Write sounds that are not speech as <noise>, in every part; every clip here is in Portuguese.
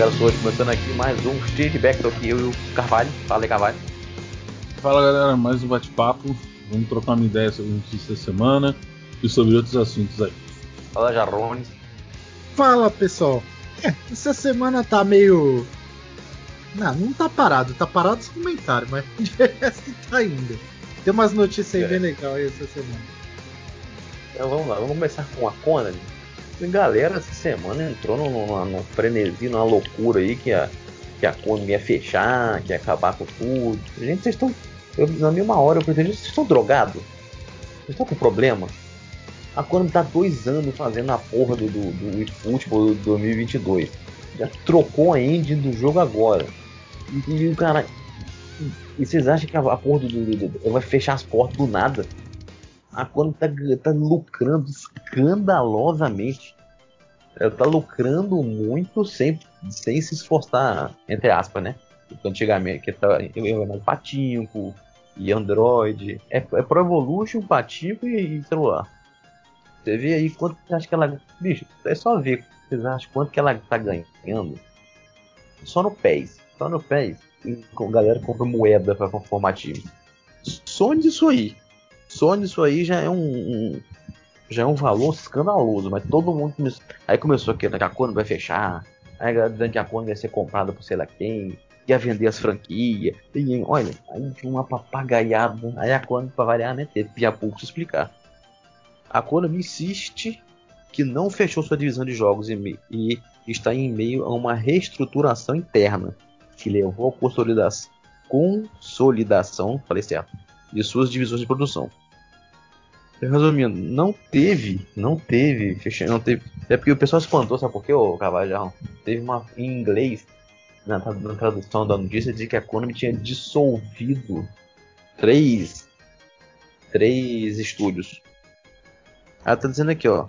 Fala galera, sou hoje começando aqui mais um Street Back, tô aqui eu e o Carvalho. Fala aí, Carvalho. Fala galera, mais um bate-papo. Vamos trocar uma ideia sobre notícias da semana e sobre outros assuntos aí. Fala Jarrones. Fala pessoal. É, essa semana tá meio. Não, não tá parado, tá parado os comentários, mas <laughs> de resto tá indo. Tem umas notícias aí É. bem legais aí essa semana. Então vamos lá, vamos começar com a Conan. Galera essa semana entrou num, num, num frenesi, numa loucura aí que a, que a Conan ia fechar, que ia acabar com tudo. Gente, vocês estão. Na mesma hora eu percebi, vocês estão drogados? Vocês estão com problema? A Conan tá dois anos fazendo a porra do, do, do eFootball do 2022. Já trocou a engine do jogo agora. E, o cara. E vocês acham que a, a porra do, do, do- do- vai fechar as portas do nada? A Konami tá, tá lucrando escandalosamente. Ela tá lucrando muito sem, sem se esforçar, entre aspas, né? Porque Antigamente, que tá, eu eu mais patinco e Android. É, é Pro Evolution, patinco e, e celular. Você vê aí quanto você acha que ela. Bicho, é só ver. Vocês acham quanto que ela tá ganhando? Só no PES. Só no PES. E a galera compra moeda pra conformar time. Só nisso aí. Só nisso aí já é um, um- já é um valor escandaloso, mas todo mundo começou. Aí começou que a Konami vai fechar, aí que a Konami vai ser comprada por sei lá quem, ia vender as franquias. E olha, aí tinha uma papagaiada. Aí a Konami, pra variar, né, teve que pouco explicar. A Konami insiste que não fechou sua divisão de jogos e, e está em meio a uma reestruturação interna que levou à consolidação, consolidação falei certo, de suas divisões de produção. Resumindo, não teve, não teve, não teve. É porque o pessoal espantou, sabe por quê, ô Carvalho? Teve uma em inglês, na, na tradução da notícia, dizia que a Konami tinha dissolvido três, três estúdios. Ela tá dizendo aqui, ó.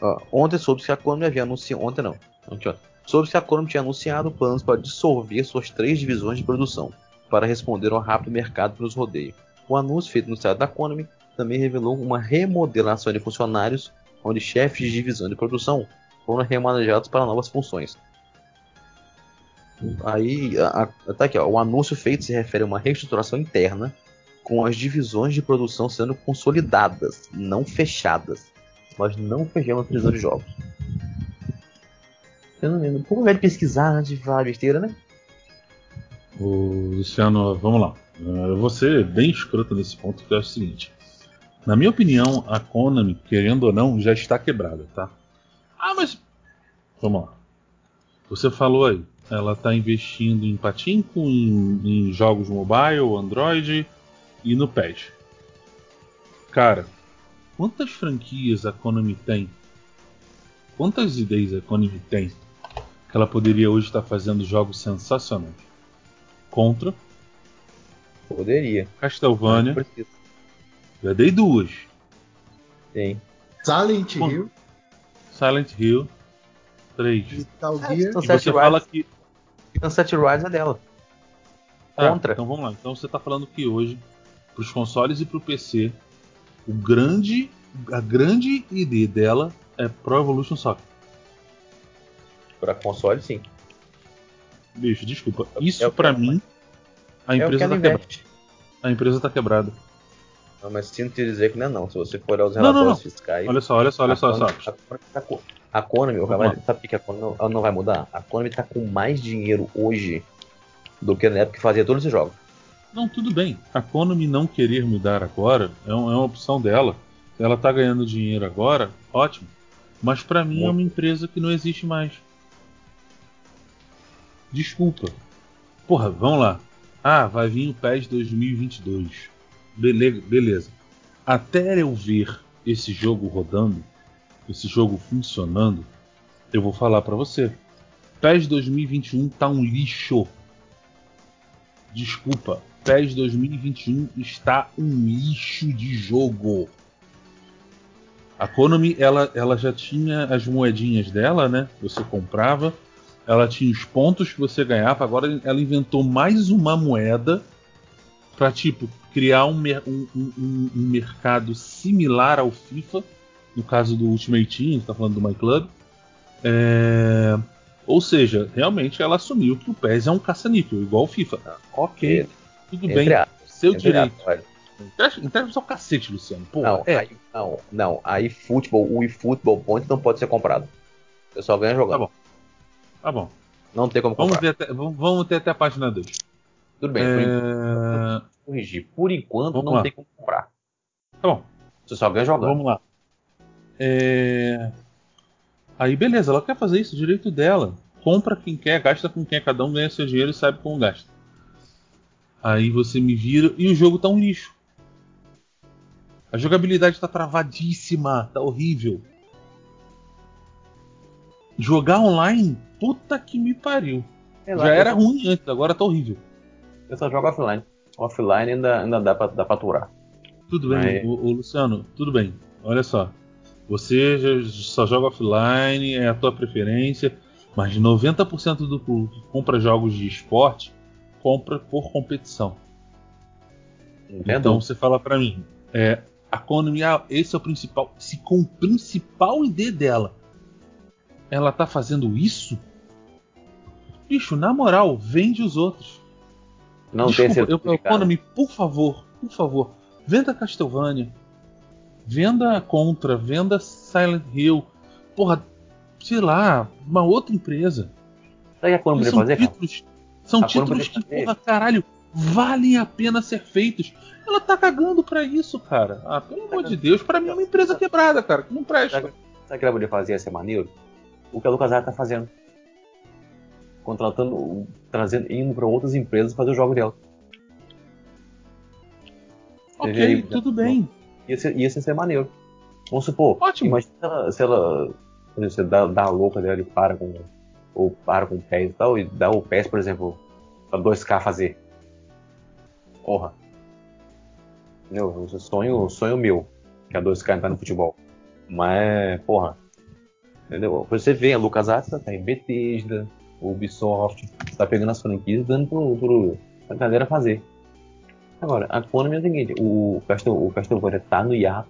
ó ontem soube que a Konami havia anunciado. Ontem não, ontem, ontem. Soube que a Konami tinha anunciado planos para dissolver suas três divisões de produção, para responder ao rápido mercado que nos rodeia. O anúncio feito no site da Konami também revelou uma remodelação de funcionários, onde chefes de divisão de produção foram remanejados para novas funções. Aí, a- a- tá aqui, ó, o anúncio feito se refere a uma reestruturação interna, com as divisões de produção sendo consolidadas, não fechadas. Nós não fechamos a divisão de jogos. Eu não lembro. Como é de pesquisar antes de falar besteira, né? Luciano, vamos lá. Eu vou ser bem escroto nesse ponto, que é o seguinte. Na minha opinião, a Konami, querendo ou não, já está quebrada, tá? Ah, mas. Vamos lá. Você falou aí, ela está investindo em patinco, em, em jogos mobile, Android e no PES. Cara, quantas franquias a Konami tem? Quantas ideias a Konami tem que ela poderia hoje estar fazendo jogos sensacionais? Contra, Poderia. Castlevania, Não precisa. Já dei duas. Tem. Silent Bom, Hill, Silent Hill, três. Metal Gear. então- E você Rise. fala que. Sunset Rise é dela. Ah, Contra. então vamos lá. Então você está falando que hoje, para os consoles e para o PC, o grande, a grande ideia dela é Pro Evolution Soccer. Pra console, sim. Bicho, desculpa. É Isso que pra ela mim, a é o que empresa tá quebrada. A empresa tá quebrada. Não, mas sinto te dizer que não é não. Se você for olhar os Não, não, relatórios não. fiscais. Olha só, olha só, olha só, Konami- só. A Konami tá a Konami, Vamos sabe por que a Konami não, não vai mudar? A Konami tá com mais dinheiro hoje do que na época que fazia todos esses jogos. Não, tudo bem. A Konami não querer mudar agora é, um- é uma opção dela. Ela tá ganhando dinheiro agora, ótimo. Mas pra mim é Muito. uma empresa que não existe mais. Desculpa. Porra, vamos lá. Ah, vai vir o PES 2022. Bele- beleza. Até eu ver esse jogo rodando, esse jogo funcionando, eu vou falar pra você. PES 2021 tá um lixo. Desculpa, PES 2021 está um lixo de jogo. A Konami, ela, ela já tinha as moedinhas dela, né? Você comprava. Ela tinha os pontos que você ganhava. Agora ela inventou mais uma moeda para tipo criar um, um- um- um- mercado similar ao FIFA. No caso do Ultimate Team, a gente tá falando do My Club. É, Ou seja, realmente ela assumiu que o PES é um caça-níquel, igual o FIFA. Ok, tudo Entre bem, aspas, seu entre direito. Entrega só o cacete, Luciano. Pô, Não, é, aí, não, não. Aí futebol, o eFootball Point não pode ser comprado. Você só ganha jogando. Tá bom. tá bom. Não tem como Vamos comprar. ver, até, vamos, vamos ter até a página 2. Tudo bem, por enquanto, É... corrigir. Por enquanto Vamos não lá. tem como comprar. Tá bom, Você só ganha jogando. vamos lá. É... Aí, beleza, ela quer fazer isso, direito dela. Compra quem quer, gasta com quem quer, cada um ganha seu dinheiro e sabe como gasta. Aí você me vira e o jogo tá um lixo. A jogabilidade tá travadíssima, tá horrível. Jogar online, puta que me pariu. Sei lá, Já era só- ruim antes, agora tá horrível. Eu só jogo offline. Offline ainda, ainda dá, pra, dá pra aturar. Tudo bem, Mas- ô, ô, Luciano, tudo bem. Olha só. Você só joga offline, é a tua preferência, mas 90% do público que compra jogos de esporte compra por competição. Entendeu? Então você fala pra mim, é, a Konami, ah, esse é o principal. Se com o principal ID dela, ela tá fazendo isso? Bicho, na moral, vende os outros. Não Desculpa, tem eu. Konami, por favor, por favor, venda Castlevania, venda Contra, venda Silent Hill, porra, sei lá, uma outra empresa. Sabe a Konami são fazer, cara? títulos, são A títulos que, porra, caralho, valem a pena ser feitos. Ela tá cagando pra isso, cara. Ah, pelo amor de Deus, pra mim é uma empresa quebrada, cara, que não presta. Sabe sabe o que ela poderia fazer? Ia ser maneiro? O que a LucasArts tá fazendo. Contratando, trazendo, indo pra outras empresas fazer o jogo dela. Ok, aí, tudo né? bem. Ia ser, ia ser maneiro. Vamos supor, Ótimo. imagina se ela, se dá, dá a louca dela e para com, ou para com o PES e tal, e dá o PES, por exemplo, pra 2K fazer. Porra. Esse é sonho, sonho meu, que a 2K entrar no futebol. Mas, porra. Entendeu? Você vê, a LucasArts tá em Bethesda, Ubisoft, tá pegando as franquias e dando pro, pro, pra galera fazer. Agora, a Konami é o seguinte, o, Castel, o Castlevania tá no hiato,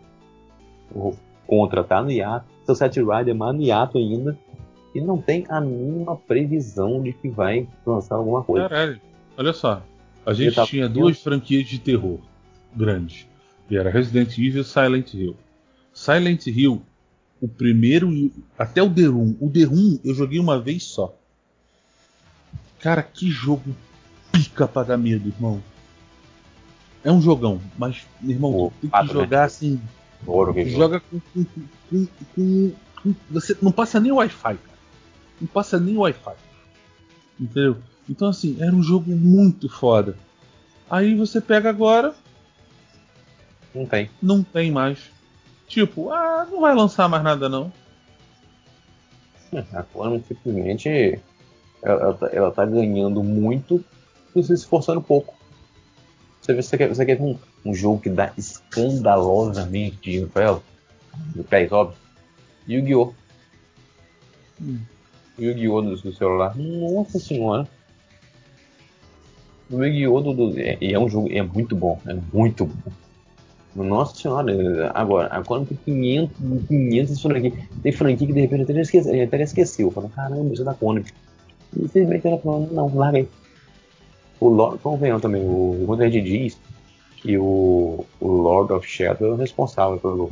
o Contra tá no hiato, seu Set Rider é mais no hiato ainda, e não tem a mínima previsão de que vai lançar alguma coisa. Caralho, olha só. A gente tá- tinha duas franquias de terror grandes. Que era Resident Evil e Silent Hill. Silent Hill, o primeiro até o The Room. O The Room eu joguei uma vez só. Cara, que jogo pica pra dar medo, irmão. É um jogão, mas, meu irmão, tu tem que né? jogar assim. Ouro que joga. joga com, com, com- com- Você não passa nem Wi-Fi, cara. Não passa nem Wi-Fi. Entendeu? Então, assim, era um jogo muito foda. Aí você pega agora, Não tem. não tem mais. Tipo, ah, não vai lançar mais nada não. <laughs> A Konami simplesmente ela, ela, tá, ela tá ganhando muito e se esforçando pouco. Você, vê, você, quer, você quer um, um jogo que dá escandalosamente dinheiro pra ela? Do PES, óbvio. Yu-Gi-Oh! Hum. Yu-Gi-Oh! Do, do celular. Nossa senhora. O Yu-Gi-Oh! Do, do, é, é um jogo, é muito bom. É muito bom. Nossa senhora, agora, agora tem 500, 500 franquias. Tem franquia que de repente até já esqueceu, até já esqueceu. Falando, caramba, isso é da Konami. E simplesmente ela falou, não, larga aí. O Lord, convenhamos também, o, muita gente diz que o, o Lord of Shadow é o responsável pelo,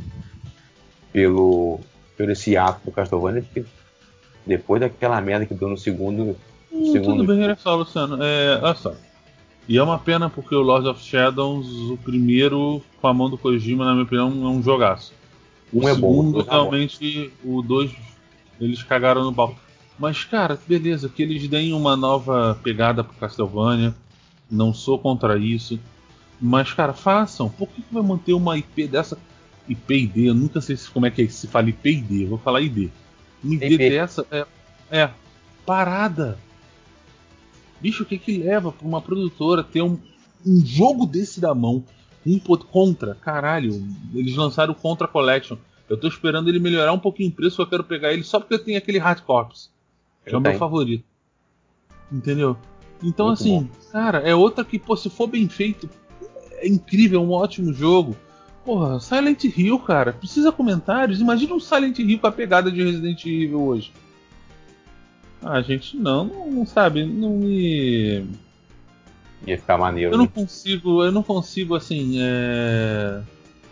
pelo, pelo esse ato do Castlevania, porque depois daquela merda que deu no segundo. Hum, Segundo- tudo bem, olha só, Luciano. É, olha só. E é uma pena porque o Lord of Shadows, o primeiro, com a mão do Kojima, na minha opinião, é um jogaço. O Um é bom, o segundo, é bom. realmente, o dois, eles cagaram no pau. Mas, cara, beleza, que eles deem uma nova pegada pro Castlevania. Não sou contra isso. Mas, cara, façam. Por que, que vai manter uma IP dessa? IP ID, eu nunca sei se- como é que se fala IP ID, eu vou falar ID. Uma ID IP. dessa é, é parada. Bicho, o que que leva pra uma produtora ter um, um jogo desse da mão? Um contra, caralho. Eles lançaram o Contra Collection. Eu tô esperando ele melhorar um pouquinho o preço, eu quero pegar ele só porque eu tenho aquele Hard Corps. É o meu favorito. Entendeu? Então, Muito assim, cara, é outra que, pô, se for bem feito, é incrível, é um ótimo jogo. Porra, Silent Hill, cara, precisa comentários. Imagina um Silent Hill com a pegada de Resident Evil hoje. Ah, gente, não, não sabe, não me. Ia ficar maneiro. Eu não né? consigo, eu não consigo, assim, é...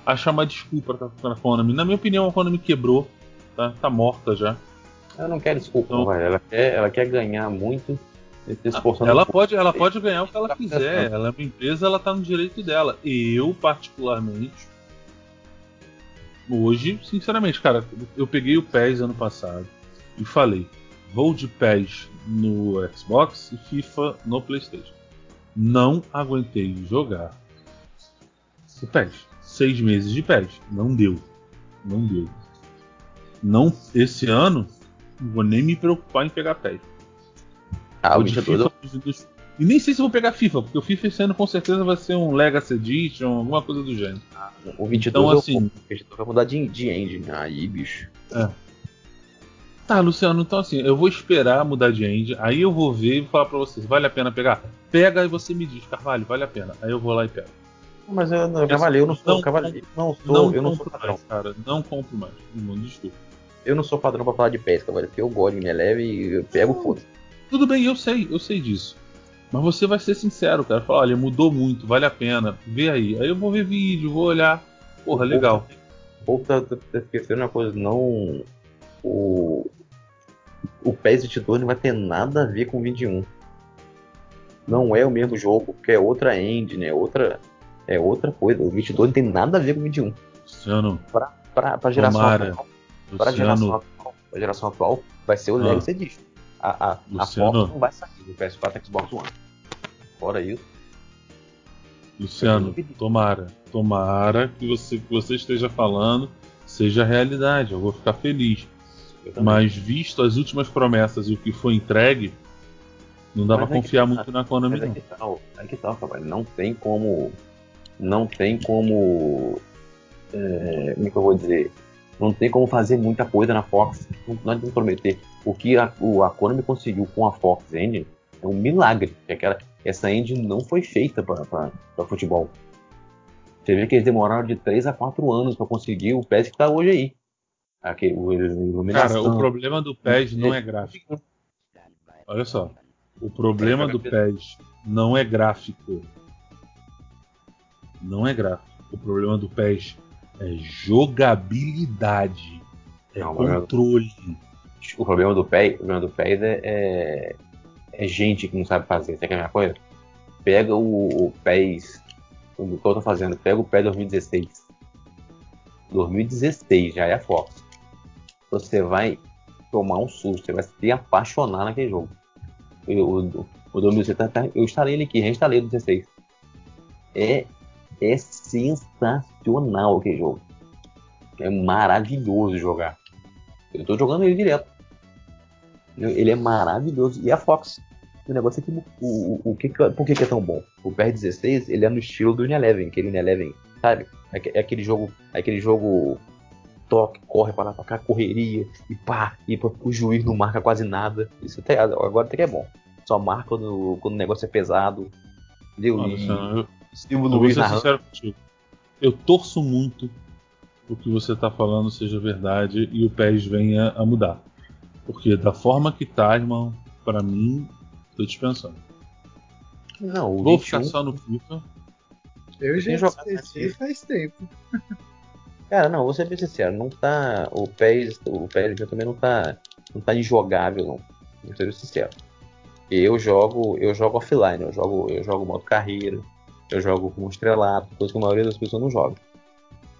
achar uma desculpa pra, pra Konami. Na minha opinião, a Konami quebrou, tá? Tá morta já. Eu não quero desculpa, vai. Ela quer, ela quer ganhar muito Ela pode, ela pode ganhar o que ela Tá quiser. Ela é uma empresa, ela tá no direito dela. Eu, particularmente, hoje, sinceramente, cara, eu peguei o PES ano passado e falei: vou de PES no Xbox e FIFA no PlayStation. Não aguentei jogar o PES. Seis meses de PES. Não deu. Não deu. Não, esse ano, não vou nem me preocupar em pegar PES. Ah, o Vou de 22 eu- FIFA, dos- E nem sei se vou pegar FIFA, porque o FIFA esse ano com certeza vai ser um Legacy Edition, alguma coisa do gênero. o 22 Então, eu- assim- o 22 vai mudar de, de engine. Aí, bicho. Tá, Luciano, então assim, eu vou esperar mudar de end, aí eu vou ver e vou falar pra vocês, vale a pena pegar? Pega e você me diz, Carvalho, vale a pena. Aí eu vou lá e pego. Mas eu, eu cavaleiro, eu não sou Não cavaleiro. Não sou, Não eu não sou mais, cara. Não compro mais. Não, desculpa. Eu não sou padrão pra falar de pesca, velho. Porque eu gosto de me leve e eu pego foda. Tudo bem, eu sei, eu sei disso. Mas você vai ser sincero, cara. Falar, olha, mudou muito, vale a pena. Vê aí. Aí eu vou ver vídeo, vou olhar. Porra, legal. O povo tá, tá, tá esquecendo uma coisa, não. O. O PES 22 não vai ter nada a ver com o 21. Não é o mesmo jogo, porque é outra engine, é outra. É outra coisa. O 22 não tem nada a ver com o 21. Luciano, Pra, pra geração Tomara. atual. Pra geração Luciano, atual, pra geração atual, vai ser o Ah. Legacy Edition. A, a, a Luciano. Fox não vai sair do PS4 e Xbox One. Fora isso, Luciano, tomara, tomara que você que você esteja falando seja realidade. Eu vou ficar feliz. Mas visto as últimas promessas e o que foi entregue, não dá Mas pra é confiar tá. muito na Konami aí não. que tal, aí que cara. Não tem como. Não tem como. é, como é que eu vou dizer? Não tem como fazer muita coisa na Fox. Não, não adianta prometer. O que a, o, a Konami conseguiu com a Fox Engine é um milagre. Aquela, essa engine não foi feita para futebol. Você vê que eles demoraram de 3 a 4 anos para conseguir o PES que tá hoje aí. Aquele, o. Cara, o problema do PES não é gráfico. Olha só. O problema do PES não é gráfico. Não é gráfico. O problema do PES é jogabilidade. É Não, controle. O problema do PES, o problema do PES é, é, é gente que não sabe fazer. Você quer a minha coisa? Pega o, o PES, o que eu tô fazendo, pega o PES 2016. 2016 já é a Fox. Você vai tomar um susto, você vai se apaixonar naquele jogo. Eu, o, o 2016, tá- tá- eu instalei ele aqui, reinstalei o 16. É, é sensacional aquele jogo. É maravilhoso jogar. Eu tô jogando ele direto. Ele é maravilhoso. E a Fox. O negócio é que. O, o, o que, por que, que é tão bom? O PR16 ele é no estilo do Unileven, aquele Unileven, sabe? É, é aquele jogo. É aquele jogo. Toque, corre para lá pra cá, correria, e pá, e pô, o juiz não marca quase nada. Isso até, agora até que é bom. Só marca quando, quando o negócio é pesado. Entendeu? Olha, E eu, Silvio eu torço muito o que você está falando seja verdade e o PES venha a mudar. Porque da forma que tá, irmão, pra mim, tô dispensando. Não, o Vou 21, ficar só no FIFA. Eu já esqueci faz tempo. <laughs> Cara, não, vou ser bem sincero, não tá. O PES, o PES também não tá. Não tá injogável, não. Vou ser sincero. Eu jogo, eu jogo offline, eu jogo, eu jogo modo carreira, eu jogo com estrelato, coisa que a maioria das pessoas não joga.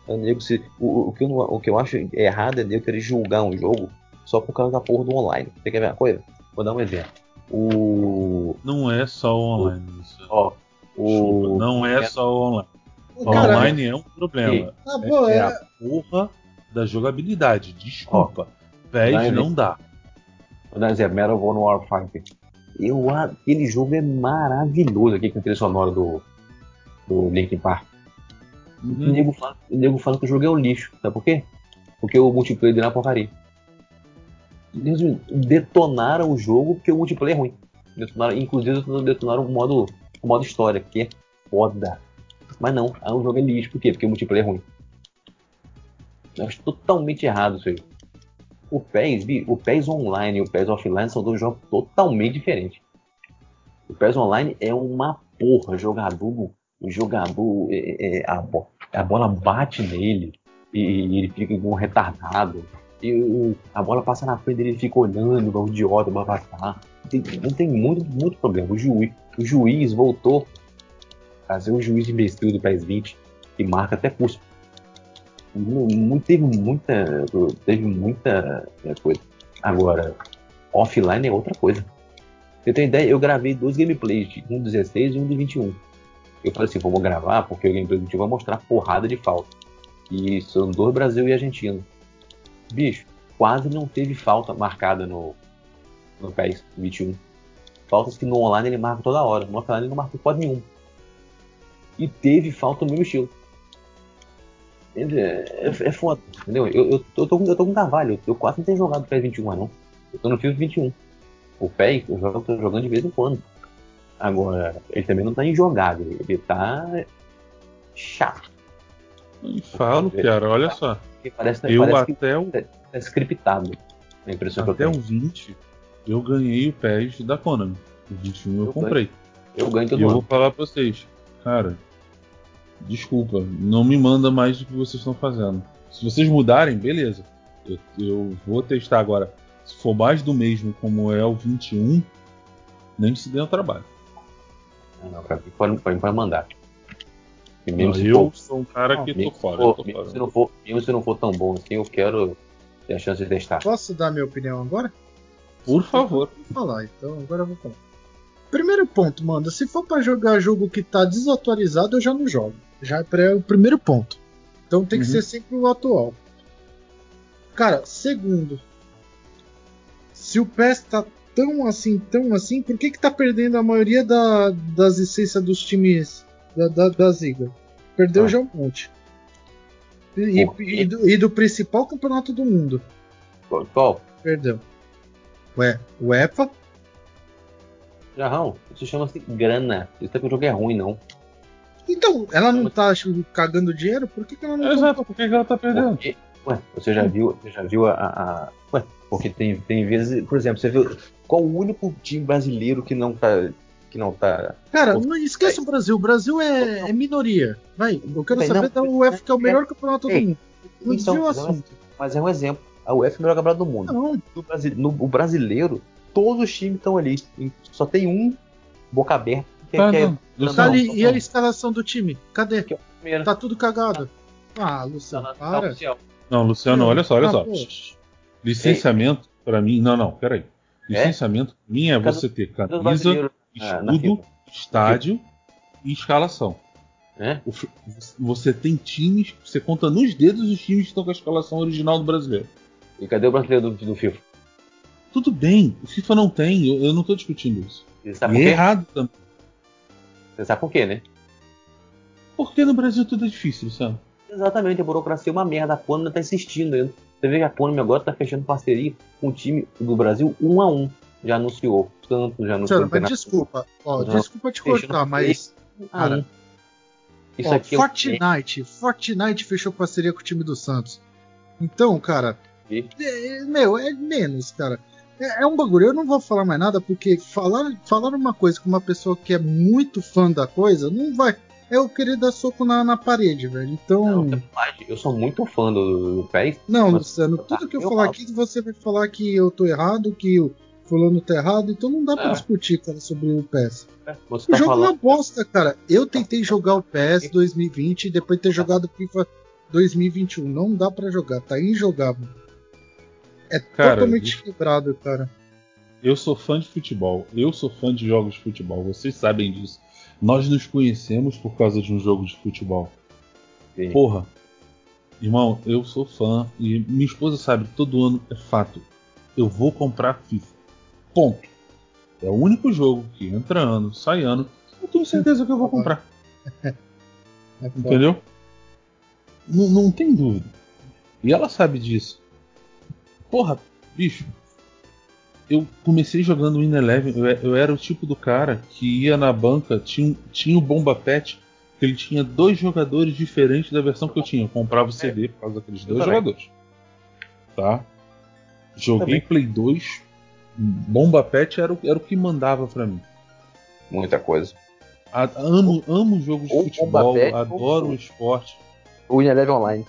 Eu nego se, o, o, que eu não- o que eu acho errado é nego querer julgar um jogo só por causa da porra do online. Você quer ver uma coisa? Vou dar um exemplo. O. Não é só o online. Luciano. Ó, o. não é só o online. O Caralho, online é um problema. tá bom, É é, a porra da jogabilidade. Desculpa. Vai, não dá. Vou dar um exemplo, of Honor Warfighter. Eu, aquele jogo é maravilhoso aqui com a trilha sonora do, do Linkin Park. O Uhum. nego, fala, o nego fala que o jogo é um lixo. Sabe por quê? Porque o multiplayer dele é uma porcaria. Eles detonaram o jogo porque o multiplayer é ruim. Detonaram, inclusive detonaram o modo, o modo história, que é foda. Mas não, aí o jogo é lixo. Por quê? Porque o multiplayer é ruim. Eu acho totalmente errado isso aí. O PES, o PES Online e o PES Offline são dois jogos totalmente diferentes. O PES Online é uma porra, jogador, o jogador, é, é, a, a, bola bate nele e, e ele fica igual um retardado. E a bola passa na frente dele, ele fica olhando, igual um idiota, passar. Tem, não tem muito, muito problema. O juiz, o juiz voltou a ser o juiz de imbecil do PES 20 que marca até curso. Teve muita, teve muita coisa. Agora, offline é outra coisa. Você tem ideia? Eu gravei dois gameplays, um 16 e um de 21. Eu falei assim, vou gravar porque o gameplay do 21 vai mostrar porrada de falta. E são dois Brasil e Argentina. Bicho, quase não teve falta marcada no, no PES 21. Faltas que no online ele marca toda hora. No offline ele não marcou quase nenhum. E teve falta no meu estilo. É, é, é foda, entendeu? Eu, eu, eu, tô, eu tô com Carvalho, eu quase não tenho jogado PES 21 mais não. Eu tô no FIFA 21. O PES, eu jogo, tô jogando de vez em quando. Agora, ele também não tá injogável, ele tá chato. E falo, cara, olha só. Parece, eu parece até o. Tá, tá scriptado. A impressão até que eu tenho. o 20, eu ganhei o PES da Konami. O 21 eu, eu comprei. Eu ganho todo E eu vou falar pra vocês, cara, desculpa, não me manda mais do que vocês estão fazendo. Se vocês mudarem, beleza. Eu, eu vou testar agora se for mais do mesmo, como é o 21, nem se dê o trabalho. Não, pra mim pode, pode, pode mandar. E mesmo Não, se eu for, sou um cara que mesmo tô fora. for- eu tô mesmo fora. se não for, mesmo se não for tão bom assim, eu quero ter a chance de testar. Posso dar minha opinião agora? Por favor. Vou falar, então agora eu vou falar. Primeiro ponto, manda, se for pra jogar jogo que tá desatualizado, eu já não jogo. Já é pra- o primeiro ponto. Então tem que Uhum. ser sempre o atual. Cara, segundo, se o PES tá tão assim, tão assim, por que que tá perdendo a maioria da- das essências dos times da, da, da Ziga? Perdeu Ah. já um monte. E, e- e do, e do principal campeonato do mundo. Qual-? Perdeu. Ué, o EFA Jarrão, isso chama-se grana. Isso é que o jogo é ruim, não. Então, ela não tá cagando dinheiro? Por que, que ela não Exato, por que que ela tá perdendo? Porque, ué, você já viu, você já viu a, a- a- Ué, porque tem, tem vezes, por exemplo, você viu qual o único time brasileiro que não tá. Que não tá. Cara, não esqueça o Brasil. O Brasil é, é minoria. Vai, eu quero Bem, saber não, da UF, que é o melhor campeonato do mundo. Não Então, o mas é um- assunto. Mas é um exemplo. A UEFA é o melhor campeonato do mundo. Não, No, no- o brasileiro, todos os times estão ali. Só tem um boca aberta que, Tá, que é não, tá ali. não, E a não. escalação do time? Cadê? é. Tá tudo cagado. Ah, Luciano, Tá para. tá. Não, Luciano, Não, olha só, olha ah, só. pô. Licenciamento, pra mim. Não, não, peraí. É? Licenciamento, pra mim, é você ter camisa, ah, na escudo, FIFA. estádio e escalação. né? Fi- Você tem times, você conta nos dedos os times que estão com a escalação original do brasileiro. E cadê o brasileiro do, do FIFA? Tudo bem, o FIFA não tem, eu, eu não tô discutindo isso. E é errado também. Você sabe por quê, né? Porque no Brasil tudo é difícil, Luciano. Exatamente, a burocracia é uma merda. A Konami tá insistindo ainda. Você vê que a Konami agora tá fechando parceria com o time do Brasil um a um. Já anunciou. Tanto já anunciou. No mas desculpa. Ó, desculpa te cortar, mas. Cara, um. Isso ó, aqui é Fortnite. Fortnite fechou parceria com o time do Santos. Então, cara. E? é- é- meu, é menos, cara. É, é um bagulho. Eu não vou falar mais nada porque falar, falar uma coisa com uma pessoa que é muito fã da coisa não vai. É eu querer dar soco na, na parede, velho. Então. Não, Não, mais. eu sou muito fã do, do PES. Luciano, Tá, tudo que eu, eu falar falo. aqui, você vai falar que eu tô errado, que o fulano tá errado. Então não dá pra É. discutir, cara, sobre o PES. Você O tá jogo é uma falando. bosta, cara. Eu tentei jogar o PES 2020 e depois de ter jogado FIFA 2021. Não dá pra jogar, tá injogável. É Cara, totalmente isso- quebrado, cara. Eu sou fã de futebol, eu sou fã de jogos de futebol, vocês sabem disso. Nós nos conhecemos por causa de um jogo de futebol. Sim. Porra, irmão, eu sou fã e minha esposa sabe, todo ano é fato. Eu vou comprar FIFA. Ponto. É o único jogo que entra ano, sai ano. Eu tenho certeza que eu vou comprar. <laughs> É. Entendeu? Não, não tem dúvida. E ela sabe disso. Porra, bicho. Eu comecei jogando Win Eleven. Eu, eu era o tipo do cara que ia na banca, tinha, tinha o Bomba Pet, que ele tinha dois jogadores diferentes da versão que eu tinha. Eu comprava o CD por causa daqueles dois jogadores. Tá? Joguei Play 2, Bomba Pet era o, era o que mandava pra mim. Muita coisa. A, amo, amo jogos de futebol, Pet, adoro ou- o esporte. O Ineleven Online.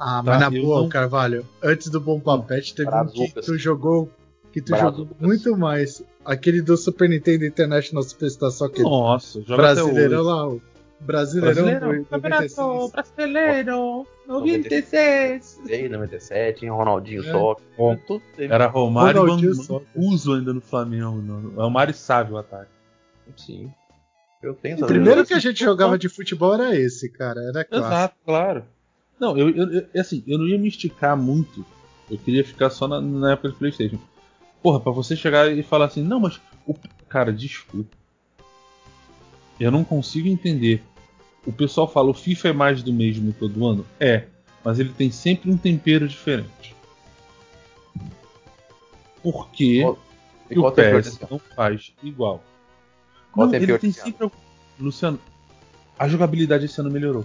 Ah, Tá, mas na boa, não- Carvalho, antes do Bomba Pet teve um que Brazucas. tu jogou. Que tu Brazucas. jogou muito mais. Aquele do Super Nintendo International Superstar que Nossa, joga brasileirão hoje. lá, o Brasileirão, Brasileirão, do 96. brasileiro, 96, 97, Ronaldinho É. Bom, teve. Era Romário Ronaldinho e. Uso ainda no Flamengo. No, Romário e Sávio o ataque. Sim. Eu tenho O primeiro que a gente jogava de futebol era esse, cara. Era clássico. Exato, claro. Não, eu, eu, eu- assim, eu não ia me esticar muito. Eu queria ficar só na, na época do Playstation. Porra, pra você chegar e falar assim, não, mas. O... Cara, desculpa. Eu não consigo entender. O pessoal fala, o FIFA é mais do mesmo todo ano? É. Mas ele tem sempre um tempero diferente. Por Qual- que o qual desse ano? não faz igual? Qual não, tem ele tem desse ano? sempre. Luciano, a jogabilidade esse ano melhorou.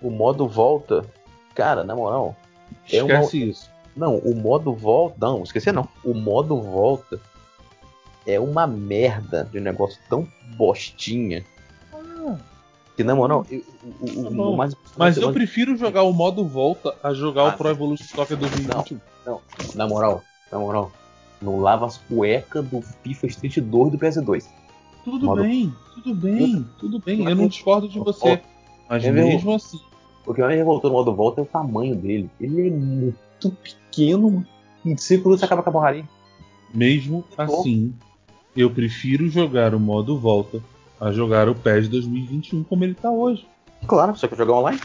O modo volta. Cara, na moral. É uma- Esquece isso. Não, o modo volta. Não, esqueci não. O modo volta é uma merda de um negócio tão bostinha. Que na moral, eu- o, Tá mais Mas eu mas- prefiro jogar o modo volta a jogar Ah, o Pro Evolution Soccer 2021. Na moral, na moral, não lava as cuecas do FIFA Street 2 do PS2. Tudo Modo- bem, tudo bem, tudo bem. Eu não discordo de você. Mas É mesmo assim, O que mais revoltou no modo volta é o tamanho dele. Ele é muito pequeno. Em 5 minutos você acaba com a porraria. mesmo assim, eu prefiro jogar o modo volta a jogar o PES 2021 como ele tá hoje. Claro, só que jogar online.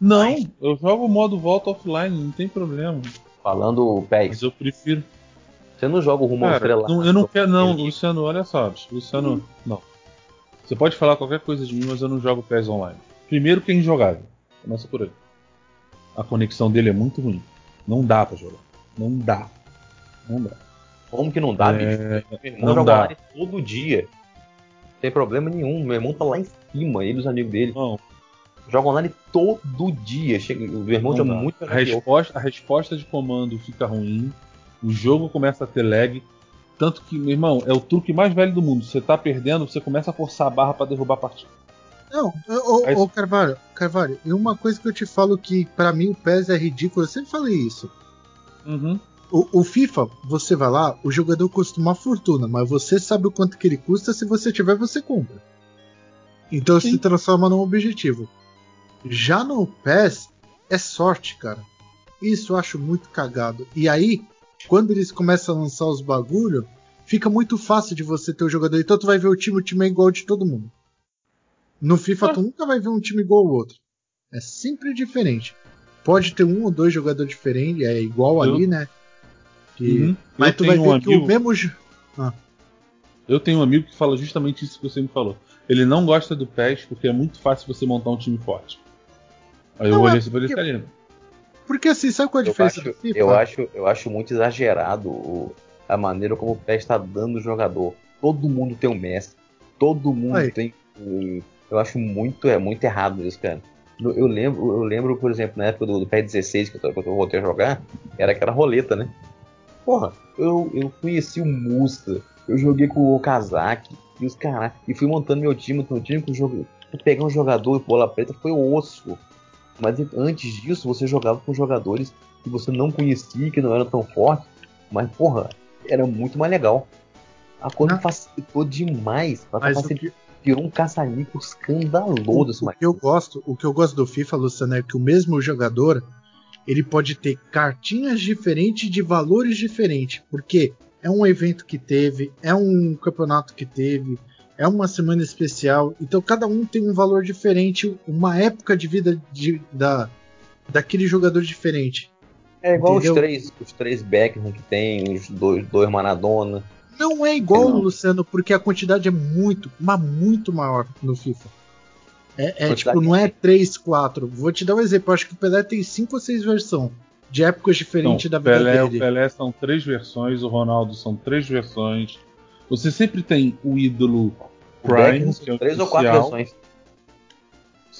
Não, eu jogo o modo volta offline, não tem problema. Falando PES, Mas eu prefiro. você não joga o rumo ao Cara, estrela. não- eu não quero. Não. Luciano, olha só. Luciano, não. Você pode falar qualquer coisa de mim, mas eu não jogo PES online. Primeiro que é injogável. Começa por aí. A conexão dele é muito ruim. Não dá pra jogar. Não dá. Não dá. Como que não dá, É, bicho? Meu irmão não joga dá. online todo dia. Não tem problema nenhum. Meu irmão tá lá em cima, ele e os amigos dele. Não, Joga online todo dia. Chega, o meu irmão não joga dá. muito a, resposta, a resposta de comando fica ruim. O jogo começa a ter lag. Tanto que, meu irmão, é o truque mais velho do mundo. Você tá perdendo, você começa a forçar a barra pra derrubar a partida. Não, ô, ô, Carvalho, Carvalho, e uma coisa que eu te falo que pra mim o PES é ridículo, eu sempre falei isso. Uhum. O, o FIFA, você vai lá, o jogador custa uma fortuna, mas você sabe o quanto que ele custa, se você tiver, você compra. Então Sim. se transforma num objetivo. Já no PES, é sorte, cara. Isso eu acho muito cagado. E aí, quando eles começam a lançar os bagulho, fica muito fácil de você ter o jogador. Então tu vai ver o time, o time é igual de todo mundo. No FIFA, tu nunca vai ver um time igual ao outro. É sempre diferente. Pode ter um ou dois jogadores diferentes, é igual Eu- ali, né? Que- Uhum. Mas Eu tu vai tenho ver um que o amigo- mesmo. jo- Eu tenho um amigo que fala justamente isso que você me falou. Ele não gosta do PES porque é muito fácil você montar um time forte. Aí eu Não, olhei é assim pra ele porque- cara, Porque assim, sabe qual é a Eu diferença acho, do FIFA? eu, acho, eu acho muito exagerado o- a maneira como o PES está dando o jogador. Todo mundo tem um mestre. Todo mundo Aí. tem. um- Eu acho muito, é muito errado isso, cara. Eu lembro, eu lembro, por exemplo, na época do, do PES 16, que eu, que eu voltei a jogar, era aquela roleta, né? Porra, eu, eu conheci o Musa, eu joguei com o Okazaki, e os caras, e fui montando meu time, meu time com o jogo. Pegar um jogador e bola preta foi osso. Mas antes disso, você jogava com jogadores que você não conhecia, que não eram tão fortes, mas porra, era muito mais legal. A coisa Não. facilitou demais. Mas facilitou, virou um caça-níquel escandaloso o, mais. que eu gosto, o que eu gosto do FIFA, Luciano, é que o mesmo jogador ele pode ter cartinhas diferentes de valores diferentes, porque é um evento que teve, é um campeonato que teve, é uma semana especial, então cada um tem um valor diferente, uma época de vida de- da, daquele jogador diferente. É igual os três, os três Beckham que tem, os dois, dois Maradona. Não é igual, Não. Luciano, porque a quantidade é muito, mas muito maior no FIFA. É, é tipo, não é de- 3, 4. Vou te dar um exemplo. Eu acho que o Pelé tem 5 ou 6 versões de épocas diferentes Então, da vida Pelé, o dele. Pelé são três versões, o Ronaldo são três versões. Você sempre tem o ídolo O Prime, Beckham que é o três ou quatro oficial. versões.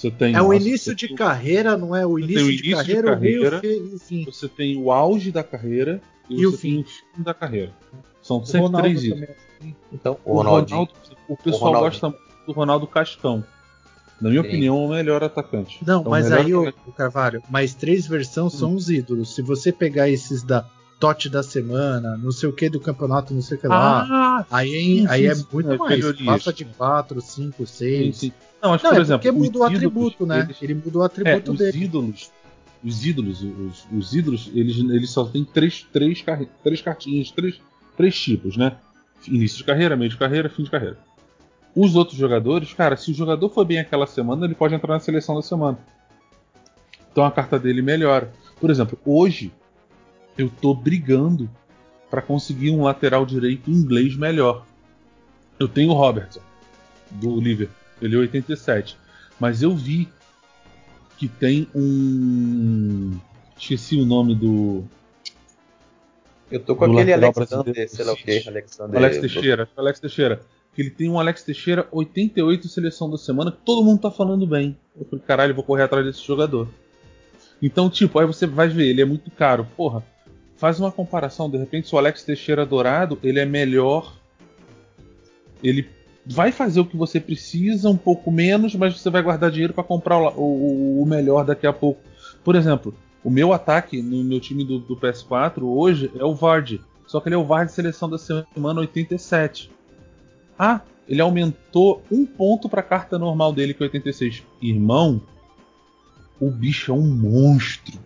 Você tem É o início você de carreira, não é? O início, o de início de carreira, o meio carreira, fe- e o fim. Você tem o auge da carreira e, E o fim. tem o fim da carreira. São O sempre Ronaldo três itens. é assim. Então, o O Ronaldinho. Ronaldo, o pessoal Ronaldinho. gosta muito do Ronaldo Cascão. Na minha Sim. opinião, é o melhor atacante. Não, É o mas aí, o, atacante. o Carvalho, mais três versões são os ídolos. Se você pegar esses da Tote da semana, não sei o que do campeonato, não sei o que lá, Ah, aí, sim, aí sim, é muito é mais. Passa de 4, 5, sim, 6. Não, mas Não, por é exemplo, porque mudou o os atributo, né? eles- Ele mudou o É, atributo os dele. ídolos, os ídolos, os, os ídolos, eles, eles só têm três, três, carre- três cartinhas, três, três tipos, né? Início de carreira, meio de carreira, fim de carreira. Os outros jogadores, cara, se o jogador for bem aquela semana, ele pode entrar na seleção da semana. Então a carta dele melhora. Por exemplo, hoje eu tô brigando para conseguir um lateral direito inglês melhor. Eu tenho o Robertson do Liverpool, ele é 87, mas eu vi que tem um esqueci o nome do Eu tô com aquele Alexander, sei lá o que. Alexander. Alex Teixeira, é Alex Teixeira, que ele tem um Alex Teixeira 88 seleção da semana que todo mundo tá falando bem. Eu falei, caralho, vou correr atrás desse jogador. Então, tipo, aí você vai ver, ele é muito caro. Porra, faz uma comparação, de repente, se o Alex Teixeira dourado, ele é melhor. Ele vai fazer o que você precisa, um pouco menos, mas você vai guardar dinheiro para comprar o, o- o melhor daqui a pouco. Por exemplo, o meu ataque no meu time do, do PS4 hoje é o Vard. Só que ele é o VAR de seleção da semana 87. Ah, ele aumentou um ponto para a carta normal dele, que é 86. Irmão, o bicho é um monstro.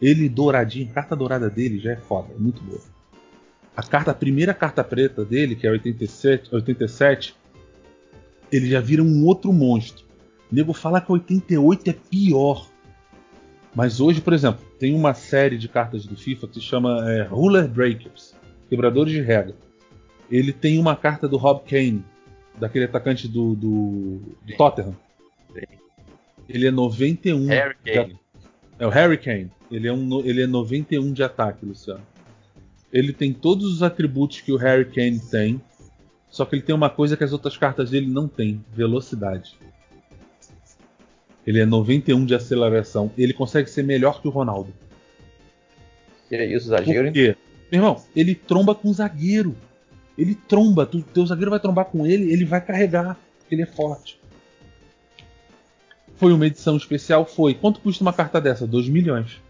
Ele douradinho, carta dourada dele já é foda, é muito boa. A carta, a primeira carta preta dele, que é 87, 87 ele já vira um outro monstro. O nego fala que 88 é pior. Mas hoje, por exemplo, tem uma série de cartas do FIFA que se chama é, Ruler Breakers Quebradores de Regra. Ele tem uma carta do Rob Kane, daquele atacante do, do, do. Tottenham. Sim. Ele é 91. Harry de Kane. é o Harry Kane. Ele é, um, ele é 91 de ataque, Luciano. Ele tem todos os atributos que o Harry Kane tem. Só que ele tem uma coisa que as outras cartas dele não tem: velocidade. Ele é 91 de aceleração. Ele consegue ser melhor que o Ronaldo. Que é isso, exagero, Por quê? Meu irmão, ele tromba com o zagueiro. Ele tromba. Tu, teu zagueiro vai trombar com ele, ele vai carregar. Ele é forte. Foi uma edição especial? Foi. Quanto custa uma carta dessa? 2 milhões.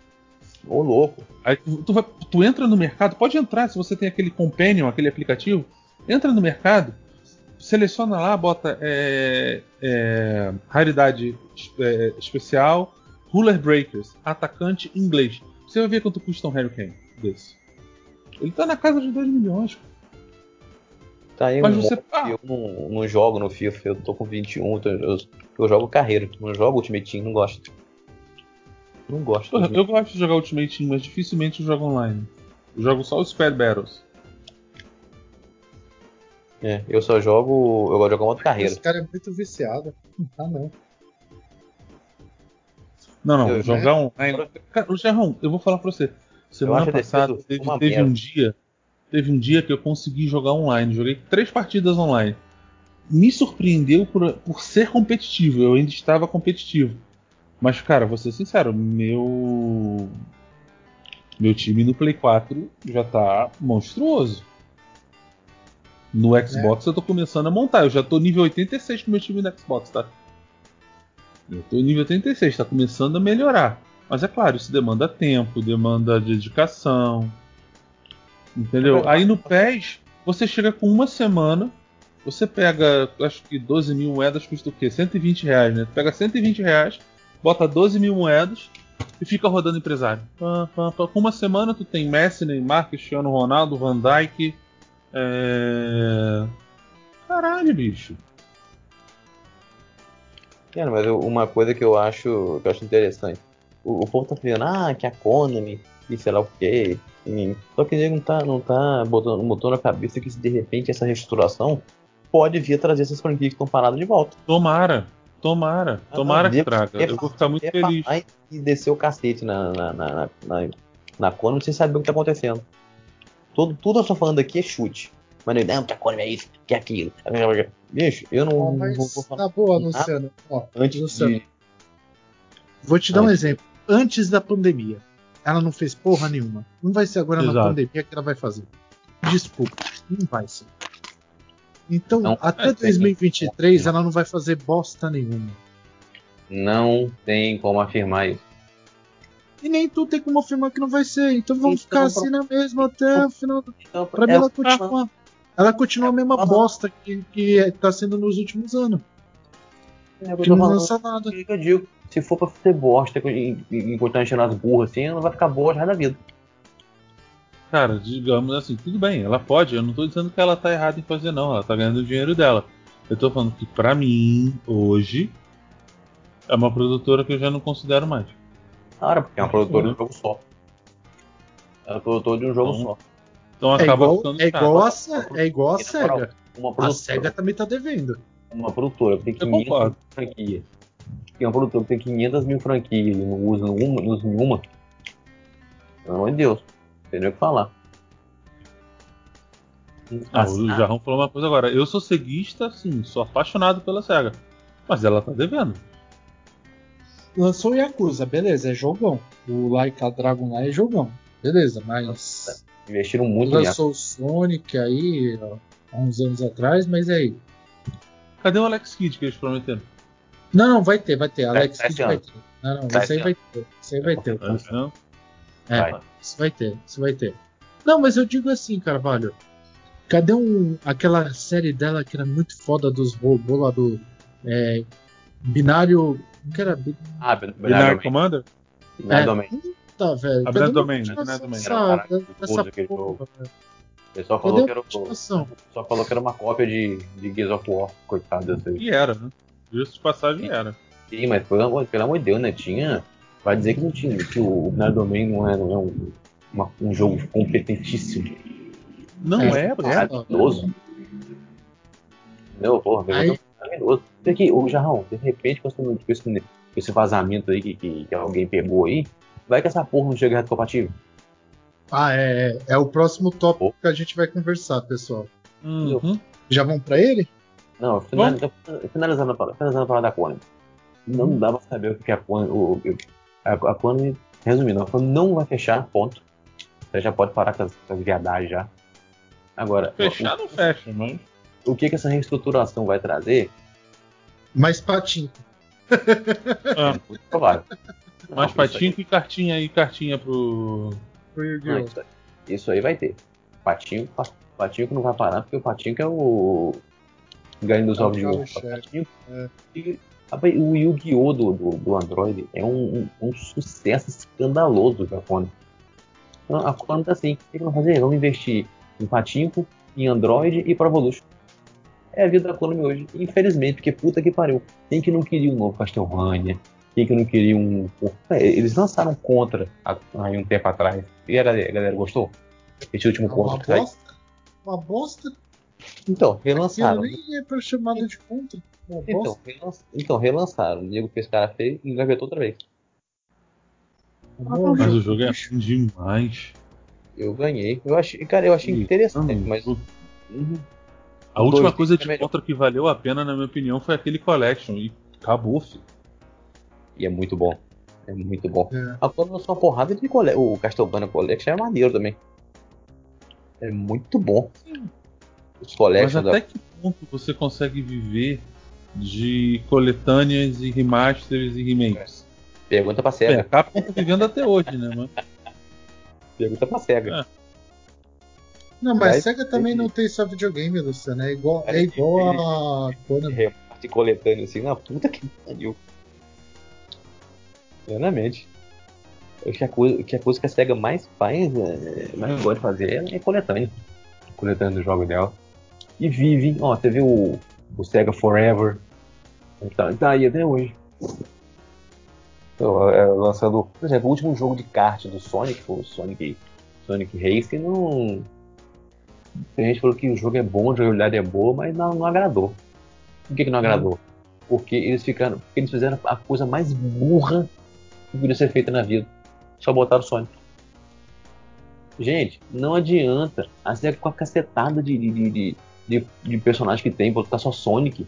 Ô, louco. Aí tu, vai- tu entra no mercado, pode entrar se você tem aquele Companion, aquele aplicativo. Entra no mercado, seleciona lá, bota é, é, raridade é, especial, Ruler Breakers, atacante inglês. Você vai ver quanto custa um Harry Kane desse. Ele tá na casa de 2 milhões. Tá aí Mas um você- Eu não, não jogo no FIFA, eu tô com 21, então eu, eu jogo carreira, não jogo Ultimate Team, não gosto. Não gosto. Porra, eu gosto de jogar Ultimate Team, mas dificilmente eu jogo online. Eu jogo só os Squad Battles. É, eu só jogo. Eu gosto de jogar modo carreira. Esse cara é muito viciado. Ah, não. Não, não, Eu- jogar online. Cara, o Gerrão, eu vou falar pra você. Semana passada teve, teve um dia. Teve um dia que eu consegui jogar online. Joguei três partidas online. Me surpreendeu por, por ser competitivo. Eu ainda estava competitivo. Mas, cara, vou ser sincero, meu. Meu time no Play 4 já tá monstruoso. No Xbox eu tô começando a montar. Eu já tô nível 86 com meu time no Xbox, tá? Eu tô nível 86, tá começando a melhorar. Mas é claro, isso demanda tempo, demanda dedicação. Entendeu? Aí no PES, você chega com uma semana, você pega, acho que 12 mil moedas custa o quê? 120 reais, né? Tu pega 120 reais, bota 12 mil moedas e fica rodando empresário. Pá, pá, pá. Com uma semana tu tem Messi, Neymar, Cristiano Ronaldo, Van Dijk. É... Caralho, bicho. Cara, mas eu- uma coisa que eu acho, que eu acho interessante. O, o povo tá falando, ah, que a Konami, e sei lá o quê. e- Só que ele não tá, não tá botando, botou na cabeça que se de repente essa reestruturação pode vir a trazer essas franquias que estão paradas de volta. Tomara, tomara, Ah, tomara não, que traga. é Eu vou ficar muito É feliz. e descer o cacete na, na, na, na, na, na Konami sem saber o que tá acontecendo. Tudo, tudo eu tô falando aqui é chute. Mas não, não, que a Konami é isso, que é aquilo. Bicho, eu não, mas vou, vou falar na boa, Luciano. Ó, antes Luciano, de. Vou te dar um exemplo. Antes da pandemia, ela não fez porra nenhuma. Não vai ser agora na Exato. pandemia que ela vai fazer. Desculpa, não vai ser. Então, Não, até é, tem- 2023 ela não vai fazer bosta nenhuma. Não tem como afirmar isso. E nem tu tem como afirmar que não vai ser. Então vamos Então, ficar assim na mesma até o final. do- Então, Pra mim é ela continua. Ela continua a mesma Ah. bosta que, que tá sendo nos últimos anos. É que não lança nada. É o que eu digo. Se for pra ser bosta e- e- tá enchendo as burras assim, ela não vai ficar boa já da vida. Cara, digamos assim, tudo bem, ela pode. Eu não tô dizendo que ela tá errada em fazer, não. Ela tá ganhando o dinheiro dela. Eu tô falando que, pra mim, hoje, é uma produtora que eu já não considero mais. Claro, porque é uma produtora de um jogo só. É uma produtora de um jogo Então, só. Então É acaba igual, ficando é igual a, é igual a SEGA. Uma A SEGA também tá devendo. uma produtora que tem Eu 500 concordo. mil franquias. É uma produtora que tem 500 mil franquias e não usa uma, não usa nenhuma. Pelo amor de Deus. Não tem nem o que falar. Ah, o Jarrão falou uma coisa agora. Eu sou ceguista, sim, sou apaixonado pela SEGA. Mas ela tá devendo. Lançou o Yakuza, beleza, é jogão. O Laika Dragon lá é jogão. Beleza, mas. investiram muito Lançou o Sonic aí ó, há uns anos atrás, mas e aí? Cadê o Alex Kidd que eles prometeram? Não, não, vai ter, vai ter. Alex Kidd vai ter. Não, não, isso aí vai ter. Isso aí vai ter. Vendo? É, Vai. Isso vai ter, isso vai ter. Não, mas eu digo assim, Carvalho. Cadê um, aquela série dela que era muito foda dos robôs lá do. é, binário. Não que era. bi- Ah, Binar Binário Commander? Binário é, Domain. Tá, velho. A Cadê Binário Domain, né? Binário Domain. porra, jogo. velho? O pessoal falou a que era, o- continuação? o pessoal falou que era uma cópia de, de Gears of War. Coitado. E era, né? Justo de passagem era. Sim, mas pelo amor, pelo amor de Deus, né? Tinha. Vai dizer que não tinha, que o Binário Domain não é, não é um, uma- um jogo competentíssimo. Não É, é, é. é. Maravilhoso. Não, porra, Aí- é maravilhoso. Porque, ô Jarrão, de repente, com esse, com esse, com esse vazamento aí que, que, que alguém pegou aí, vai que essa porra não chega retrocompatível. Ah, é, é. É o próximo tópico que a gente vai conversar, pessoal. Uhum. Já vão pra ele? Não, final- finalizando a palavra, finalizando a palavra da Konami. Não dá pra saber o que que a Konami. O, o- a, a Konami, resumindo, a Konami não vai fechar, ponto. Você já pode parar com as, com as viadagens já. Agora, Fechar não fecha, mas. o, o que, que essa reestruturação vai trazer? Mais patinho. Ah, Muito provável. mais patinho e cartinha aí, cartinha pro. Pro Isso Yu-Gi-Oh! aí, isso aí- isso aí vai ter. Patinho, pa- patinho que não vai parar, porque o Patinho que é o. Ganho dos É o ovos de ouro. é. E, o Yu-Gi-Oh! Do, do, do Android é um, um, um sucesso escandaloso da Konami. Então, a Konami tá assim: o que que vamos fazer? Vamos investir em Patinco, em Android e Pro Evolution. É a vida da Konami hoje, infelizmente, porque puta que pariu. Quem que não queria um novo Castlevania? Quem que não queria um. É, eles lançaram contra há, aí um tempo atrás. E a galera, gostou? Esse último É uma contra que saiu. bosta. Uma bosta. Então, Aquilo relançaram. nem é pra chamada de conta. Uma Então, então, relançaram. O Diego fez cara feio e engavetou outra vez. Uma Mas o jogo é ruim demais. Eu ganhei. Eu achei, cara, eu achei Ih, interessante, não, mas. Uhum. A última Dois coisa é de melhor. contra que valeu a pena, na minha opinião, foi aquele Collection. E acabou, filho. E é muito bom. É muito bom. É. A Konami lançou uma porrada de cole... O Castlevania Collection é maneiro também. É muito bom. Os Mas Collection até da. que ponto você consegue viver de coletâneas e remasters e remakes? Pergunta pra É, SEGA. a Capcom tá vivendo até hoje, né, mano? Pergunta pra SEGA. É. Não, mas a SEGA também não tem só videogame, Luciano. É igual, é É, igual a. Remate coletâneo assim, na puta que pariu. Plenamente. Acho que a coisa que a, coisa que a SEGA mais faz, é, mais gosta de fazer é coletâneo. Coletâneo do jogo dela. E vive, ó, você viu o, o SEGA Forever. Tá, tá aí até hoje. Então, é, lançando, por exemplo, o último jogo de kart do Sonic, foi o Sonic, Sonic Racing, não. Tem gente falou que o jogo é bom, a jogabilidade é boa, mas não, não agradou. Por que, que não agradou? Porque eles ficaram. Porque eles fizeram a coisa mais burra que podia ser feita na vida. Só botaram o Sonic. Gente, não adianta. A SEGA com a cacetada de, de, de, de, de personagem que tem, botar só Sonic.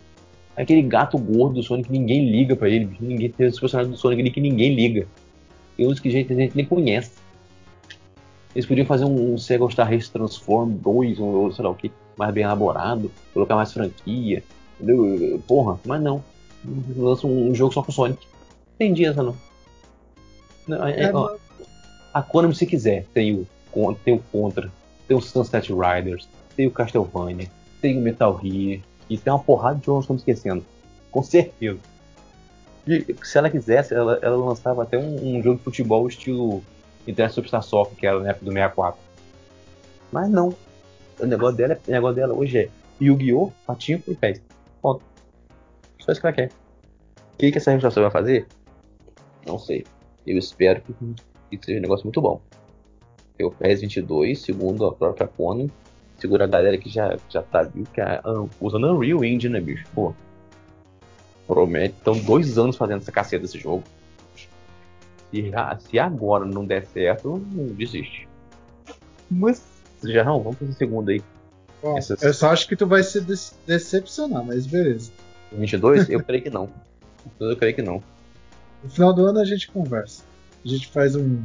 Aquele gato gordo do Sonic, ninguém liga pra ele. Ninguém tem os personagens do Sonic ali que ninguém liga. Tem uns que a gente, a gente nem conhece. Eles podiam fazer um, um Sega Star Race Transform 2, ou, ou sei lá o que, mais bem elaborado, colocar mais franquia, entendeu? Porra, mas não. Lança um, um jogo só com Sonic. Entendi essa não. não é, É, ó, a Konami, se quiser, tem o, tem o Contra, tem o Sunset Riders, tem o Castlevania, tem o Metal Gear, e tem uma porrada de jogos que eu tô esquecendo. Com certeza. E, se ela quisesse, ela, ela lançava até um, um jogo de futebol estilo Internet Superstar Soccer, que era na época do 64. Mas não. O negócio dela, o negócio dela hoje é Yu-Gi-Oh! Patinho pro pés. Ponto. Só isso que ela quer. O que, que essa registração vai fazer? Não sei. Eu espero que, que seja um negócio muito bom. O PES 22, segundo a própria Konami. Segura a galera que já, já tá viu que a, a, usando Unreal Engine, né, bicho? Pô. Promete. Estão dois anos fazendo essa caceta desse jogo. Se, se agora não der certo, não desiste. Mas, já não, vamos fazer o segundo aí. Bom, Essas- Eu só acho que tu vai se decepcionar, mas beleza. 22? <laughs> Eu creio que não. Eu creio que não. No final do ano a gente conversa. A gente faz um,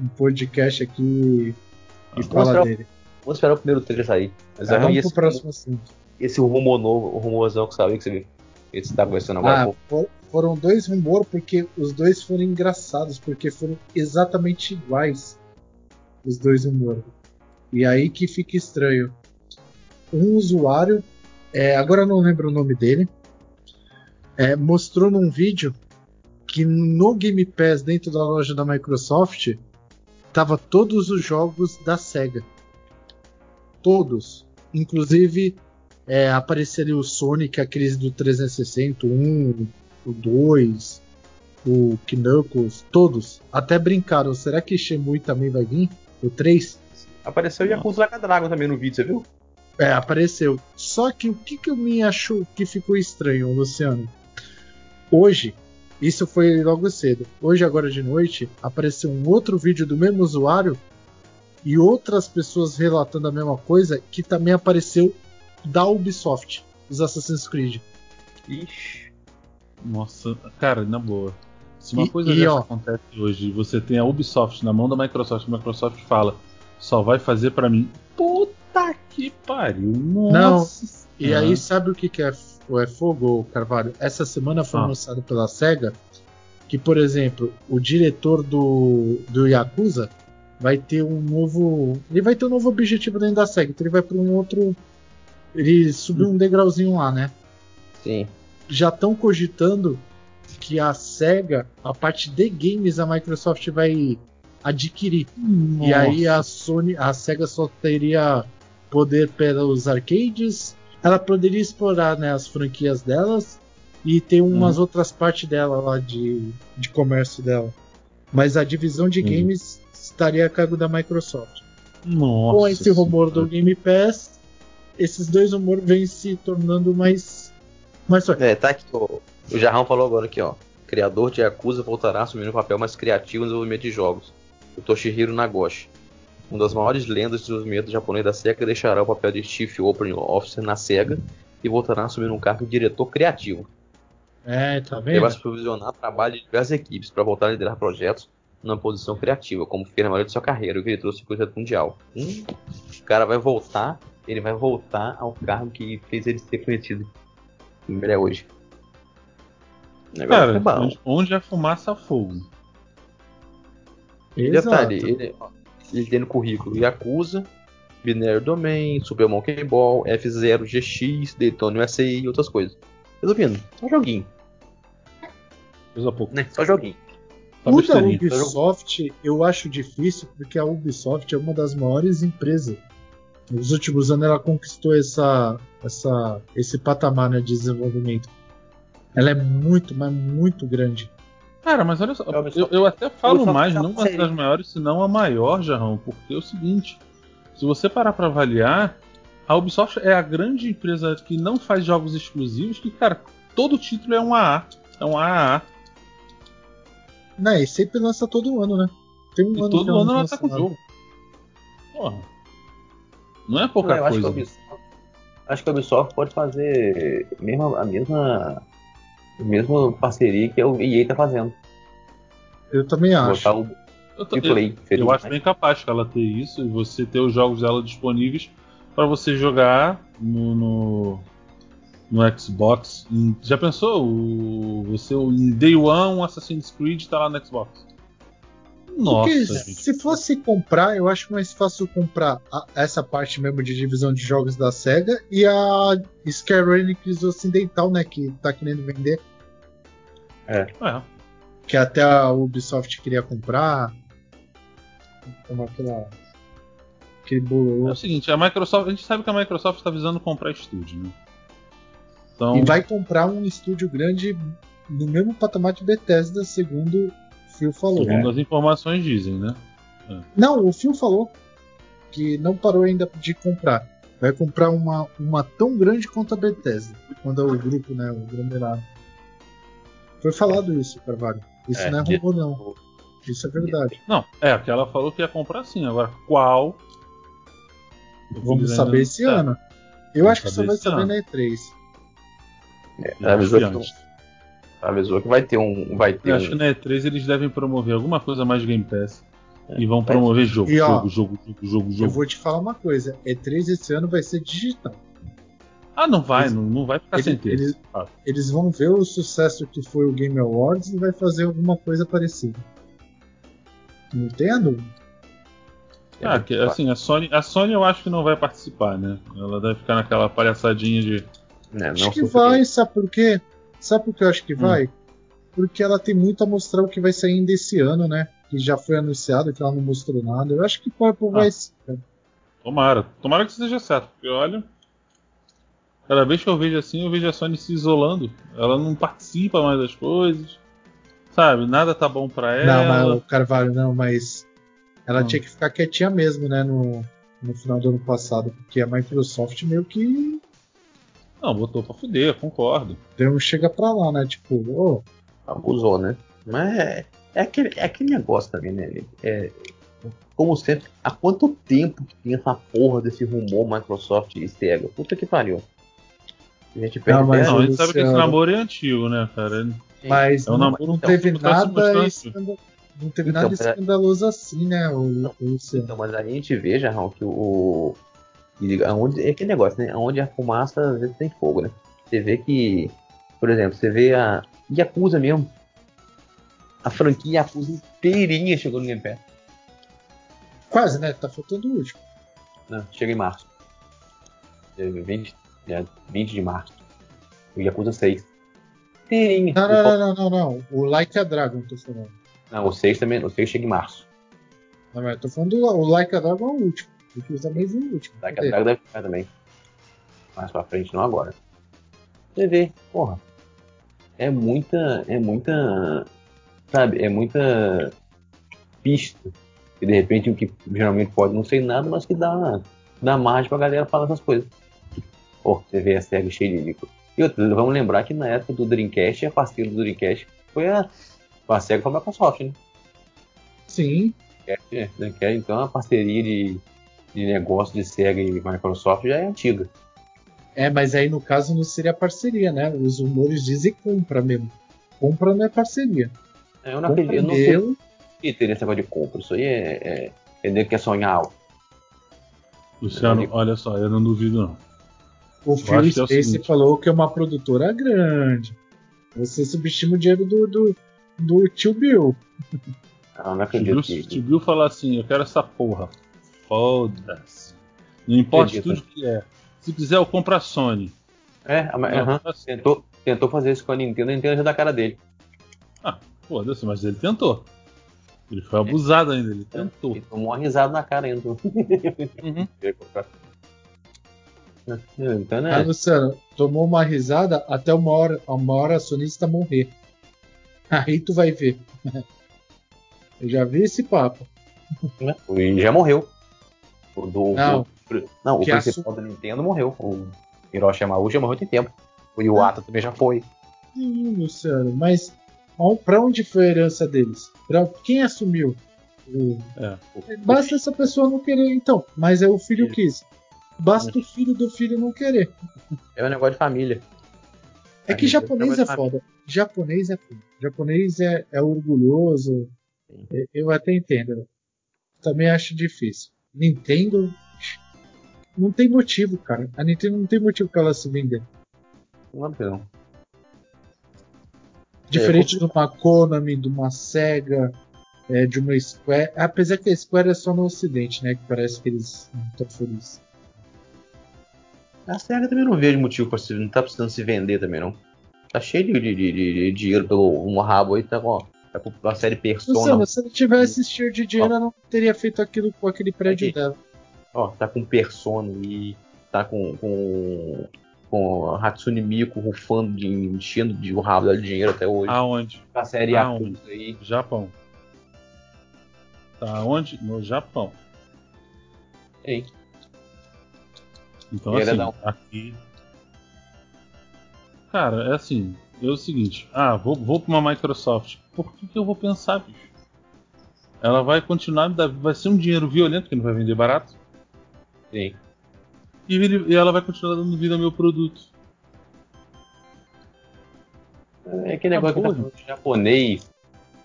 um podcast aqui e Ah, fala dele. Vamos esperar o primeiro trailer sair. Mas aí vamos esse, pro próximo assunto. esse rumor novo, o rumorzão que saiu que você viu. Esse tá conversando agora. Ah, for- foram dois rumores porque os dois foram engraçados, porque foram exatamente iguais. Os dois rumores. E aí que fica estranho. Um usuário, é, agora eu não lembro o nome dele, é, mostrou num vídeo que no Game Pass dentro da loja da Microsoft tava todos os jogos da Sega. Todos. Inclusive é, apareceria o Sonic, aqueles do 360, o 1, o 2, o Knuckles, todos. Até brincaram, será que Shemui também vai vir? O 3? Apareceu o Yakuza Like a Dragon também no vídeo, você viu? É, apareceu. Só que o que, que eu me achou que ficou estranho, Luciano? Hoje, isso foi logo cedo. Hoje, agora de noite, apareceu um outro vídeo do mesmo usuário e outras pessoas relatando a mesma coisa que também apareceu da Ubisoft, os Assassin's Creed. Ixi. Nossa, cara, na boa. Se uma E- coisa e, dessa ó- acontece hoje você tem a Ubisoft na mão da Microsoft, a Microsoft fala, só vai fazer pra mim. Puta que pariu. Nossa. E Aham. aí, sabe o que, que é, é fogo, Carvalho? Essa semana foi Ah. anunciado pela SEGA que, por exemplo, o diretor do, do Yakuza vai ter um novo. Ele vai ter um novo objetivo dentro da SEGA, então ele vai para um outro. Ele subiu um degrauzinho lá, né? Sim. Já estão cogitando que a SEGA, a parte de games, a Microsoft vai adquirir. E aí a Sony, a Sega só teria poder pelos arcades. Ela poderia explorar né, as franquias delas e tem umas Uhum. outras partes dela lá de, de comércio dela. Mas a divisão de Uhum. games estaria a cargo da Microsoft. Nossa Com esse rumor do. Game Pass, esses dois rumores vêm se tornando mais mais fortes. É, tá aqui, ó. O Jarrão falou agora aqui, ó. Criador de Yakuza voltará assumindo um papel mais criativo no desenvolvimento de jogos. O Toshihiro Nagoshi. Uma das maiores lendas de desenvolvimento japonês da SEGA deixará o papel de Chief Opening Officer na SEGA e voltará a assumir um cargo de diretor criativo. É, tá Ele vai vendo? supervisionar o trabalho de diversas equipes para voltar a liderar projetos numa posição criativa, como fez na maioria de sua carreira, o que ele trouxe o projeto mundial. Hum, o cara vai voltar, ele vai voltar ao cargo que fez ele ser conhecido como ele é hoje. Cara, é onde- é fumaça, fogo. Detalhe, Exato. ele, ó, ele tem no currículo Yakuza, Binary Domain, Super Monkey Ball, F0 GX, Daytona USA e outras coisas. Resumindo, só joguinho, Coisa pouco. né? Só joguinho. Tá O da. Ubisoft eu acho difícil porque a Ubisoft é uma das maiores empresas. Nos últimos anos ela conquistou essa, essa, esse patamar né, de desenvolvimento. Ela é muito, mas muito grande. Cara, mas olha só, É, mas eu, eu até falo Ubisoft mais, tá não uma das maiores, senão a maior, Jarrão, porque é o seguinte: se você parar pra avaliar, a Ubisoft é a grande empresa que não faz jogos exclusivos, que, cara, todo título é um AA. É um AAA. Né, e sempre lança todo ano, né? Tem um E ano que todo ano não ela lança tá com nada. jogo. Porra. Não é pouca eu acho que coisa. a Ubisoft, Acho que a Ubisoft pode fazer mesmo, a mesma, a mesma parceria que o EA tá fazendo. Eu também acho. Botar o Eu, Triple eu, eu acho bem capaz que ela ter isso e você ter os jogos dela disponíveis para você jogar no, no, no Xbox. Já pensou? O, você em Day One, um Assassin's Creed tá lá no Xbox. Nossa, Porque gente. se fosse comprar, eu acho mais fácil comprar a- essa parte mesmo de divisão de jogos da SEGA e a Square Enix Ocidental, né? Que tá querendo vender, É. que até a Ubisoft queria comprar. Então, aquela. É o seguinte, a Microsoft, a gente sabe que a Microsoft está visando comprar estúdio, né? Então, E vai comprar um estúdio grande no mesmo patamar de Bethesda, segundo o Phil falou. segundo as informações dizem, né? Não, o Phil falou que não parou ainda de comprar. Vai comprar uma, uma tão grande quanto a Bethesda. Quando é o grupo, né? O aglomerado. Foi falado isso, Carvalho. Isso É, não é robô, não. Isso é verdade. Não, é, que ela falou que ia comprar sim. Agora, qual? Vamos saber esse é, ano. Eu Vamos acho que só vai saber ano. na E3. É, eu acho avisou, que vai ter um. Vai ter Eu um acho que na E3 eles devem promover alguma coisa mais de Game Pass. É, e vão promover jogo, E, ó, jogo, jogo, jogo, jogo, Eu jogo. vou te falar uma coisa: E3 esse ano vai ser digital. Ah, não vai, Eles- não, não vai ficar sem ter. eles- Ah, Eles vão ver o sucesso que foi o Game Awards e vai fazer alguma coisa parecida. Não tenha dúvida. ah, que, assim, a Sony, a Sony eu acho que não vai participar, né? Ela deve ficar naquela palhaçadinha de. Né, Acho não que sofrer. vai, sabe por quê? Sabe por que eu acho Hum. que vai? Porque ela tem muito a mostrar o que vai sair ainda esse ano, né? Que já foi anunciado, que ela não mostrou nada. Eu acho que Purple Ah. vai. Tomara. Tomara que seja certo, porque olha. Cada vez que eu vejo assim, eu vejo a Sony se isolando. Ela não participa mais das coisas. Sabe? Nada tá bom pra Não, ela. mas o Carvalho não, mas ela Hum. tinha que ficar quietinha mesmo, né? No, no final do ano passado, porque a Microsoft meio que Não, botou pra fuder, concordo. um chega pra lá, né? Tipo, ô, Abusou, né? Mas é, é, aquele, é aquele negócio também, né? É, como sempre, há quanto tempo que tem essa porra desse rumor Microsoft e Sega? Puta que pariu. A gente perde Não, mas Não, a gente sabe que esse namoro é antigo, né, cara? mas É um não, não teve nada mostrando. escanda- não teve Então, nada é- escandaloso assim, né? O, Não. o Luciano. Então, mas a gente vê, Jarrão, que o. e aonde, é aquele negócio, né? Onde a fumaça às vezes tem fogo, né? Você vê que, por exemplo, você vê a Yakuza mesmo. A franquia Yakuza inteirinha chegou no Game Pass. Quase, né? Tá faltando o último. Não, chega em março. É 20, é 20 de março. O Yakuza 6. Inteirinha. Não, não, não, não, não. O Like a Dragon, tô falando. Não, o 6 também. O 6 chega em março. Não, mas eu tô falando do o Like a Dragon é o último. Porque eu também vi o último. Daqui a pouco deve ficar também. Mais pra frente, não agora. Você vê, porra. É muita. É muita. Sabe, é muita pista. E de repente o que geralmente pode não ser nada, mas que dá, dá margem pra galera falar essas coisas. Pô, você vê a SEGA cheia de líquido. E outra, vamos lembrar que na época do Dreamcast, a parceira do Dreamcast foi a. A SEGA foi a Microsoft, né? Sim. É, né, que é, Então a parceria de, de negócio de SEGA e Microsoft já é antiga. É, mas aí no caso não seria parceria, né? Os rumores dizem compra mesmo. Compra não é parceria. É, Eu não Compra acredito, eu não meu, acredito nesse negócio de compra. Isso aí é. é, é que quer sonhar alto. Luciano, olha só, eu não duvido não. o Phil é o Space seguinte. falou que é uma produtora grande. Você subestima o dinheiro do, do, do tio Bill. Eu não Se acredito o que. Bill- Bill falar assim, eu quero essa porra. Foda-se. Não importa Acredito. tudo que é. Se quiser, eu compro a Sony. É, a- Não, tentou, tentou fazer isso com a Nintendo, a Nintendo já dá a cara dele. Foda-se, mas ele tentou. Ele foi abusado ainda, ele tentou. Ele tomou uma risada na cara ainda. Uhum. <laughs> Então, Ah, né? Luciano, tomou uma risada até uma hora, uma hora a sonista morrer. Aí tu vai ver. <laughs> Eu já vi esse papo. né? E já morreu. O do, Não. o, não, o Que principal da Nintendo morreu. O Hiroshi Yamauchi já morreu tem tempo. O Iwata também já foi. Sim, Luciano, mas pra onde foi a herança deles? Pra quem assumiu? O- É. Basta essa pessoa não querer, então. Mas é o filho Isso. quis. Basta o filho do filho não querer. É um negócio de família. É que gente japonês é foda. Japonês é foda. Japonês é, é orgulhoso. Sim. É- Eu até entendo. Também acho difícil. Nintendo. Não tem motivo, cara. A Nintendo não tem motivo pra ela se vender. Não, não. Diferente de uma Konami, de uma Sega, é, de uma Square. Apesar que a Square é só no ocidente, né? Que parece que eles não estão felizes. A SEGA também não vejo motivo pra se. Não tá precisando se vender também, não. Tá cheio de, de- de- de- dinheiro pelo um rabo aí, tá com tá com a série Persona. Luciano, se ela tivesse esse cheio de dinheiro, ela não teria feito aquilo com aquele prédio Aqui. dela. Ó, tá com Persona e tá com. com. com a Hatsune Miku rufando, de, enchendo de, o rabo de dinheiro até hoje. Aonde? a série aonde? Yakuza aí. Japão. Tá onde? No Japão. Ei, Então, assim, um- aqui. Cara, é assim. É o seguinte. Ah, vou, vou pra uma Microsoft. Por que, que eu vou pensar, bicho? Ela vai continuar. Vai ser um dinheiro violento, que não vai vender barato. sim. E, ele- e ela vai continuar dando vida ao meu produto. É aquele negócio que tá falando japonês.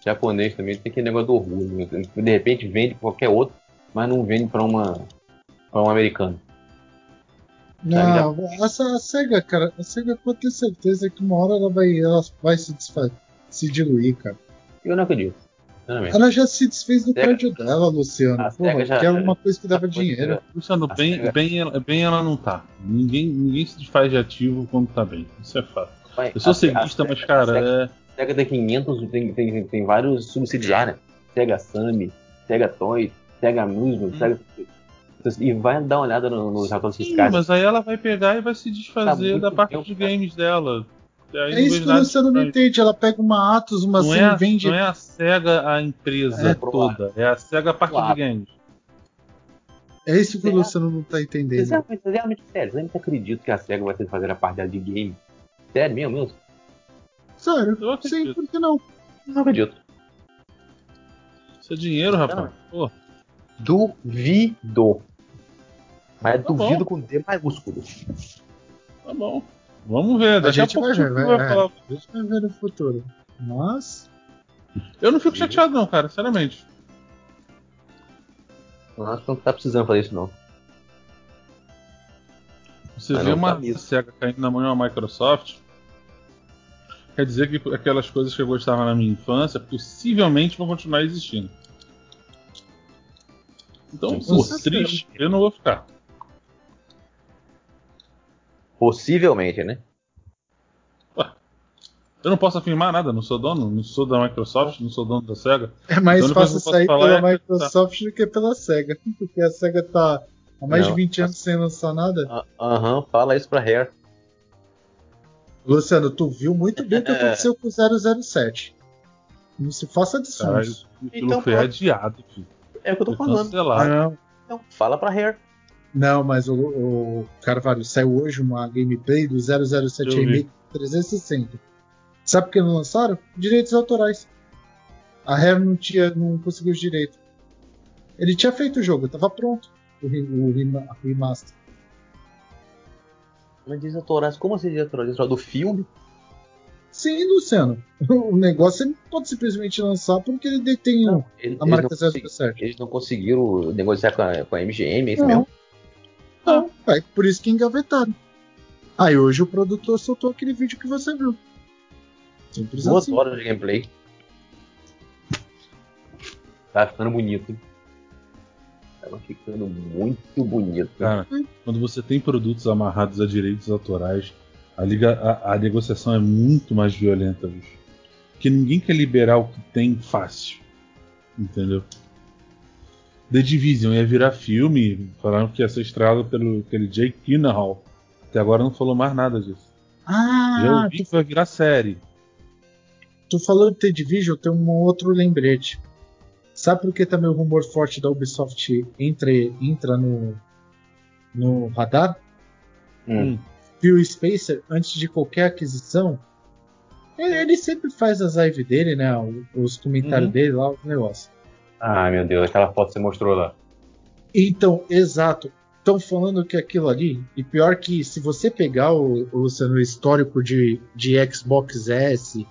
Japonês também tem aquele negócio do orgulho. De repente vende pra qualquer outro, mas não vende pra uma. pra um americano. Não, essa a SEGA, cara, a SEGA pode ter certeza que uma hora ela vai, ela vai se desfazer, se diluir, cara. Eu não acredito. Ela já se desfez do prédio dela, Luciano. a Porra, já- que é uma coisa que dava <laughs> coisa dinheiro. Luciano, bem, SEGA- bem, ela- bem ela não tá. Ninguém, ninguém se faz de ativo quando tá bem. Isso é fato. Vai, Eu sou ceguista, mas, a cara, SEGA, é. a SEGA tem 500, tem, tem, tem vários subsidiários, né? Sega Sammy, Sega Toy, Sega Amusement, Hum. Sega... E vai dar uma olhada no- nos relatórios Sim, fiscais. mas aí ela vai pegar e vai se Tá desfazer muito da parte tempo, de cara. games dela. E aí É isso que Luciano não entende. Ela pega uma Atos, uma Não Sim, é, a, vende. não é a SEGA a empresa É, toda, é a SEGA a parte Claro. de games. É isso que o É. Luciano não tá entendendo. Realmente, vocês realmente, sério, vocês realmente acreditam que a SEGA vai ter que fazer a parte dela de game? Sério mesmo, mesmo? Sério, Eu sim, acredito. por que não? Não acredito. Isso é dinheiro, rapaz. Pô, Duvido. Mas Tá duvido bom. com D maiúsculo. tá bom. Vamos ver. Daqui a, gente pouco vai vai- vai é. falar. A gente vai ver no futuro. Mas. Eu não fico chateado, não, cara, sinceramente. Não acho que não tá precisando fazer isso, não. Você Ah, vê uma tá mesmo. SEGA caindo na mão de uma Microsoft. Quer dizer que aquelas coisas que eu gostava na minha infância possivelmente vão continuar existindo. Então, certeza. triste, eu não vou ficar. Possivelmente, né? Eu não posso afirmar nada, não sou dono, não sou da Microsoft, não sou dono da SEGA. É mais Então, fácil sair falar pela é que Microsoft do que pela SEGA. <laughs> Porque a SEGA tá há mais Não. de 20 anos sem lançar nada. Ah, Aham, fala isso pra Hair. Luciano, tu viu muito bem o que É. aconteceu com o 007. Não se faça de Caralho, Então, foi pronto. adiado, filho. É o que eu tô Foi falando. cancelado. Não, Então, fala pra Hair. Não, mas o, o Carvalho, saiu hoje uma gameplay do 007 Eu vi. Remake 360. Sabe por que não lançaram? Direitos autorais. A Rare não, tinha, não conseguiu os direitos. Ele tinha feito o jogo, tava pronto. O, o rema- remaster. Mas diz autorais, como assim diz autorais? Do filme? Sim, Luciano. <laughs> O negócio ele não pode simplesmente lançar porque ele detém o- ele- a eles, marca não consegui- 007. eles não conseguiram negociar com a, com a MGM, é isso Não. mesmo? Não, é por isso que engavetaram. Aí hoje o produtor soltou aquele vídeo que você viu. Simples Duas assim. horas de gameplay. Tá ficando bonito. hein? Tava ficando muito bonito. Cara, quando você tem produtos amarrados a direitos autorais, a, liga, a, a negociação é muito mais violenta, bicho. Porque ninguém quer liberar o que tem fácil. Entendeu? The Division ia virar filme, falaram que ia ser estrelado pelo aquele Jake Gyllenhaal. Até agora não falou mais nada disso. Já Ah, ouvi tu, que vai virar série. tu falou de The Division, tem um outro lembrete. Sabe por que também o rumor forte da Ubisoft entre, entra no, no radar? Hum. Phil Spacer, antes de qualquer aquisição, ele, ele sempre faz as lives dele, né? o- Os comentários Uhum. dele lá, os negócios. Ah, meu Deus, aquela foto que você mostrou lá. Então, exato. estão falando que aquilo ali, e pior que se você pegar o, o Luciano, o histórico de, de Xbox S,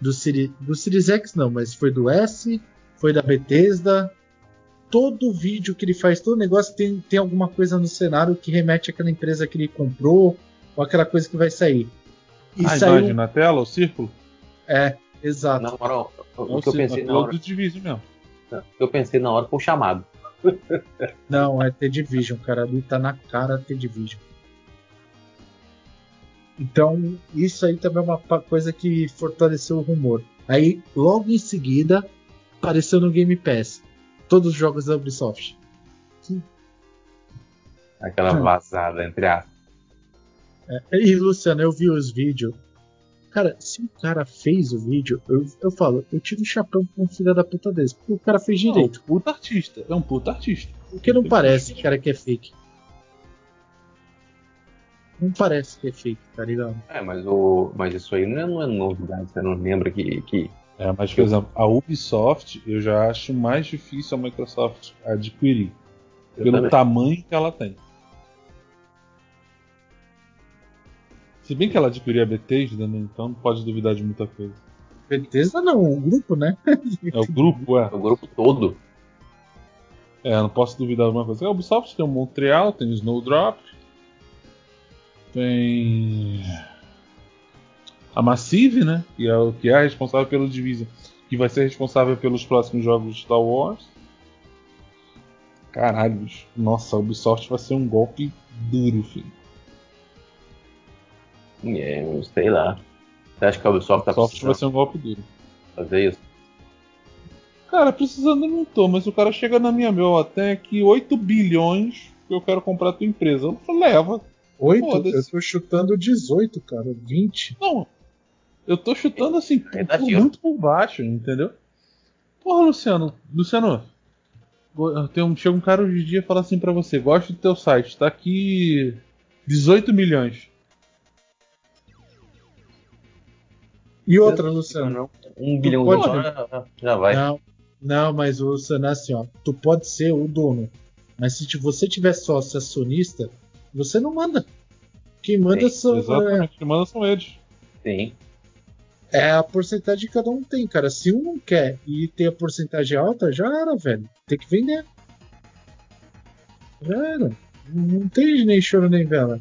do, Siri, do Series X não, mas foi do S, foi da Bethesda, todo vídeo que ele faz, todo negócio tem, tem alguma coisa no cenário que remete àquela empresa que ele comprou, ou aquela coisa que vai sair. E a saiu... imagem na tela, o círculo? É, exato. Na hora, o, o que eu pensei na hora... do Division mesmo. Que eu pensei na hora foi o chamado. <laughs> Não, é The Division, cara. Ali tá na cara The Division. Então, isso aí também é uma coisa que fortaleceu o rumor. Aí, logo em seguida, apareceu no Game Pass. Todos os jogos da Ubisoft. Aquela vazada, entre aspas. É, e, Luciano, eu vi os vídeos. Cara, se o cara fez o vídeo, eu, eu falo, eu tiro o chapéu com um filho da puta desse. Porque o cara fez direito. Não, puta artista. É um puta artista. Porque não parece, cara, que é fake. Não parece que é fake, tá ligado? É, mas, o, mas isso aí não é, não é novidade. Você não lembra que. que... É, mas, por exemplo, a Ubisoft eu já acho mais difícil a Microsoft adquirir. Eu pelo também. tamanho que ela tem. Se bem que ela adquiriu a Bethesda, né? Então não pode duvidar de muita coisa. Bethesda não, o grupo, né? <laughs> É o grupo, é. O grupo todo. É, não posso duvidar de uma coisa. A Ubisoft tem o Montreal, tem o Snowdrop, tem a Massive, né? Que é o que é responsável pelo Division, que vai ser responsável pelos próximos jogos de Star Wars. Caralho, nossa, a Ubisoft vai ser um golpe duro, filho. É, sei lá. Você acha que a Ubisoft tá precisando? vai ser um golpe duro. Fazer isso? Cara, precisando não tô, mas o cara chega na minha mão até aqui 8 bilhões que eu quero comprar a tua empresa. Eu falo, leva. 8? Eu tô chutando 18, cara. 20. Não. Eu tô chutando assim, é por, muito por baixo, entendeu? Porra, Luciano. Luciano. Tem um, chega um cara hoje em dia e fala assim para você: Gosto do teu site, tá aqui 18 milhões. E outra, Luciano. Um bilhão de dólares já vai. Não, não, mas Luciano, é assim, ó. Tu pode ser o dono. Mas se você tiver sócio acionista, você não manda. Quem manda Sim, são. Exatamente, é... quem manda são eles. Sim. É a porcentagem que cada um tem, cara. Se um não quer e tem a porcentagem alta, já era, velho. Tem que vender. Já era. Não tem nem choro nem vela.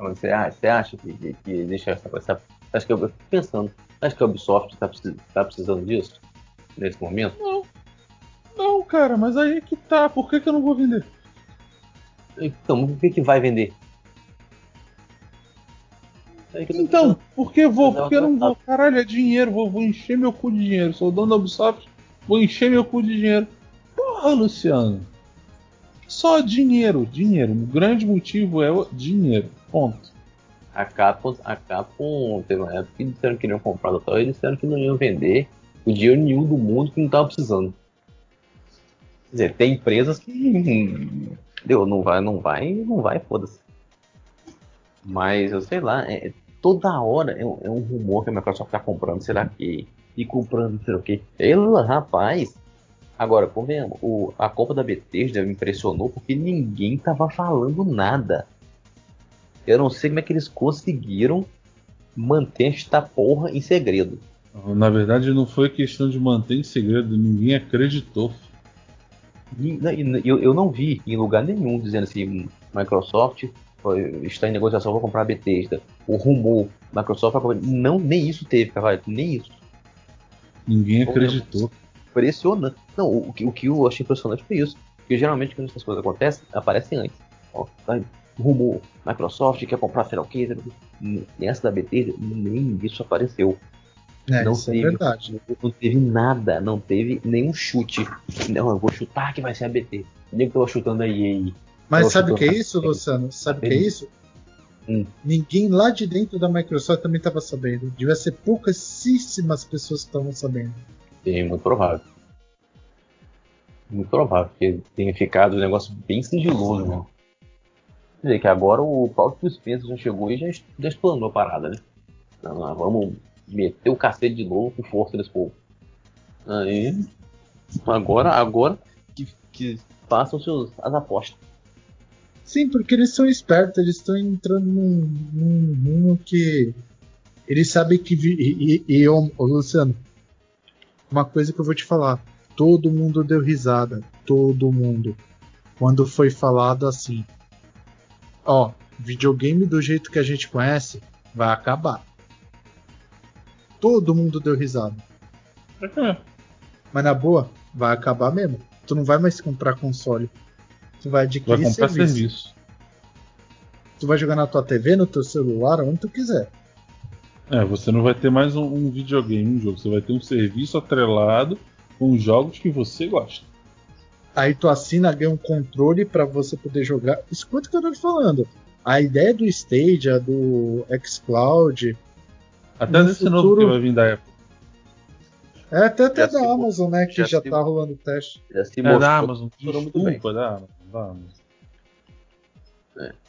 Você, você acha que, que, que deixa essa coisa? Acho que eu fico pensando, acho que a Ubisoft está tá precisando disso nesse momento? Não. Não, cara, mas aí é que tá. Por que, que eu não vou vender? Então, por que, que vai vender? Então, por que vou? Porque eu não vou. Caralho, é dinheiro, vou, vou encher meu cu de dinheiro. Sou dono da Ubisoft, vou encher meu cu de dinheiro. Porra, Luciano. Só dinheiro, dinheiro. O grande motivo é o dinheiro. Ponto. A Capcom, a Capcom teve uma época que disseram que iriam comprar tal, eles disseram que não iam vender o dinheiro nenhum do mundo que não estava precisando. Quer dizer, tem empresas que deu, não vai, não vai, não vai, foda-se. Mas eu sei lá, é, toda hora é, é, um rumor que a Microsoft está comprando, será que e comprando, sei o que. Ela, rapaz, Agora, convenhamos, o, a Copa da Bethesda me impressionou porque ninguém tava falando nada. Eu não sei como é que eles conseguiram manter esta porra em segredo. Na verdade, não foi questão de manter em segredo, ninguém acreditou. Eu, eu não vi em lugar nenhum dizendo assim: Microsoft está em negociação para comprar a Bethesda. O rumor, Microsoft vai comprar. Não, nem isso teve, cara, nem isso. Ninguém acreditou impressionante. Não, o, o, que eu achei impressionante foi isso. Porque geralmente quando essas coisas acontecem, aparecem antes. Ó, tá, rumor, Microsoft quer comprar o que, nessa da BT, nem isso apareceu. É, não isso é teve, é verdade. Não, não, teve nada, não teve nenhum chute. Não, eu vou chutar que vai ser a BT. Nem que tava chutando aí. Mas sabe o que é isso, Luciano? Sabe o que é isso? Hum. Ninguém lá de dentro da Microsoft também estava sabendo. Devia ser pouquíssimas pessoas que estavam sabendo. Sim, muito provável. Muito provável, porque tenha ficado um negócio bem sigiloso, né? Quer dizer, que agora o próprio Spencer já chegou e já, já a parada, né? Vamos meter o cacete de novo com força nesse povo. Aí, agora, agora que, que seus, as apostas. Sim, porque eles são espertos, eles estão entrando num, num rumo que eles sabem que. E, e, e ô, Luciano, uma coisa que eu vou te falar: todo mundo deu risada, todo mundo. Quando foi falado assim: ó, videogame do jeito que a gente conhece vai acabar. Todo mundo deu risada. É. Mas na boa, vai acabar mesmo. Tu não vai mais comprar console. Tu vai adquirir Vai serviço. serviço. Tu vai jogar na tua TV, no teu celular, onde tu quiser. É, você não vai ter mais um, um videogame, um jogo. Você vai ter um serviço atrelado com os jogos que você gosta. Aí tu assina, ganha um controle pra você poder jogar. Escuta o que eu tô te falando. A ideia do Stadia, do xCloud, Até No desse novo futuro- que vai vir da Apple. é até, até da Amazon, né? Que já, já se- tá rolando teste. Já se É mostrou, da Amazon. funcionou muito bem. Desculpa, da Amazon. Da Amazon.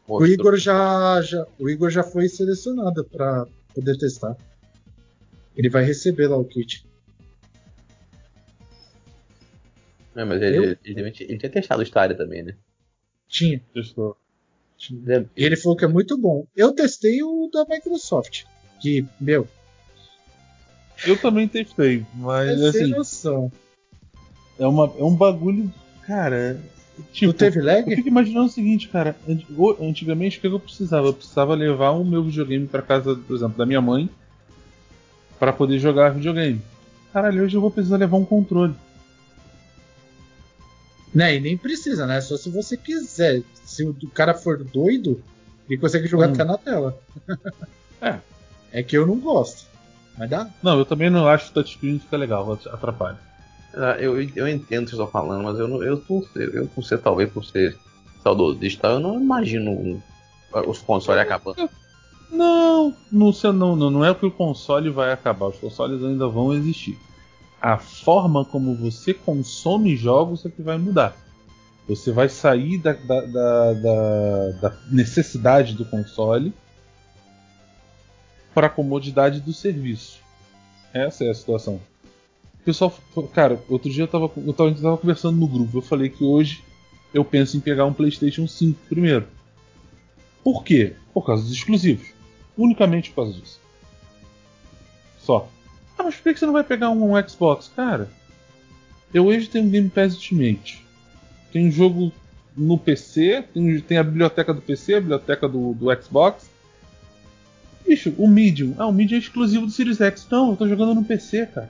O Igor já, já, o Igor já foi selecionado pra poder testar. Ele vai receber lá o kit. É, mas ele, ele, ele, ele tinha testado o Stadia também, né? Tinha. Testou. tinha. E ele falou que é muito bom. Eu testei o da Microsoft. Que, meu, Eu também testei, é mas sem assim, noção. é, uma, é um bagulho. Cara. Tipo, tu teve Eu lag? fico imaginando o seguinte, cara. Antigamente, o que eu precisava? Eu precisava levar o meu videogame pra casa, por exemplo, da minha mãe pra poder jogar videogame. Caralho, hoje eu vou precisar levar um controle. Né, e nem precisa, né? Só se você quiser. Se o cara for doido, ele consegue jogar Hum. até na tela. É. É que eu não gosto. Mas dá. Não, eu também não acho que o touchscreen fica legal, atrapalha. Ah, Eu, eu entendo o que você está falando, mas eu não, eu não sei, eu por ser, talvez por ser saudosista, eu não imagino um- os consoles acabando. Não, não, não, não, não é que o console vai acabar, os consoles ainda vão existir. A forma como você consome jogos é que vai mudar. Você vai sair da, da, da, da- da necessidade do console para a comodidade do serviço. Essa é a situação. Pessoal, cara, outro dia eu tava, eu tava, gente tava conversando no grupo. Eu falei que hoje eu penso em pegar um PlayStation 5 primeiro. Por quê? Por causa dos exclusivos. Unicamente por causa disso. Só. Ah, mas por que você não vai pegar um, um Xbox? Cara, eu hoje tenho um Game Pass Ultimate. Tem um jogo no PC, tem, tem a biblioteca do PC, a biblioteca do, do Xbox. Bicho, o Medium. Ah, o Medium é exclusivo do Series X. Não, eu tô jogando no PC, cara.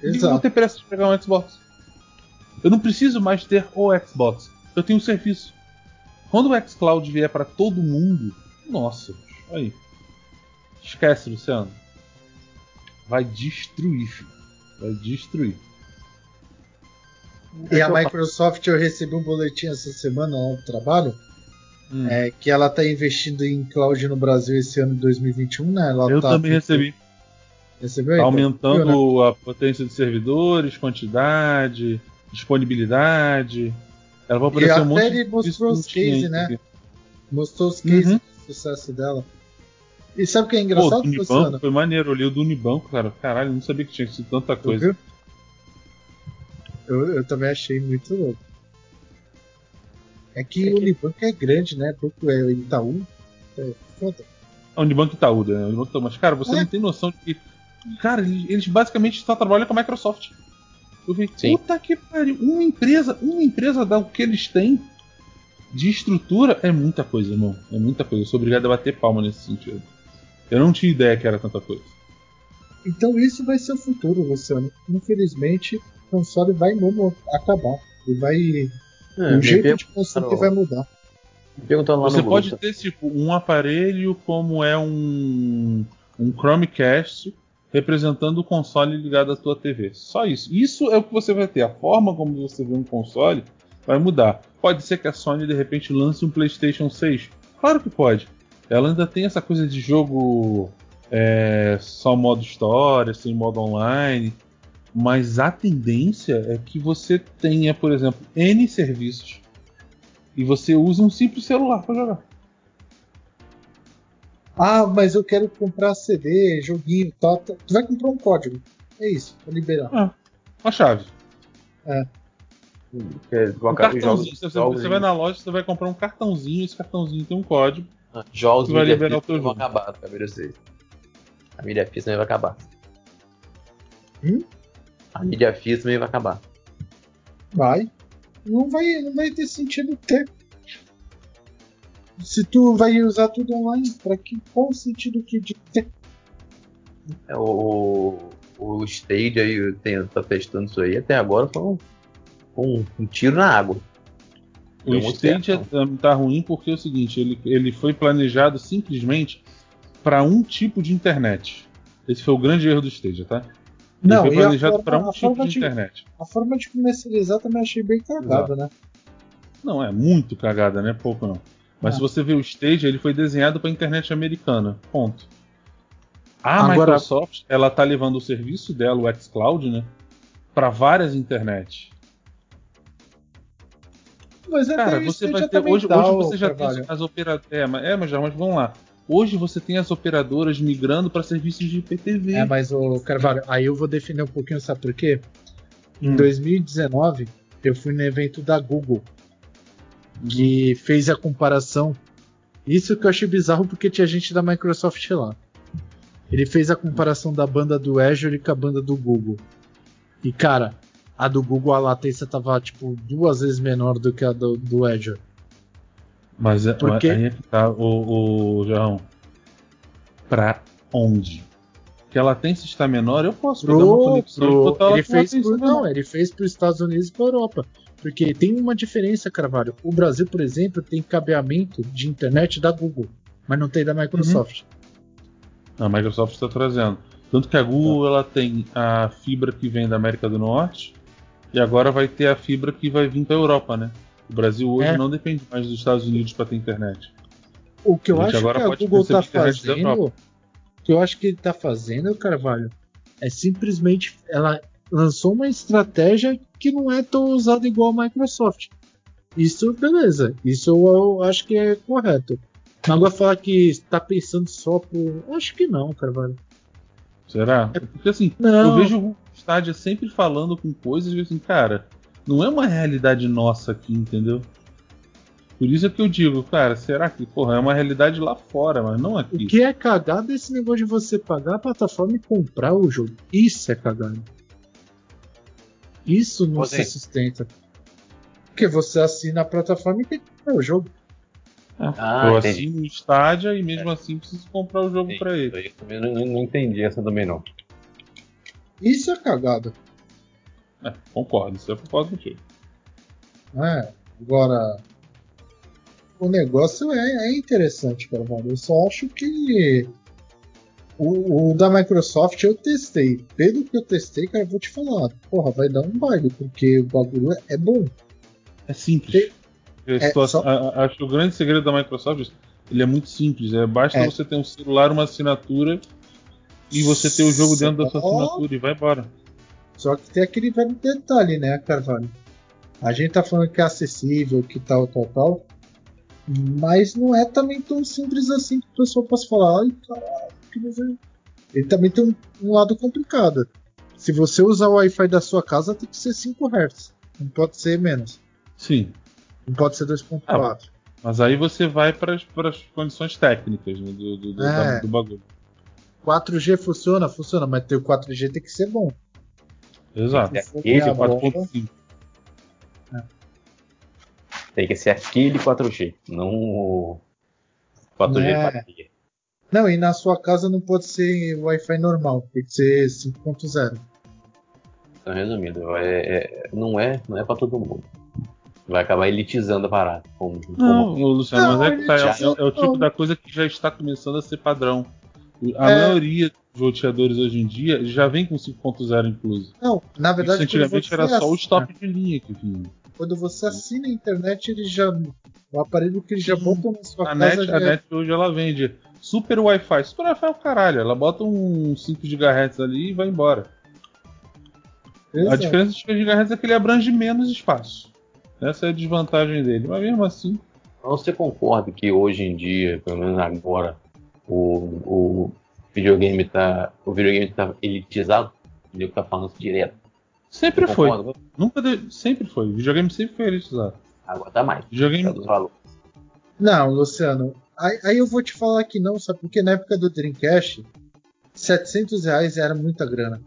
Por que eu vou ter pressa de pegar um Xbox? Eu não preciso mais ter o Xbox. Eu tenho um serviço. Quando o xCloud vier para todo mundo, nossa, aí. Esquece, Luciano. Vai destruir, filho. Vai destruir. E a Microsoft, eu recebi um boletim essa semana lá no trabalho, Hum. é, que ela tá investindo em cloud no Brasil esse ano de 2021, né? Ela Eu tá- também recebi. Recebeu? Tá Então, aumentando viu, né? a potência de servidores, quantidade, disponibilidade. Ela vai E oferecer até um monte ele de mostrou os cases, né? aqui. Mostrou os cases Uhum. de sucesso dela. E sabe o que é Pô, engraçado, do Unibanco Luciano? foi maneiro. Eu li o do Unibanco, cara. Caralho, não sabia que tinha sido tanta coisa. Eu, eu também achei muito louco. É que É o que- Unibanco é grande, né? Porque é Itaú. É foda. É o Unibanco Itaú, né? Unibanco Itaú. Mas, cara, você É. não tem noção de que. Cara, eles, eles basicamente só trabalham com a Microsoft. Eu vi, Sim. puta que pariu. Uma empresa, uma empresa dá o que eles têm de estrutura é muita coisa, irmão. É muita coisa. Eu sou obrigado a bater palma nesse sentido. Eu não tinha ideia que era tanta coisa. Então isso vai ser o futuro, Luciano. Infelizmente, o console vai mesmo acabar. E vai. É, o jeito de Claro. vai mudar. perguntando lá Você pode ter, tipo, um aparelho como é um, um Chromecast representando o console ligado à tua TV. Só isso. Isso é o que você vai ter. A forma como você vê um console vai mudar. Pode ser que a Sony de repente lance um PlayStation 6. Claro que pode. Ela ainda tem essa coisa de jogo é, só modo história, sem modo online. Mas a tendência é que você tenha, por exemplo, N serviços e você usa um simples celular para jogar. Ah, mas eu quero comprar CD, joguinho, tal. tal. Tu vai comprar um código. É isso, pra liberar. Uma chave. Que é Um cartãozinho. jogos- você, jogos você vai na loja, você vai comprar um cartãozinho. Esse cartãozinho tem um código. Jogos vai liberar o teu vão acabar a mídia 6. A mídia física também vai acabar. Hum? A mídia física também vai acabar. Vai. Não vai, não vai ter sentido ter. Se tu vai usar tudo online, pra que qual o sentido que de ter? É, o, o Stage aí tem, tá testando isso aí. Até agora foi um, um, um tiro na água. O Deu certo, é- tá ruim porque é o seguinte, ele, ele foi planejado simplesmente para um tipo de internet. Esse foi o grande erro do stage, tá? Ele Não, foi planejado para um tipo de de, internet. a forma de comercializar também achei bem cagada, né? Não, é muito cagada, né? Pouco não. Mas Ah. se você vê o stage, ele foi desenhado para internet americana. Ponto. A Agora- Microsoft, ela tá levando o serviço dela, o xCloud, né? Para várias internets. Mas até Cara, você Stadia vai ter. Hoje, hoje você já Carvalho. tem as operadoras. É, mas, é, mas, já, mas vamos lá. Hoje você tem as operadoras migrando para serviços de IPTV. É, mas o Carvalho, aí eu vou defender um pouquinho, sabe por quê? Em Hum. 2019, eu fui no evento da Google, que fez a comparação. Isso que eu achei bizarro porque tinha gente da Microsoft lá. Ele fez a comparação da banda do Azure com a banda do Google. E cara, a do Google a latência tava tipo duas vezes menor do que a do, do Azure. Mas é, Por quê? aí é tá, o, o João. Pra onde? Que a latência está menor, eu posso pegar uma Pro, conexão pro, botar ela ele fez pro, menor. não, ele fez para os Estados Unidos e para Europa. Porque tem uma diferença, Carvalho. O Brasil, por exemplo, tem cabeamento de internet da Google, mas não tem da Microsoft. A Microsoft está trazendo. Tanto que a Google ela tem a fibra que vem da América do Norte e agora vai ter a fibra que vai vir para a Europa, né? O Brasil hoje É. não depende mais dos Estados Unidos para ter internet. O que eu acho que a Google tá da fazendo, o que eu acho que ele tá fazendo, Carvalho, é simplesmente ela lançou uma estratégia que não é tão usada igual a Microsoft. Isso, beleza. Isso eu, eu acho que é correto. Agora falar que está pensando só por. Acho que não, Carvalho. Será? Porque assim, Não. eu vejo o Stadia sempre falando com coisas e assim, cara, não é uma realidade nossa aqui, entendeu? Por isso é que eu digo, cara, será que, porra, é uma realidade lá fora, mas não O aqui. que é cagado é esse negócio de você pagar a plataforma e comprar o jogo. Isso é cagado. Isso não Você- se sustenta. Porque você assina a plataforma e tem que comprar o jogo. Ah, eu assino o Stadia e mesmo assim preciso comprar o jogo pra ele. Também não, não entendi essa também não. Isso é cagado. É, concordo, isso eu concordo contigo. né? Agora, o negócio é, é interessante, cara. mano. Eu só acho que o, o da Microsoft eu testei. Pelo que eu testei, cara, eu vou te falar. Porra, vai dar um baile, porque o bagulho é- é bom. É simples. É, estou- só- a- a- acho que o grande segredo da Microsoft ele é muito simples. É, basta É. você ter um celular, uma assinatura e você ter o jogo dentro da sua Só- assinatura e vai embora. Só que tem aquele velho detalhe, né, Carvalho? A gente tá falando que é acessível, que tal, tal, tal. Mas não é também tão simples assim que o pessoal possa falar. Ai, caralho, que você... Ele também tem um, um lado complicado. Se você usar o Wi-Fi da sua casa, tem que ser 5 Hz. Não pode ser menos. Sim. Não pode ser 2.4. Mas aí você vai para as condições técnicas né, do, do, do- É. da- do bagulho. 4G funciona? Funciona, mas ter o 4G tem que ser bom. Exato. Tem Se for aquele bomba, 4.5. Tem que ser aquele 4G, não o 4G É. 4G. Não, e na sua casa não pode ser Wi-Fi normal, tem que ser 5.0. Então, resumindo, é, é- não é, não é para todo mundo. Vai acabar elitizando a parada. Como, Não, como- Luciano, Não, mas é, que tá, é- é- é o tipo não. da coisa que já está começando a ser padrão. A É. maioria dos roteadores hoje em dia já vem com 5.0 incluso. Não, na Isso verdade, antigamente quando era você só o assina- stop de linha que vinha. Quando você assina a internet, ele já. O aparelho que ele já botam na sua A casa net, já a é- net hoje ela vende super Wi-Fi. Super Wi-Fi é o caralho. Ela bota um 5 GHz ali e vai embora. A Exato. diferença de 5 GHz é que ele abrange menos espaço. Essa é a desvantagem dele. Mas mesmo assim, Você concorda que hoje em dia, pelo menos agora, o, o videogame tá. O videogame tá elitizado? O nego tá falando isso direto. Sempre foi. Nunca de- Sempre foi. Videogame sempre foi elitizado. Agora tá mais. Videogame. Tá. Não, Luciano, aí, aí eu vou te falar que não, sabe? Porque na época do Dreamcast, 700 reais era muita grana.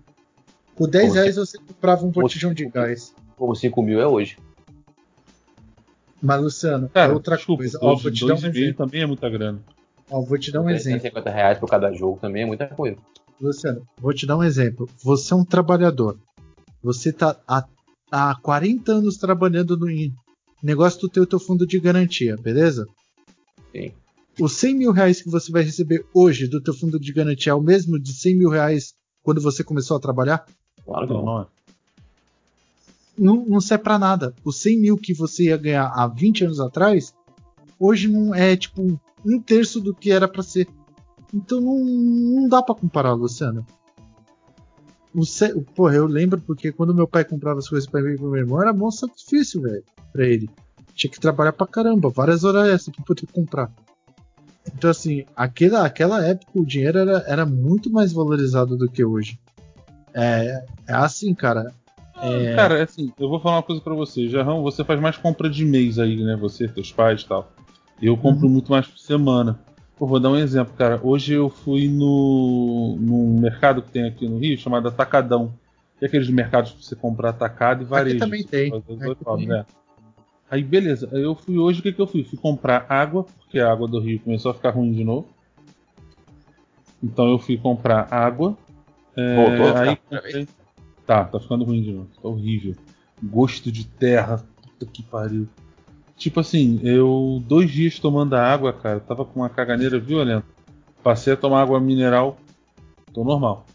Por 10 Poxa. reais você comprava um botijão de gás. Como 5 mil é hoje. Mas, Luciano, Cara, é outra desculpa, coisa. Ó, vou te dar um exemplo. também é muita grana. Ó, vou te dar um exemplo. 350 reais por cada jogo também é muita coisa. Luciano, vou te dar um exemplo. Você é um trabalhador. Você tá há, há 40 anos trabalhando no in- negócio do teu, teu fundo de garantia, beleza? Sim. Os 100 mil reais que você vai receber hoje do teu fundo de garantia é o mesmo de 100 mil reais quando você começou a trabalhar? Claro que Não, é. Não, não serve pra nada. Os 100 mil que você ia ganhar há 20 anos atrás, hoje não é tipo um terço do que era pra ser. Então não, não dá pra comparar, Luciano. O. Porra, eu lembro porque quando meu pai comprava as coisas pra mim e pro meu irmão, era bom sacrifício, velho, pra ele. Tinha que trabalhar pra caramba, várias horas extras pra poder comprar. Então, assim, aquela, aquela época o dinheiro era, era muito mais valorizado do que hoje. É, é assim, cara. É, Cara, assim, eu vou falar uma coisa pra você. Jarrão, você faz mais compra de mês aí, né? Você, teus pais e tal. Eu compro Uhum. muito mais por semana. Pô, vou dar um exemplo, cara. Hoje eu fui no num mercado que tem aqui no Rio, chamado Atacadão. Que é aqueles mercados pra você comprar atacado e varejo. também Você tem. Aqui tem. né? Aí beleza, eu fui hoje, o que, que eu fui? Fui comprar água, porque a água do Rio começou a ficar ruim de novo. Então eu fui comprar água. É, Voltou aí comprei... Tá, tá ficando ruim de novo. Tá horrível. Gosto de terra. Puta que pariu. Tipo assim, eu dois dias tomando a água, cara, tava com uma caganeira violenta. Passei a tomar água mineral, tô normal.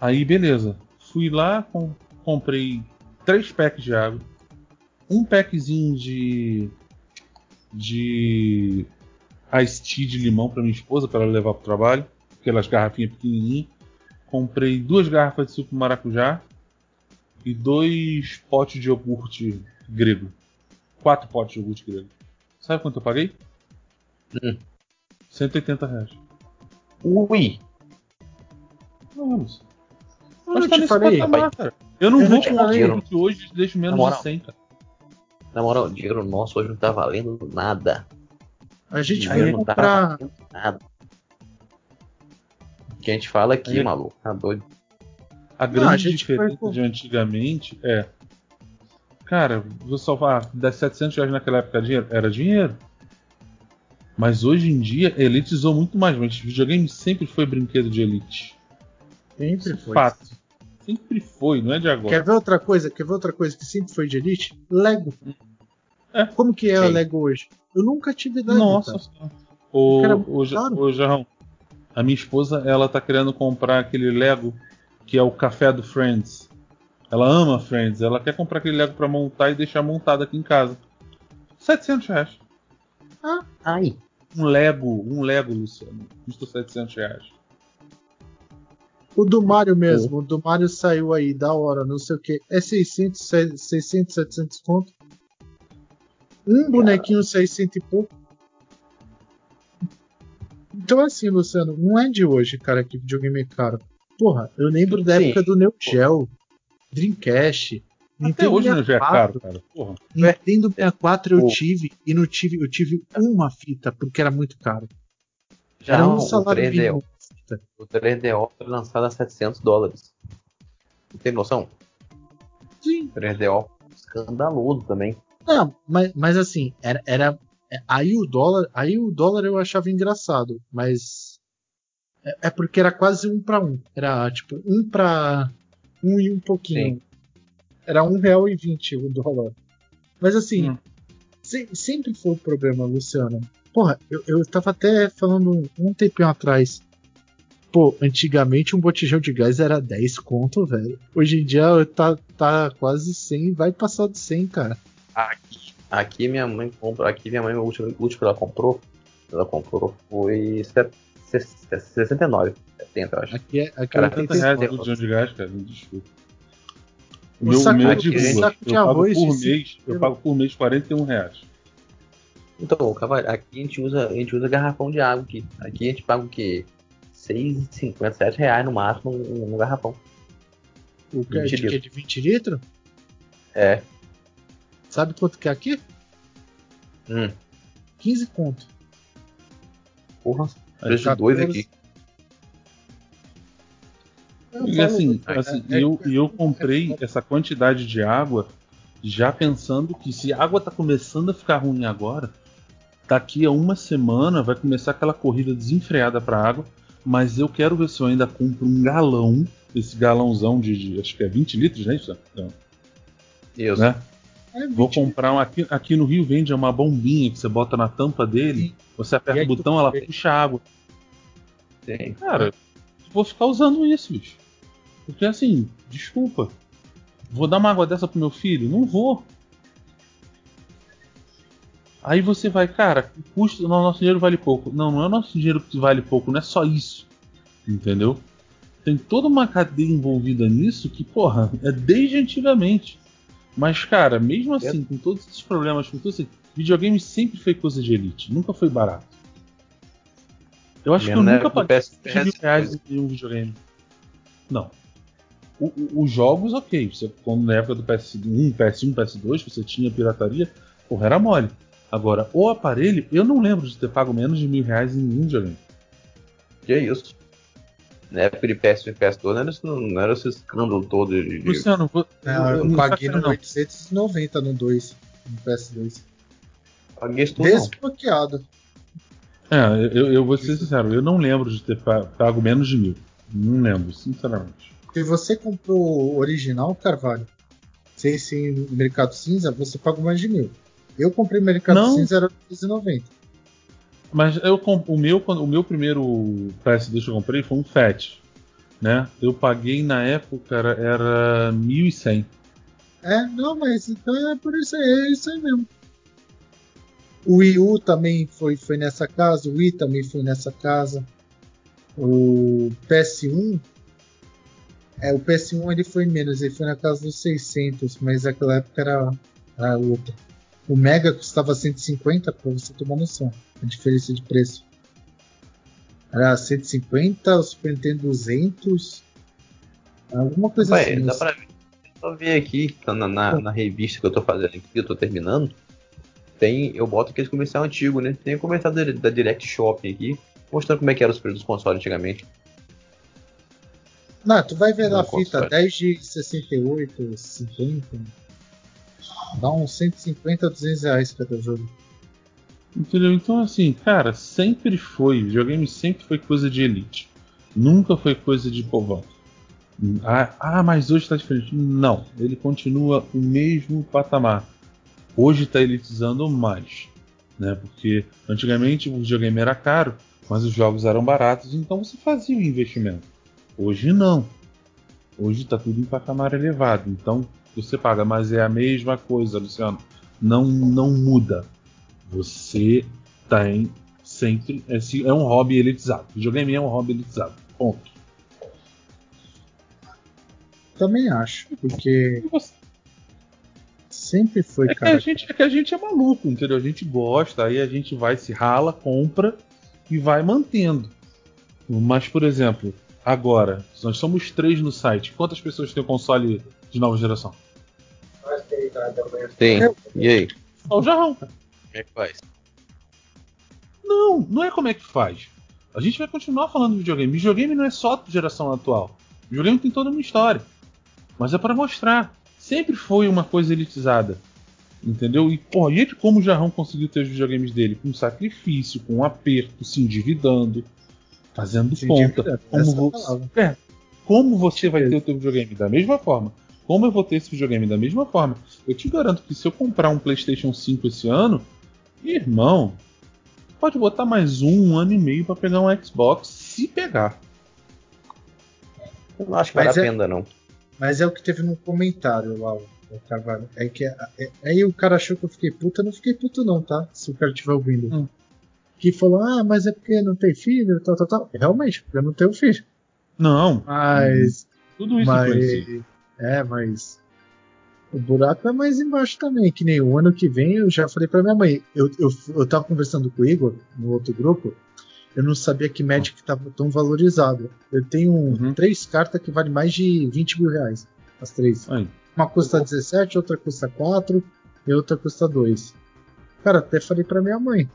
Aí beleza. Fui lá, com- comprei três packs de água, um packzinho de de iced tea de limão para minha esposa para ela levar pro trabalho, aquelas garrafinhas pequenininhas. Comprei duas garrafas de suco maracujá e dois potes de iogurte grego. Quatro potes de iogurte grego. Sabe quanto eu paguei? Hum. 180 reais. Ui! Vamos. eu Mas não tá te nesse falei, patamar, cara. Eu não Eu não vou um que hoje deixo menos Na moral. de 100, cara. Na moral, o dinheiro nosso hoje não tá valendo nada. A gente vai dinheiro não tá comprar. valendo nada. O que a gente fala aqui, É. maluco, tá doido. A Não, grande a gente diferença vai- de antigamente é. Cara, vou só falar, das 700 reais naquela época era dinheiro? Era dinheiro. Mas hoje em dia, elitizou muito mais. Mas videogame sempre foi brinquedo de elite. Sempre é foi. fato. Sempre foi, não é de agora. Quer ver outra coisa? Quer ver outra coisa que sempre foi de elite? Lego. É. Como que é o Sim. Lego hoje? Eu nunca tive Lego. Nossa Cara, ô, Ja- claro. ô, Jarrão, a minha esposa, ela tá querendo comprar aquele Lego que é o café do Friends. Ela ama Friends, ela quer comprar aquele Lego pra montar e deixar montado aqui em casa. 700 reais. Ai! Um Lego, um Lego, Luciano. Custa 700 reais. O do Mario mesmo. O do Mario saiu aí, da hora, não sei o que. É 600, 600 700 conto. Um bonequinho 600 e pouco. Então assim, Luciano, não é de hoje, cara, que videogame é caro. Porra, eu lembro da Sim. época do Neo Geo, Dreamcast, Até Nintendo hoje não já é 64. caro, cara. Porra. Nintendo 64 eu Pô. tive e não tive, eu tive uma fita porque era muito caro. Já era um o salário 3DO, mínimo. Fita. o 3DO foi lançado a 700 dólares. Não tem noção? Sim. 3DO escandaloso também. Não, mas, mas assim, era, era aí o dólar, aí o dólar eu achava engraçado, mas é, é porque era quase um para um. Era tipo um para um e um pouquinho. Era um real e vinte o dólar. Mas assim, Hum. se- sempre foi o problema, Luciano. Porra, eu, eu tava até falando um tempinho atrás. Pô, antigamente um botijão de gás era 10 conto, velho. Hoje em dia tá, tá quase 100, vai passar de 100, cara. Aqui, aqui minha mãe compra. Aqui minha mãe, o último, último que ela comprou, ela comprou foi set- se- 69, 70, eu acho. Aqui é, aqui Cara, é 80 80 reais de botijão de gás, cara. Me desculpa. O Meu, saco- meu é de o rua. saco de eu pago arroz por de mês, eu pago por mês 41 reais. Então, cavalo, aqui a gente usa, a gente usa garrafão de água aqui. Aqui a gente paga o quê? 6,50, 7 reais no máximo um, um garrafão. O que é 20 de, que é de 20 litros? É. Sabe quanto que é aqui? Hum. 15 conto. Porra. É, Preço de dois 14. aqui. Eu E falo- assim, é- assim é- eu, eu comprei essa quantidade de água já pensando que se a água tá começando a ficar ruim agora, daqui a uma semana vai começar aquela corrida desenfreada para água, mas eu quero ver se eu ainda compro um galão, esse galãozão de, de- acho que é 20 litros, né? Isso? Não, Isso. né? É Vou 20 comprar um aqui, aqui no Rio vende uma bombinha que você bota na tampa dele, Sim. você aperta o botão, ela puxa água. Tem. Cara, vou ficar usando isso, bicho. Porque assim, desculpa. Vou dar uma água dessa pro meu filho? Não vou. Aí você vai, cara, o custo, não, nosso dinheiro vale pouco. Não, não é nosso dinheiro que vale pouco, não é só isso. Entendeu? Tem toda uma cadeia envolvida nisso que, porra, é desde antigamente. Mas, cara, mesmo assim, com todos esses problemas, com tudo assim, videogame sempre foi coisa de elite, nunca foi barato. Eu acho que eu nunca paguei PS, 20 mil reais em um videogame. Não. O- o- os jogos, ok. Você, quando na época do PS1, PS1, PS2, você tinha pirataria, porra, era mole. Agora, o aparelho, eu não lembro de ter pago menos de mil reais em nenhum videogame. Que é isso? Na época de PS1 e PS2 não era, esse- não era esse escândalo todo de. de- Luciano, vo- Não, eu, não paguei no não. 890 no 2, no PS2. Paguei isso tudo, não. Desbloqueado. É, eu, eu vou ser sincero, eu não lembro de ter pa- pago menos de mil. Não lembro, sinceramente. Se você comprou o original, Carvalho, sem ser no Mercado Cinza, você pagou mais de mil. Eu comprei Mercado Não. Cinza, era 290. Mas eu o meu o meu primeiro PS2 que eu comprei foi um Fat, né? Eu paguei na época era, era 1.100. É, não, mas então é por isso, é isso aí mesmo. O Wii U também foi, foi nessa casa, o Wii também foi nessa casa. O PS1, é, o PS1 ele foi menos, ele foi na casa dos 600, mas naquela época era, era outra. O Mega custava 150, pra você tomar noção, a diferença de preço. Era 150, o Super Nintendo 200, alguma coisa Vai, assim. dá pra ver. Só ver aqui, tá na, na, na revista que eu tô fazendo aqui, eu tô terminando. Tem, eu boto aquele comercial antigo, né? Tem o comercial da, da Direct Shopping aqui, mostrando como é que eram os preços dos consoles antigamente. Não, tu vai ver Não lá a posso, fita velho. 10 de 68, 50. Dá uns 150 a 200 reais cada jogo. Entendeu? Então, assim, cara, sempre foi. Videogame sempre foi coisa de elite. Nunca foi coisa de povão. Ah, ah, mas hoje tá diferente. Não, ele continua o mesmo patamar. Hoje tá elitizando mais. Né? Porque antigamente o videogame era caro, mas os jogos eram baratos, então você fazia o investimento. Hoje não. Hoje tá tudo em patamar elevado. Então você paga, mas é a mesma coisa, Luciano. Não, não muda. Você tem sempre. Esse é um hobby elitizado. Videogame é um hobby elitizado. Ponto. Também acho, porque sempre foi, É que, cara. a gente, é que a gente é maluco, entendeu? A gente gosta, aí a gente vai, se rala, compra e vai mantendo. Mas, por exemplo, agora, nós somos três no site. Quantas pessoas têm o console de nova geração? Tem. E aí? Só o Jarrão. Como é que faz? Não, não é como é que faz. A gente vai continuar falando de videogame. Videogame não é só da geração atual. Videogame tem toda uma história. Mas é para mostrar. Sempre foi uma coisa elitizada. Entendeu? E, pô, e ele, como o Jarrão conseguiu ter os videogames dele? Com sacrifício, com aperto, se endividando, fazendo Se conta. Como, é vo- é, como você vai ter o teu videogame da mesma forma? Como eu vou ter esse videogame da mesma forma? Eu te garanto que se eu comprar um PlayStation 5 esse ano, irmão, pode botar mais um, um ano e meio para pegar um Xbox, se pegar. Eu não acho que vale a é- pena, não. Mas é o que teve no comentário lá, o Carvalho. É que é- é- aí o cara achou que eu fiquei puta, eu não fiquei puto não, tá? Se o cara estiver ouvindo. Hum. Que falou, ah, mas é porque não tem filho, tal, tal, tal. Realmente, porque eu não tenho filho. Não, Mas. tudo isso mas é, mas. O buraco é mais embaixo também, que nem o ano que vem eu já falei pra minha mãe. Eu, eu, eu tava conversando com o Igor no outro grupo. Eu não sabia que Magic tava tão valorizado. Eu tenho Uhum. três cartas que valem mais de 20 mil reais. As três. Aí. Uma custa 17, outra custa 4 e outra custa 2. Cara, até falei pra minha mãe.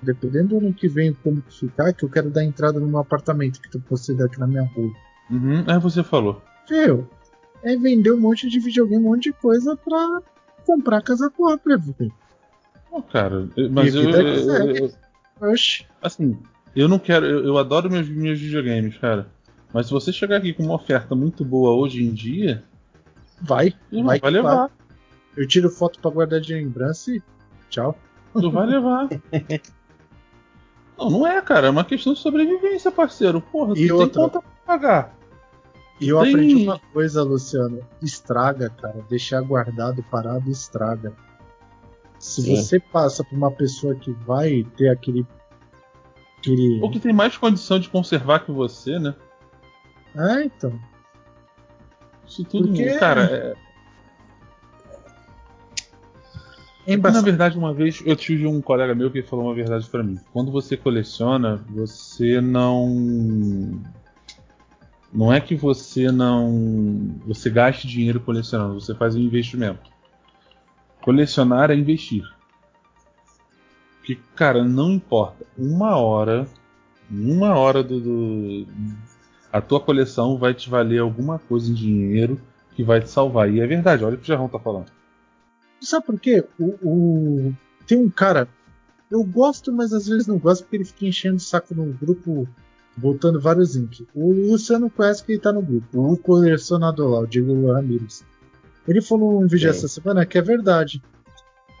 Dependendo do ano que vem como ficar, que eu quero dar entrada no meu apartamento que tô construindo aqui na minha rua. Uhum, aí você falou. Viu? É vender um monte de videogame, um monte de coisa pra comprar casa própria, velho. Pô, cara, mas E eu, eu- eu-. Assim, eu não quero. Eu, eu adoro meus, meus videogames, cara. Mas se você chegar aqui com uma oferta muito boa hoje em dia, Vai. Vai vai, levar. Eu tiro foto pra guardar de lembrança e tchau. Tu vai levar. <laughs> Não, não é, cara. É uma questão de sobrevivência, parceiro. Porra, tu E tem outra? conta pra pagar. E eu Tem- aprendi uma coisa, Luciano. Estraga, cara. Deixar guardado, parado, estraga. Se Sim. você passa por uma pessoa que vai ter aquele. aquele... Ou que tem mais condição de conservar que você, né? É, então. Isso tudo, Porque- cara, é. É Na embaçado. verdade, uma vez eu tive um colega meu que falou uma verdade pra mim. Quando você coleciona, você não. Não é que você não. Você gaste dinheiro colecionando, você faz um investimento. Colecionar é investir. Porque, cara, não importa. Uma hora. Uma hora do, do- A tua coleção vai te valer alguma coisa em dinheiro que vai te salvar. E é verdade, olha o que o Jarrão tá falando. Sabe por quê? O, o- Tem um cara. Eu gosto, mas às vezes não gosto porque ele fica enchendo o saco no grupo, botando vários links. O Luciano conhece que ele tá no grupo. O colecionador lá, o Diego Ramirez. Ele falou num vídeo Sim. essa semana que é verdade.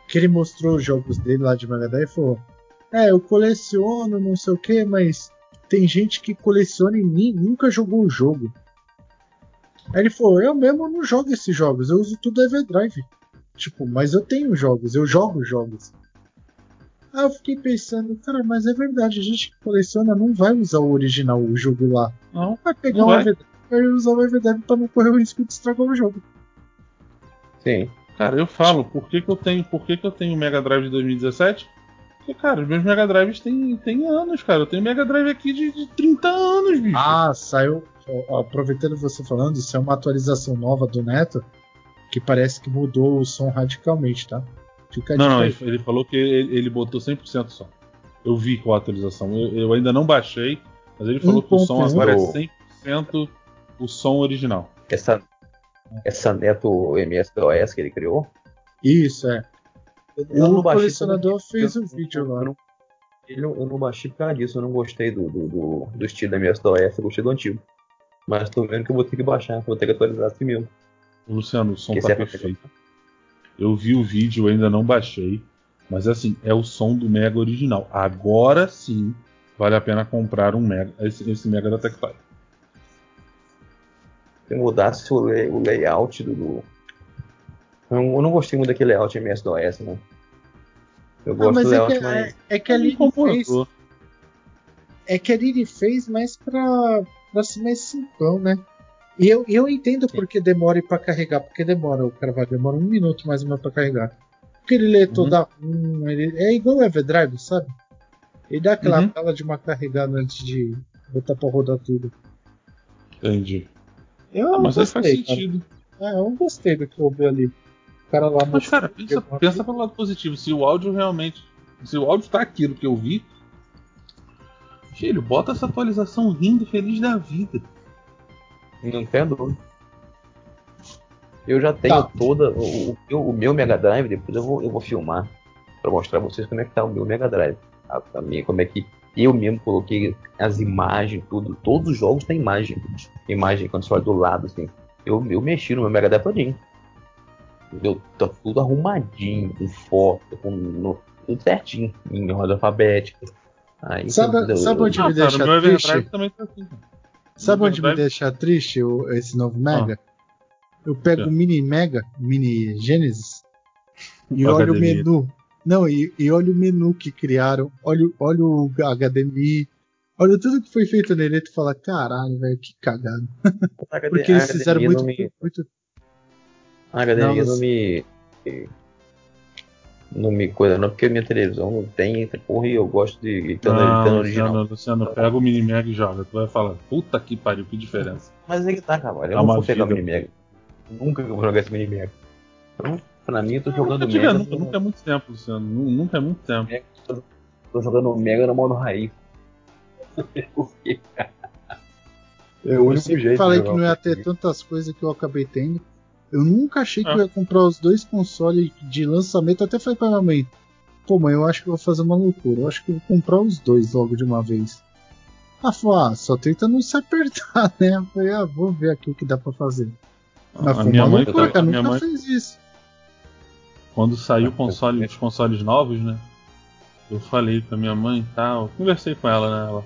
Que ele mostrou os jogos dele lá de Mega e falou: É, eu coleciono, não sei o que, mas tem gente que coleciona e nem, nunca jogou o jogo. Aí ele falou: Eu mesmo não jogo esses jogos, eu uso tudo Everdrive. Tipo, mas eu tenho jogos, eu jogo jogos. Aí eu fiquei pensando, cara, mas é verdade, a gente que coleciona não vai usar o original, o jogo lá. Não, Vai pegar Não o vai. Vai usar o Everdrive pra não correr o risco de estragar o jogo. Sim. Cara, eu falo, por que, que eu tenho, por que, que eu tenho o Mega Drive de 2017? Porque, cara, os meus Mega Drives têm, têm anos, cara. Eu tenho Mega Drive aqui de, de 30 anos, bicho. Ah, saiu. Aproveitando você falando, isso é uma atualização nova do Neto que parece que mudou o som radicalmente, tá? Fica não, não, ele, ele falou que ele, ele botou 100% som. Eu vi com a atualização. Eu, eu ainda não baixei, mas ele falou que o som 1.1. agora é 100% o som original. Essa, essa Neto MS-DOS que ele criou. Isso, é. eu o não baixei colecionador também, fez eu- um vídeo eu lá. não- Eu não, eu não baixei por causa disso, eu não gostei do, do, do, do estilo da MS-DOS, eu gostei do antigo. Mas tô vendo que eu vou ter que baixar, vou ter que atualizar assim mesmo. Luciano, o som Que tá perfeito. Eu vi o vídeo, ainda não baixei. Mas assim, é o som do Mega original. Agora sim vale a pena comprar um Mega, esse, esse Mega da Tectoy. Se mudasse o, lay- o layout do. Eu, não, eu não gostei muito daquele layout MS-DOS, né? Eu Ah, gosto mas do é layout que, mais. é, é que ali ele fez. É que ali ele fez mais pra, pra ser mais simplão, né? E eu, eu entendo porque demora pra carregar, porque demora, o cara vai demorar um minuto mais ou menos pra carregar. Porque ele lê Uhum. toda. Ele, é igual o Everdrive, sabe? Ele dá aquela Uhum. tela de uma carregada antes de botar pra rodar tudo. Entendi. Eu Ah, mas aí faz gostei, cara. sentido. É, eu gostei do que eu vi ali. O cara lá Mas, cara, pensa, pensa pelo lado positivo. Se o áudio realmente. Se o áudio tá aquilo que eu vi. Filho, bota essa atualização rindo feliz da vida. Não tem dúvida. Eu já tenho Tá. toda. O, o, meu- o meu Mega Drive, depois eu vou, eu vou filmar pra mostrar pra vocês como é que tá o meu Mega Drive. A, a minha, como é que eu mesmo coloquei as imagens, tudo. Todos os jogos têm imagem. Imagem quando você olha do lado, assim. Eu, eu mexi no meu Mega Drive todinho. Eu, tá tudo arrumadinho, com foto, com no- tudo certinho, em ordem alfabética. Aí, Sabe- eu- sabe onde Ah, me cara, deixa o meu triste? Everdrive também tá assim. Sabe No onde me deixa triste o- esse novo Mega? Eu pego É. o Mini Mega, Mini Genesis, e O olho o menu. Não, e, e olho o menu que criaram, olho, olho o HDMI, olha tudo que foi feito nele e tu fala, caralho, velho, que cagado. a HD <laughs> Porque eles fizeram HDMI muito, me- muito. A HDMI Não, me. Não me coisa, não, porque minha televisão não tem essa porra e eu gosto de estar Não, no original. Luciano, Luciano, pega o Mini Mega e joga. Tu vai falar, puta que pariu, que diferença. Mas é que tá, cara. Eu É não vou pegar o vida. Mini Mega. Nunca que eu vou jogar esse mini Mega. Então, pra mim, eu tô jogando nunca, tive, Mega. nunca, nunca é muito tempo, Luciano. Nu- Nunca é muito tempo. Tô jogando Mega no modo raiz. É o Eu único sempre jeito. falei de que não ia ter tantas coisas que eu acabei tendo. Eu nunca achei que Ah. eu ia comprar os dois consoles de lançamento. Até falei pra minha mãe: Pô, mãe, eu acho que eu vou fazer uma loucura. Eu acho que eu vou comprar os dois logo de uma vez. Ela falou: Ah, só tenta não se apertar, <laughs> né? Eu falei: Ah, vou ver aqui o que dá pra fazer. Mas a foi minha uma mãe, loucura, cara. minha Nunca mãe fez isso. quando saiu o Ah, console, eu- os consoles novos, né? Eu falei com a minha mãe e tal, conversei com ela, né? Ela,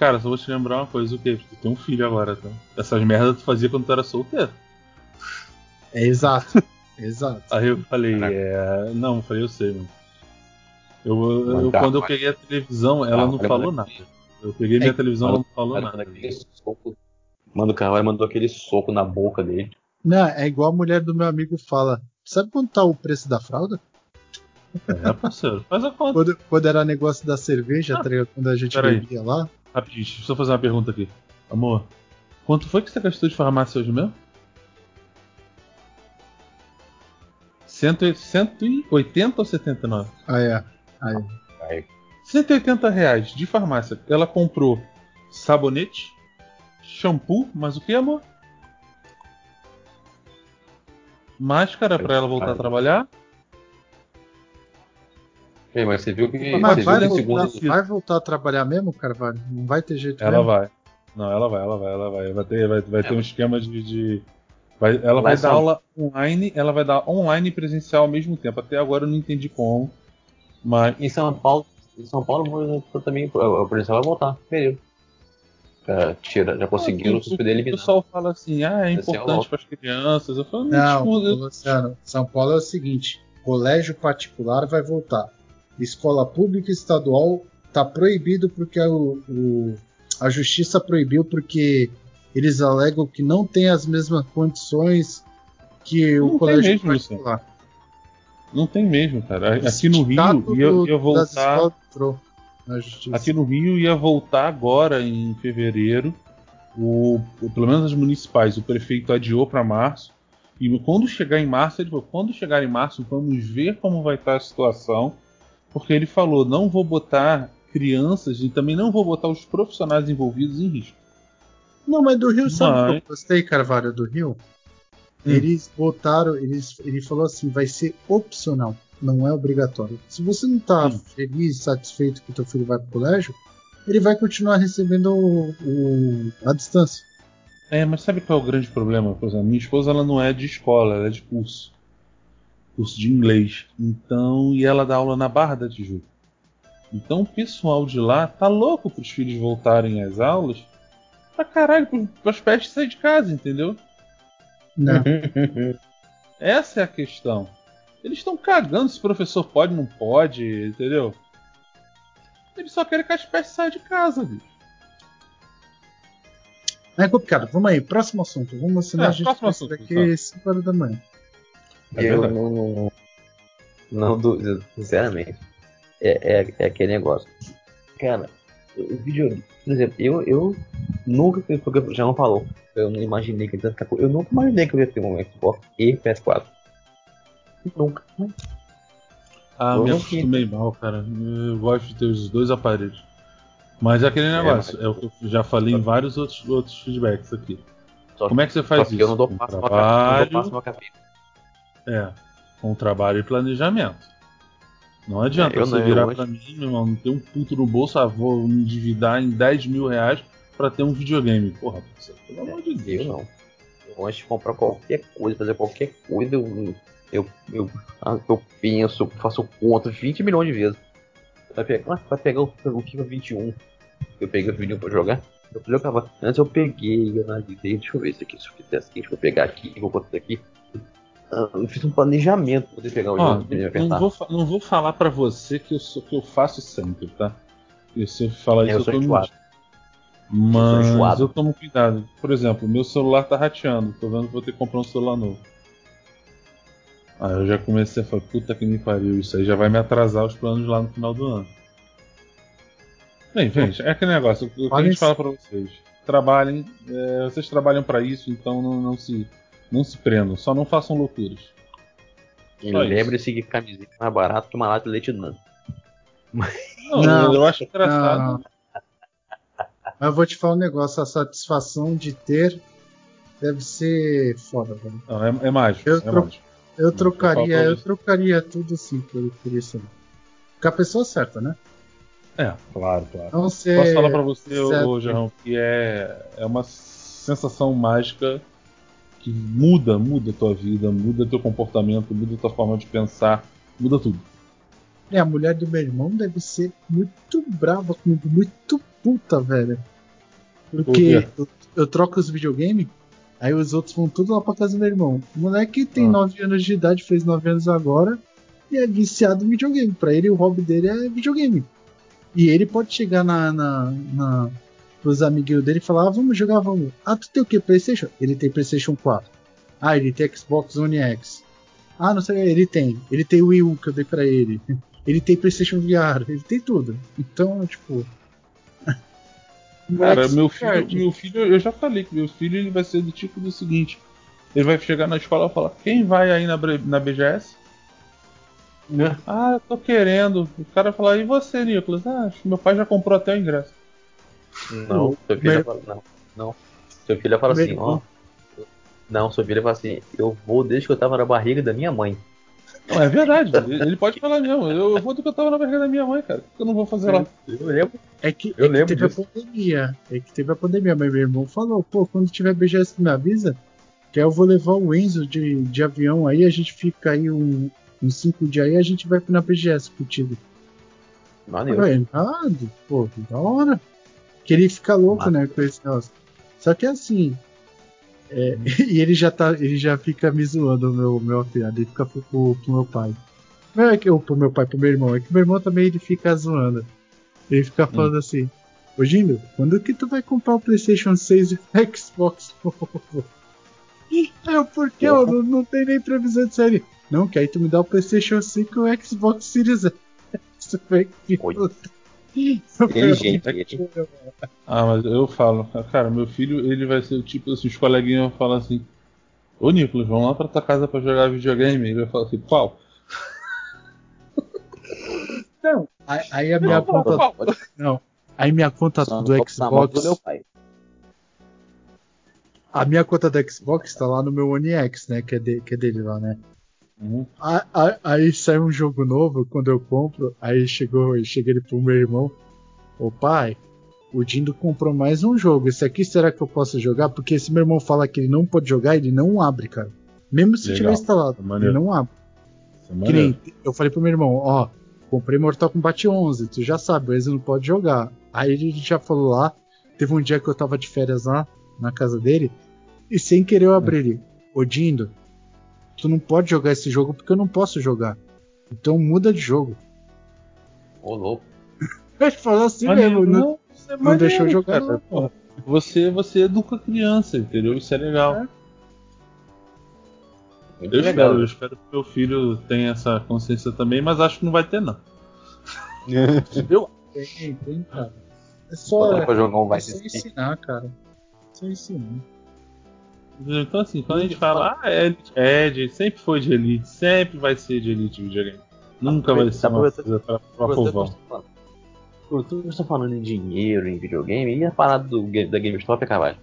Cara, só vou te lembrar uma coisa, o quê? Tu tem um filho agora, tá? Essas merdas tu fazia quando tu era solteiro. É exato. <laughs> exato. Aí eu falei, Caraca. é. Não, eu falei, eu sei, mano. Eu, eu- quando eu peguei a televisão, ela Tá, não falou mano. nada. Eu peguei minha É, televisão, ela não falou nada. Mano, o Carvalho mandou aquele soco na boca dele. Não, é igual a mulher do meu amigo fala: Sabe quanto tá o preço da fralda? É, parceiro, faz a conta. Quando, quando era negócio da cerveja, Ah, tá? Quando a gente bebia lá. Rapidinho, deixa eu só fazer uma pergunta aqui. Amor, quanto foi que você gastou de farmácia hoje mesmo? Cento e- 180 ou 79? Ah, é. Aí. Aí, 180 reais de farmácia. Ela comprou sabonete, shampoo, mas o que, amor? Máscara pra ela voltar a trabalhar. Ei, mas você viu que. Mas você vai viu que voltar, segundo. vai voltar a trabalhar mesmo, Carvalho? Não vai ter jeito Ela mesmo? vai. Não, ela vai, ela vai, ela vai. Vai ter, vai, vai ter um esquema de. de- vai- ela vai em dar aula online, ela vai dar online e presencial ao mesmo tempo. Até agora eu não entendi como. Mas. Em São Paulo, em São Paulo também. O policial vai voltar. Período. Já, tira, já conseguiram o, suspender o eliminar. pessoal fala assim, ah, é é o importante para as crianças. Eu falo, Não, tipo, eu- Luciano, São Paulo é o seguinte: colégio particular vai voltar. Escola pública estadual tá proibido porque o, o- a justiça proibiu porque eles alegam que não tem as mesmas condições que Não o colégio mesmo, particular. não tem mesmo, cara. Aqui no Rio ia, ia voltar. Aqui no Rio ia voltar agora em fevereiro. O, o- pelo menos as municipais, o prefeito adiou para março. E quando chegar em março, ele falou: quando chegar em março, vamos ver como vai estar a situação. Porque ele falou: não vou botar crianças e também não vou botar os profissionais envolvidos em risco. Não, mas do Rio, sabe o que Mas- eu gostei, Carvalho, do Rio? Hum. Eles botaram, eles, ele falou assim, vai ser opcional, não é obrigatório. Se você não tá Hum. feliz, satisfeito que teu filho vai pro colégio, ele vai continuar recebendo o, o- a distância. É, mas sabe qual é o grande problema? Por exemplo, minha esposa ela não é de escola, ela é de curso. Curso de inglês. Então, e ela dá aula na Barra da Tijuca. Então o pessoal de lá tá louco pros filhos voltarem às aulas pra caralho, pro- pras pestes sair de casa, entendeu? Né? <laughs> Essa é a questão. Eles estão cagando se o professor pode, não pode, entendeu? Eles só querem que as pestes saiam de casa, bicho. É complicado. Vamos aí, próximo assunto. Vamos senão É, a gente próximo assunto, daqui 5 horas da manhã. É eu verdade. não, não, não duvido, sinceramente. É, é, é aquele negócio. Cara, o vídeo. Por exemplo, eu, eu nunca. Porque o João falou. Eu não imaginei que ele ia ficar. Eu nunca imaginei que eu ia ter um Xbox e PS4. Nunca. Ah, Eu me não acostumei mal, cara. Eu gosto de ter os dois aparelhos. Mas é aquele negócio, é, mas- o que eu já falei em vários outros, outros feedbacks aqui. Só, Como é que você faz isso? eu não dou passo trabalho, Não uma cabeça. É, com trabalho e planejamento. Não adianta É, eu você não, virar eu pra mim, meu irmão, não ter um puto no bolso, ah, vou me endividar em 10 mil reais pra ter um videogame. Porra, pelo amor de Deus. Eu não. Eu antes de comprar qualquer coisa, fazer qualquer coisa, eu, eu, eu, ah, eu penso, faço conta 20 milhões de vezes. Vai pegar, ah, vai pegar o, o FIFA 21. Eu peguei o 21 pra jogar. Eu jogava. Antes eu peguei, analisei, deixa eu ver isso aqui, se eu fizer assim, vou pegar aqui, vou botar isso aqui. Ah, Eu fiz um planejamento pra poder pegar o Ó, jogo pra me não, apertar. vou, não vou falar pra você que eu, sou, que eu faço sempre, tá? Porque se eu falar É, isso, eu eu, sou tô enjoado. mentindo. Mas enjoado. eu tomo cuidado. Por exemplo, meu celular tá rateando. Tô vendo que vou ter que comprar um celular novo. Aí eu já comecei a falar, puta que me pariu, isso aí já vai me atrasar os planos lá no final do ano. Bem, gente, é aquele negócio, o que a gente fala pra vocês. trabalhem. É, vocês trabalham para isso, então não, não, se, não se prendam. Só não façam loucuras. E lembre-se que camisinha é mais barato que uma lata de leite dano. Não, não, eu acho engraçado. Não. Mas eu vou te falar um negócio, a satisfação de ter deve ser foda, velho. Não, é, é mágico. Eu, é tro mágico. eu trocaria, eu trocaria tudo sim por, por isso. Com a pessoa certa, né? É, claro, claro. Não ser Posso falar pra você, ô, Jarrão, que é, é uma sensação mágica que muda, muda a tua vida, muda teu comportamento, muda a tua forma de pensar, muda tudo. É, a mulher do meu irmão deve ser muito brava comigo, muito puta, velho. Porque Por eu, eu troco os videogames, aí os outros vão tudo lá pra casa do meu irmão. O moleque tem Ah. 9 anos de idade, fez 9 anos agora, e é viciado em videogame. Pra ele, o hobby dele é videogame. E ele pode chegar na, na, na pros amiguinhos dele e falar: ah, vamos jogar, vamos. Ah, tu tem o que? PlayStation? Ele tem PlayStation 4. Ah, ele tem Xbox One X. Ah, não sei, ele tem. Ele tem o Wii U que eu dei pra ele. <laughs> Ele tem PlayStation VR, ele tem tudo. Então, tipo. Cara, meu filho, meu filho, eu já falei que meu filho ele vai ser do tipo do seguinte: ele vai chegar na escola e falar, quem vai aí na, na BGS? Né? Ah, eu tô querendo. O cara vai falar, e você, Nicolas? Ah, meu pai já comprou até o ingresso. Não, seu filho fala, não, não. Seu filho fala assim, ó. irmão. Não, seu filho fala assim, eu vou desde que eu tava na barriga da minha mãe. Não, é verdade, ele pode falar mesmo. Eu, eu vou do que eu tava na barriga da minha mãe, cara. O que eu não vou fazer lá? Eu lembro. É que, Eu é que lembro teve disso. a pandemia. É que teve a pandemia, mas meu irmão falou, pô, quando tiver BGS me avisa, que aí eu vou levar o Enzo de, de avião aí, a gente fica aí um, uns cinco dias aí, a gente vai na BGS contigo. Maneiro. Ué, nada, pô, que da hora. Que ele fica louco, né, com esse negócio. Só que assim. é, <laughs> e ele já tá. Ele já fica me zoando, o meu, meu afilhado. Ele fica pro, pro, pro meu pai. Não é que eu, pro meu pai, pro meu irmão. É que meu irmão também ele fica zoando. Ele fica falando assim. Ô Gindo, quando que tu vai comprar o Playstation 6 e o <laughs> Xbox novo? Aí eu, por que? Eu não, não tem nem previsão de série. Não, que aí tu me dá o Playstation 5 e o Xbox Series X. <laughs> Vai que- Oi. Inteligente ele. Ah, mas eu falo, cara, meu filho, ele vai ser o tipo assim, os coleguinhas vão falar assim, ô Nicolas, vamos lá pra tua casa pra jogar videogame. Ele vai falar assim, qual? <laughs> Não, aí, a minha Não, conta. não, Não. Aí minha conta só do Xbox. do meu pai. A minha conta do Xbox tá lá no meu One X, né? Que é, de- que é dele lá, né? Uhum. A- a- Aí sai um jogo novo quando eu compro. Aí chegou, chega ele pro meu irmão. Ô pai, o Dindo comprou mais um jogo. Esse aqui será que eu posso jogar? Porque se meu irmão fala que ele não pode jogar, ele não abre, cara. Mesmo se Legal. tiver instalado, É ele não abre. É Que nem eu falei pro meu irmão, ó, comprei Mortal Kombat 11, tu já sabe, o Enzo não pode jogar. Aí ele já falou lá, teve um dia que eu tava de férias lá, na casa dele, e sem querer eu abri ele. Ô Dindo, tu não pode jogar esse jogo porque eu não posso jogar. Então muda de jogo. Ô, louco. <laughs> Ele falou assim Maneiro, mesmo, não, não, isso é não deixou jogar, cara, não. porra. Você, você educa a criança, entendeu? Isso é legal. É. Muito Eu legal. espero, eu espero que meu filho tenha essa consciência também, mas acho que não vai ter, não. <laughs> Eu, tem, tem, cara. É só, pra jogar um é Vice só City. ensinar, cara. Só ensinar. Então, assim, quando a gente fala, ah, é Elite, é, de- sempre foi de Elite, sempre vai ser de Elite videogame. Nunca vai ser uma coisa pra, pra Você povão. tá falando- Pô, tu está falando em dinheiro, em videogame, e a parada do, da GameStop é Carvalho?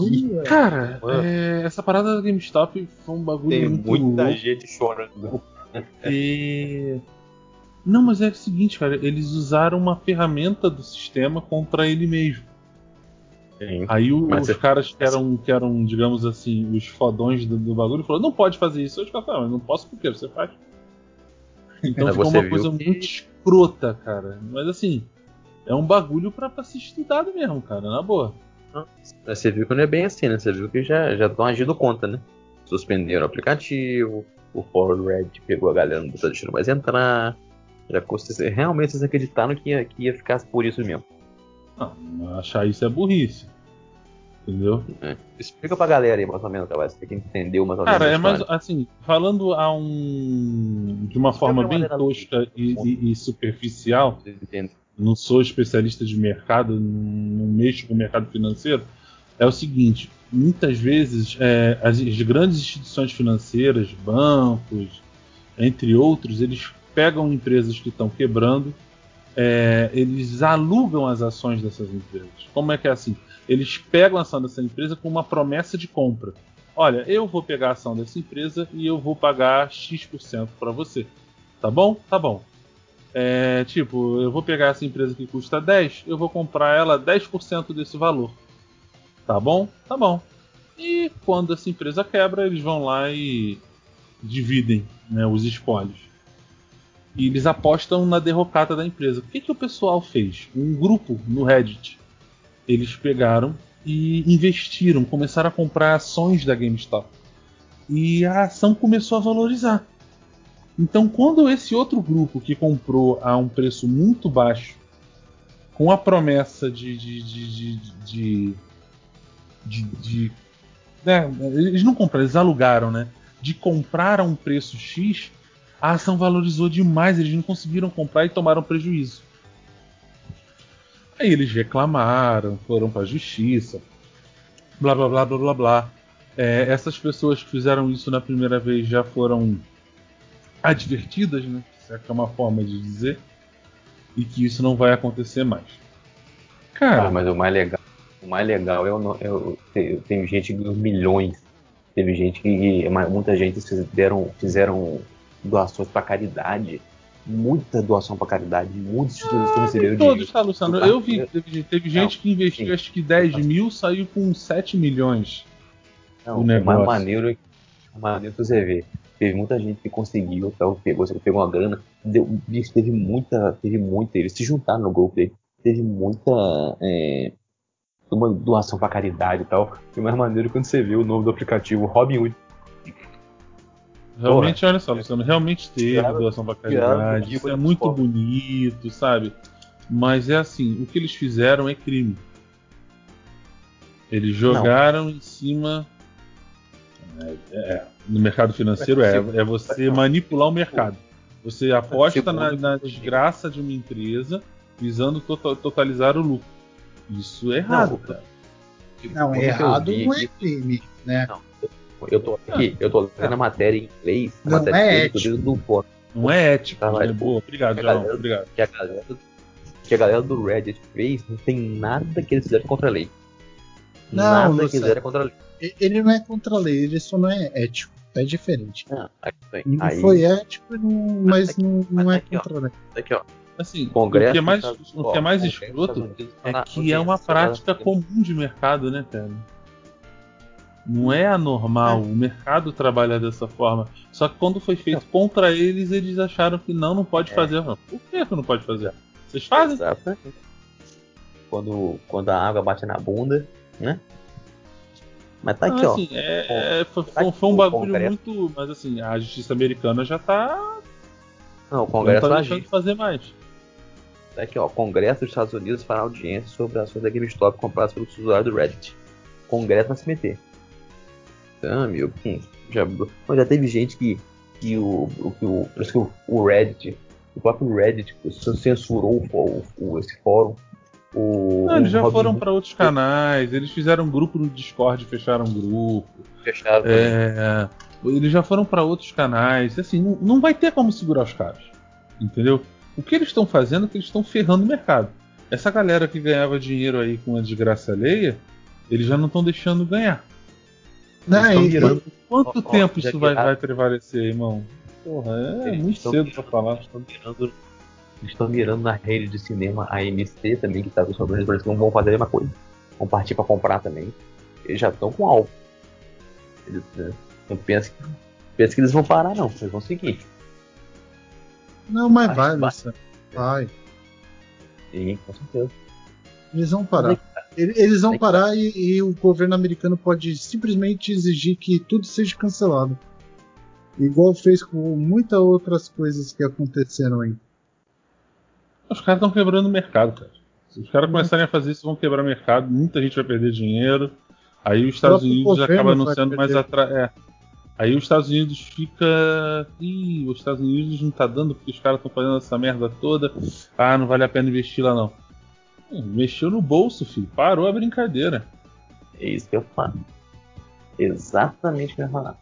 Ih, Cara, é, essa parada da GameStop foi um bagulho Tem muito muita louco. gente chorando. <laughs> E... Não, mas é o seguinte, cara, eles usaram uma ferramenta do sistema contra ele mesmo. Sim. Aí o- os é- caras que eram, que eram, digamos assim, os fodões do, do bagulho falaram, não pode fazer isso. Eu os caras falaram, não posso porque você faz. Então Mas ficou uma coisa que- muito escrota, cara. Mas assim, é um bagulho pra, pra ser estudado mesmo, cara, na boa. Mas Você viu que não é bem assim, né? Você viu que já estão agindo contra, né? Suspenderam o aplicativo, o Fórum Red pegou a galera, não tá deixando mais entrar. Já custa- realmente vocês acreditaram que ia, que ia ficar por isso mesmo. Não, achar isso é burrice. Entendeu? né? Explica pra galera aí, mais ou menos. Você que entendeu mais ou menos. Cara, é mais assim, falando a um. de uma forma bem tosca e, e- e superficial, não sou especialista de mercado, não mexo com o mercado financeiro, é o seguinte: muitas vezes é, as, as, grandes instituições financeiras, bancos, entre outros, eles pegam empresas que estão quebrando, é, eles alugam as ações dessas empresas. Como é que é assim? Eles pegam a ação dessa empresa com uma promessa de compra. Olha, eu vou pegar a ação dessa empresa e eu vou pagar X% para você. Tá bom? Tá bom. É, tipo, eu vou pegar essa empresa que custa 10, eu vou comprar ela 10% desse valor. Tá bom? Tá bom. E quando essa empresa quebra, eles vão lá e dividem né, os espólios. E eles apostam na derrocata da empresa. O que, que o pessoal fez? Um grupo no Reddit. Eles pegaram e investiram, começaram a comprar ações da GameStop. E a ação começou a valorizar. Então, quando esse outro grupo que comprou a um preço muito baixo, com a promessa de, de, de, de de, de né, eles não compraram, eles alugaram, né? De comprar a um preço X, a ação valorizou demais, eles não conseguiram comprar e tomaram prejuízo. Aí eles reclamaram, foram para a justiça, blá blá blá blá blá blá. É, essas pessoas que fizeram isso na primeira vez já foram advertidas, né? Se é, é uma forma de dizer, e que isso não vai acontecer mais. Cara, ah, mas o mais legal o mais legal é o, é tem gente que milhões. Teve gente que muita gente fizeram, fizeram doações para caridade, muita doação para caridade, muitos institutos ah, receberam dinheiro. Todos, tá, Luciano? Eu vi, teve, teve gente que investiu sim. acho que 10 mil, saiu com 7 milhões. Não, o negócio. mais maneiro, maneiro que você vê. Teve muita gente que conseguiu, tal, pegou, pegou uma grana, deu, teve muita, teve muita, eles se juntaram no grupo dele, teve muita é, uma doação para caridade e tal. E mais maneiro quando você vê o nome do aplicativo Robinhood. Realmente, Porra. olha só, Luciano, realmente teve cara, doação para caridade. Isso é muito bonito, sabe? Mas é assim, o que eles fizeram é crime. Eles jogaram Não. em cima. É, é, no mercado financeiro é, é você manipular o mercado. Você aposta na, na desgraça de uma empresa visando totalizar o lucro. Isso é errado, não, cara. Não, errado não é crime, né? Não, eu tô aqui, eu tô lendo a matéria em inglês. Não matéria é ético. Do não é ético. Tá, né? Boa, obrigado, que galera, obrigado. Que a, galera, que a galera do Reddit fez não tem nada que eles fizeram contra a lei. Não, nada que eles fizeram contra a lei. Ele não é contra a lei, ele só não é ético. É diferente. Ah, aí, não aí, foi ético, não, mas, aqui, não, não é aqui, contra a lei. Aqui, ó. Assim, Congresso o que é mais, o que é mais escroto é que é uma prática comum de mercado, né, cara? Não é anormal é. o mercado trabalhar dessa forma. Só que quando foi feito contra eles, eles acharam que não, não pode é. fazer. Por que, não pode fazer? Vocês fazem? Exatamente. Quando, quando a água bate na bunda, né? Mas tá aqui, assim, ó. É, é, foi, tá foi, um bagulho muito. Mas assim, a justiça americana já tá. Não, o Congresso não tá deixando de fazer mais. Tá aqui, ó. Congresso dos Estados Unidos fará audiência sobre ações da GameStop compradas pelos usuários do Reddit. Congresso vai se meter. Ah, meu, hum, já, já teve gente que, que, o, que, o, que o, o Reddit, o próprio Reddit, censurou o, o, esse fórum. O, Não, eles já Robin foram para outros canais, eles fizeram um grupo no Discord, fecharam um grupo. Fecharam. É, eles já foram para outros canais. Assim, não, não vai ter como segurar os caras. Entendeu? O que eles estão fazendo é que eles estão ferrando o mercado. Essa galera que ganhava dinheiro aí com a desgraça alheia, eles já não estão deixando ganhar. Não, mirando... Quanto oh, tempo oh, isso vai, vai prevalecer, irmão? Porra, é eles muito cedo pra falar. Estão mirando, estão mirando na rede de cinema AMC também, que tá parece que não vão fazer a mesma coisa. Vão partir pra comprar também. Eles já estão com algo. Eles, né, não pensa que, pensa que eles vão parar, não. Eles vão seguir. Não, mas vai, Luciano. Vai. Sim, com certeza. Eles vão parar. Eles vão parar e, e, o governo americano pode simplesmente exigir que tudo seja cancelado. Igual fez com muitas outras coisas que aconteceram aí. Os caras estão quebrando o mercado, cara. Se os caras começarem a fazer isso, vão quebrar o mercado, muita gente vai perder dinheiro. Aí os Estados Unidos acaba anunciando mais atrás. É. Aí os Estados Unidos fica. Ih, os Estados Unidos não tá dando porque os caras estão fazendo essa merda toda. Ah, não vale a pena investir lá não. Mexeu no bolso, filho. Parou a brincadeira. É isso que eu falo. Exatamente o que eu ia falar.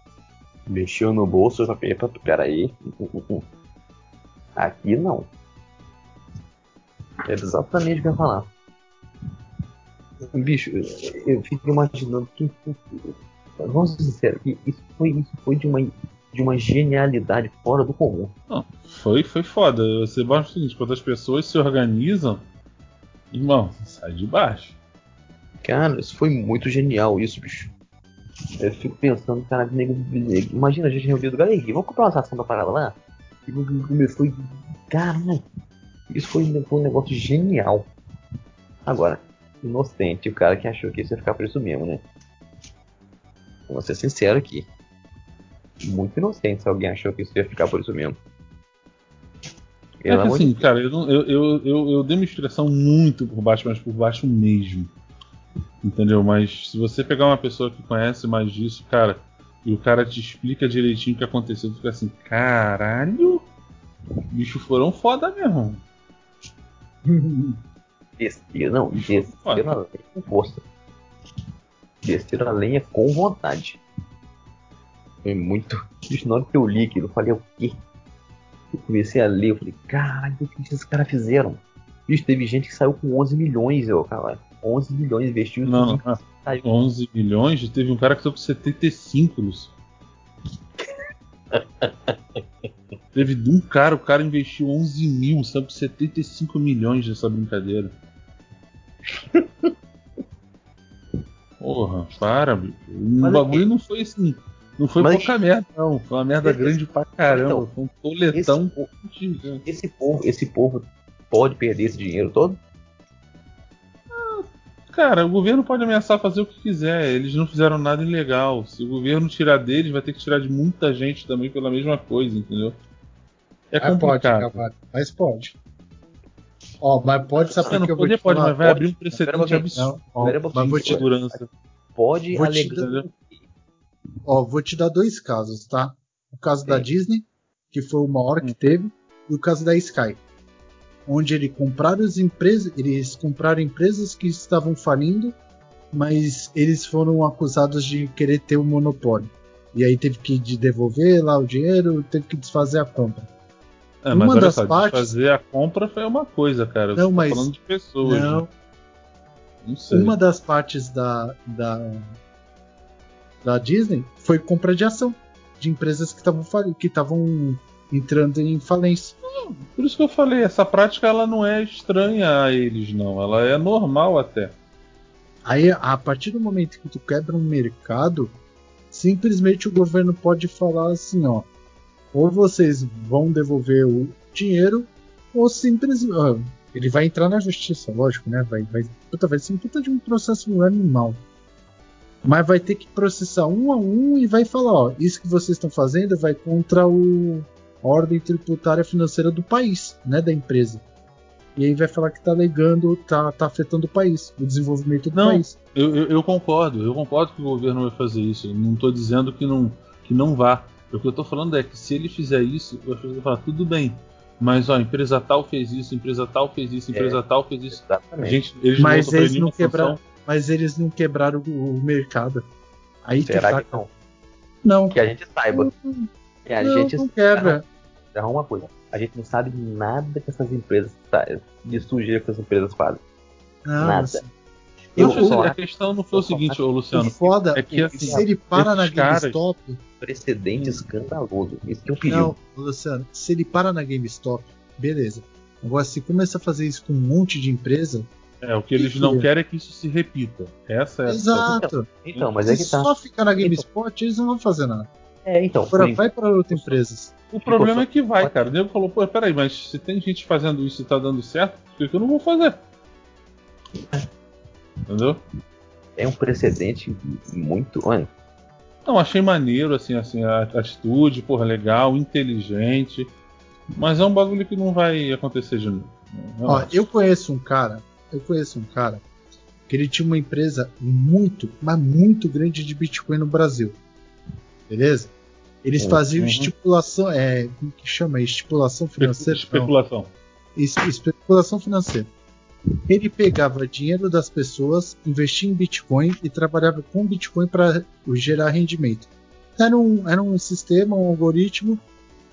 Mexeu no bolso, eu já falei, peraí. <laughs> Aqui não. É exatamente o que eu ia falar. Bicho, eu fico imaginando que. Vamos ser sinceros, isso foi, isso foi de, uma, de uma genialidade fora do comum. Não, foi, foi foda. Você basta o seguinte, quando as pessoas se organizam, irmão, sai de baixo. Cara, isso foi muito genial, isso, bicho. Eu fico pensando, cara, nego, imagina a gente reunido, galera, vamos comprar uma ação da parada lá? E começou e. Caralho, isso foi, foi um negócio genial. Agora, inocente o cara que achou que isso ia ficar por isso mesmo, né? Vou ser sincero aqui. Muito inocente se alguém achou que isso ia ficar por isso mesmo. É que assim, cara, eu, eu, eu, eu, eu dei uma expressão muito por baixo, mas por baixo mesmo. Entendeu? Mas se você pegar uma pessoa que conhece mais disso, cara, e o cara te explica direitinho o que aconteceu, tu fica assim, caralho, bicho foram foda mesmo. Desceram, não, desceram a lenha com força. Desceram a lenha com vontade. Foi muito. Bicho, na hora que eu li aquilo, eu falei, o quê? Eu comecei a ler, eu falei, caralho, o que esses caras fizeram? Bicho, teve gente que saiu com 11 milhões, eu, cara. 11 milhões investiu. Não, não. 11 milhões? Teve um cara que saiu com 75, Lúcio. <laughs> Teve um cara, o cara investiu 11 mil, saiu com 75 milhões nessa brincadeira. <laughs> Porra, para, bicho. O Mas bagulho não foi assim. Não foi Mas... pouca merda, não. Foi uma merda esse... grande pra caramba. Então, foi um toletão. Esse, esse, povo, esse povo pode perder esse dinheiro todo? Ah, cara, o governo pode ameaçar fazer o que quiser. Eles não fizeram nada ilegal. Se o governo tirar deles, vai ter que tirar de muita gente também pela mesma coisa, entendeu? É complicado. Pode, mas pode. Ó, mas pode saber que eu vou te pode, falar. mas vai abrir um precedente absurdo. Ó, mas vou te, segurança. Pode vou te, Ó, vou te dar dois casos, tá? O caso Sim. da Disney, que foi o maior que hum. teve, e o caso da Sky, onde ele compraram as empresas, eles compraram empresas que estavam falindo, mas eles foram acusados de querer ter o um monopólio. E aí teve que devolver lá o dinheiro, teve que desfazer a compra. É, uma das só, partes... fazer a compra foi uma coisa, cara. Não, tá mas... falando de pessoas. Não. Né? não sei. Uma das partes da, da, da Disney foi compra de ação de empresas que estavam que estavam entrando em falência. Por isso que eu falei, essa prática ela não é estranha a eles, não. Ela é normal até. Aí, a partir do momento que tu quebra um mercado, simplesmente o governo pode falar assim, ó, ou vocês vão devolver o dinheiro, ou simplesmente. ele vai entrar na justiça, lógico, né? Vai, vai, puta, vai ser um puta de um processo animal. Mas vai ter que processar um a um e vai falar: ó, isso que vocês estão fazendo vai contra o, a ordem tributária financeira do país, né? Da empresa. E aí vai falar que tá alegando, tá, tá afetando o país, o desenvolvimento do não, país. Eu, eu, eu, concordo, eu concordo que o governo vai fazer isso. Eu não estou dizendo que não, que não vá. O que eu estou falando é que se ele fizer isso, eu vou falar, tudo bem. Mas ó, empresa tal fez isso, empresa tal fez isso, empresa é, tal fez isso. Exatamente. Gente, eles mas, não eles não quebraram, mas eles não quebraram o, o mercado. Aí Será que, que, não? Não. Que a gente saiba. Que a não, gente não quebra. É uma coisa. A gente não sabe nada que essas empresas de sujeira que essas empresas fazem. Não, nada. Assim, eu, eu, a questão não foi o seguinte, ô Luciano. O foda é que assim, se ele para na GameStop. Precedente escandaloso. Isso que eu pedi. Não, Luciano, se ele para na GameStop, beleza. Agora, se começa a fazer isso com um monte de empresa. É, o que eles que não querem é que isso se repita. Essa é Exato. A... Então, então, mas é que tá. Se só ficar na GameSpot, então. eles não vão fazer nada. É, então. Agora vai para outras empresas. O problema é que vai, cara. O nego falou, pô, peraí, mas se tem gente fazendo isso e tá dando certo, por que eu não vou fazer? Entendeu? É um precedente muito. Olha. Não, achei maneiro, assim, assim, a atitude, porra, legal, inteligente. Mas é um bagulho que não vai acontecer de novo. Ó, eu conheço um cara, eu conheço um cara que ele tinha uma empresa muito, mas muito grande de Bitcoin no Brasil. Beleza? Eles Uhum. faziam estipulação, é, como que chama? Estipulação financeira? Especulação. Es- especulação financeira. Ele pegava dinheiro das pessoas, investia em Bitcoin e trabalhava com Bitcoin para gerar rendimento. Era um, era um sistema, um algoritmo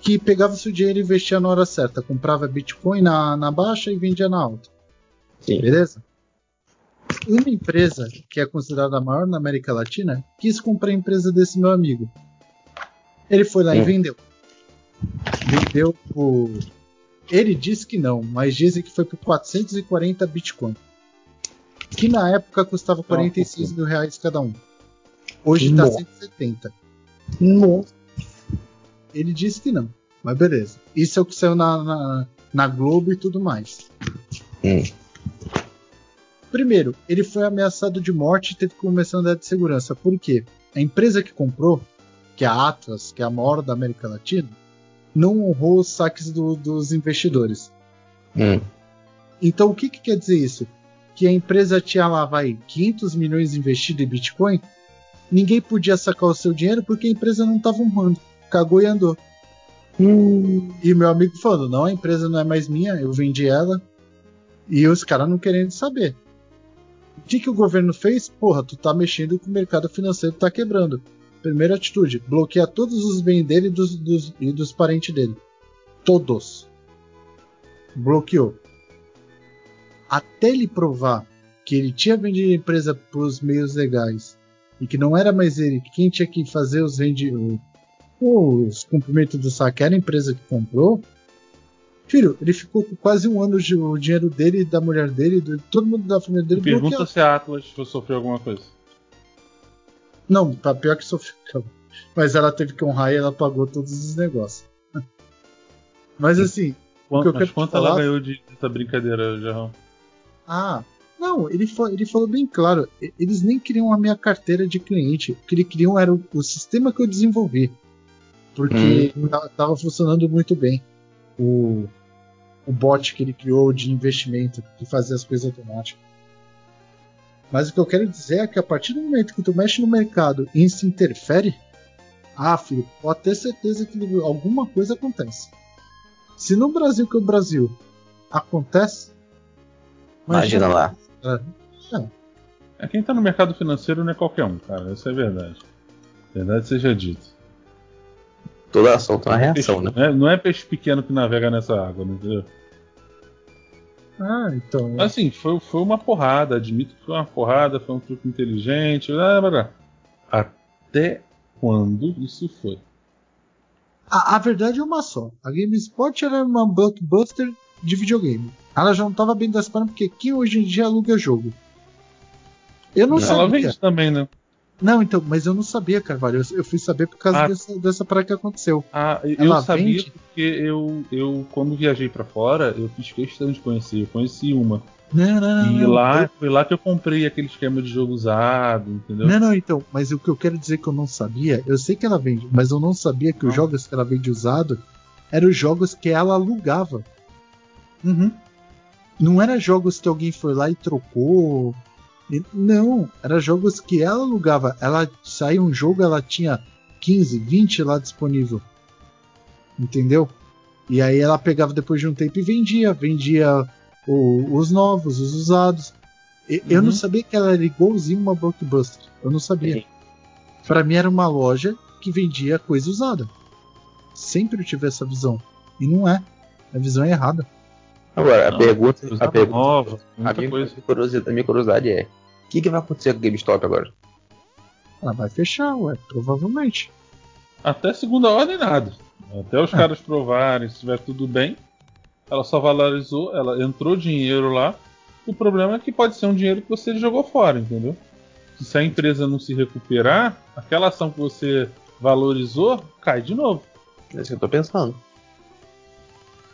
que pegava seu dinheiro e investia na hora certa. Comprava Bitcoin na, na baixa e vendia na alta. Sim. Beleza? Uma empresa que é considerada a maior na América Latina quis comprar a empresa desse meu amigo. Ele foi lá e vendeu. Vendeu por. Ele disse que não, mas dizem que foi por 440 Bitcoin. Que na época custava 46 mil reais cada um. Hoje está Nossa. 170. Nossa. Ele disse que não, mas beleza. Isso é o que saiu na, na, na Globo e tudo mais. Hum. Primeiro, ele foi ameaçado de morte e teve que começar a andar de segurança. Por quê? A empresa que comprou, que é a Atlas, que é a maior da América Latina, não honrou os saques do- dos investidores. Hum. Então, o que, que quer dizer isso? Que a empresa tinha lá, vai, 500 milhões investido em Bitcoin, ninguém podia sacar o seu dinheiro porque a empresa não estava honrando. Cagou e andou. E meu amigo falando, não, a empresa não é mais minha, eu vendi ela. E os caras não querendo saber. O que, que o governo fez? Porra, tu tá mexendo com o mercado financeiro, tá quebrando. Primeira atitude, bloquear todos os bens dele e dos, dos- e dos parentes dele. Todos. Bloqueou. Até ele provar que ele tinha vendido a empresa por os meios legais e que não era mais ele, que quem tinha que fazer os vendi o- os cumprimentos do saque era a empresa que comprou. Filho, ele ficou com quase um ano de o dinheiro dele, da mulher dele, de todo mundo da família dele Pergunta bloqueado. se a Atlas sofreu alguma coisa. Não, tá pior que sofreu. Mas ela teve que honrar e ela pagou todos os negócios. <laughs> Mas assim, Quanto, que eu quero mas quanto te ela falar- ganhou de, dessa brincadeira, Jarrão? Ah, não, ele, ele falou bem claro. Eles nem queriam a minha carteira de cliente. O que eles queriam era o, o sistema que eu desenvolvi. Porque ta- tava funcionando muito bem. O, o bot que ele criou de investimento, que fazia as coisas automáticas. Mas o que eu quero dizer é que a partir do momento que tu mexe no mercado e isso interfere, ah, filho, pode ter certeza que alguma coisa acontece. Se no Brasil, que é o Brasil, acontece. Imagina lá. É, quem tá no mercado financeiro não é qualquer um, cara. Isso é verdade. Verdade seja dito. Toda ação tem uma Não é reação, peixe- né? não é- Não é peixe pequeno que navega nessa água, né, entendeu? Ah, então. Mas, Assim, foi, foi uma porrada, admito que foi uma porrada, foi um truque inteligente. blá, blá, blá. Até quando isso foi? A, a verdade é uma só. A GameSpot era uma blockbuster de videogame. Ela já não estava bem das pernas porque quem hoje em dia aluga jogo? Eu não Ela sabia. vende também, né? Não, então, mas eu não sabia, Carvalho. Eu, eu fui saber por causa Ah. dessa, dessa parada que aconteceu. Ah, eu Ela sabia vende? porque eu, eu, quando viajei pra fora, eu fiz questão de conhecer. Eu conheci uma. Não, não, não. e não, lá, eu- foi lá que eu comprei aquele esquema de jogo usado, entendeu? Não, não, então. Mas o que eu quero dizer que eu não sabia, eu sei que ela vende, mas eu não sabia que os Ah. jogos que ela vende usado eram os jogos que ela alugava. Uhum. Não era jogos que alguém foi lá e trocou. E- Não, era jogos que ela alugava. Ela saía um jogo, ela tinha 15, 20 lá disponível. Entendeu? E aí ela pegava depois de um tempo e vendia. Vendia o- os novos, os usados. E- Eu Uhum. não sabia que ela era igualzinho uma blockbuster. Eu não sabia. Pra mim era uma loja que vendia coisa usada. Sempre eu tive essa visão. E não é. A visão é errada. Agora, a Não, pergunta, a pergunta, nova, a minha, coisa. curiosidade, a minha curiosidade é: o que, que vai acontecer com o GameStop agora? Ela vai fechar, ué, provavelmente. Até segunda ordem, nada. Até os Ah. caras provarem se estiver tudo bem. Ela só valorizou, ela entrou dinheiro lá. O problema é que pode ser um dinheiro que você jogou fora, entendeu? Se a empresa não se recuperar, aquela ação que você valorizou cai de novo. É isso que eu tô pensando.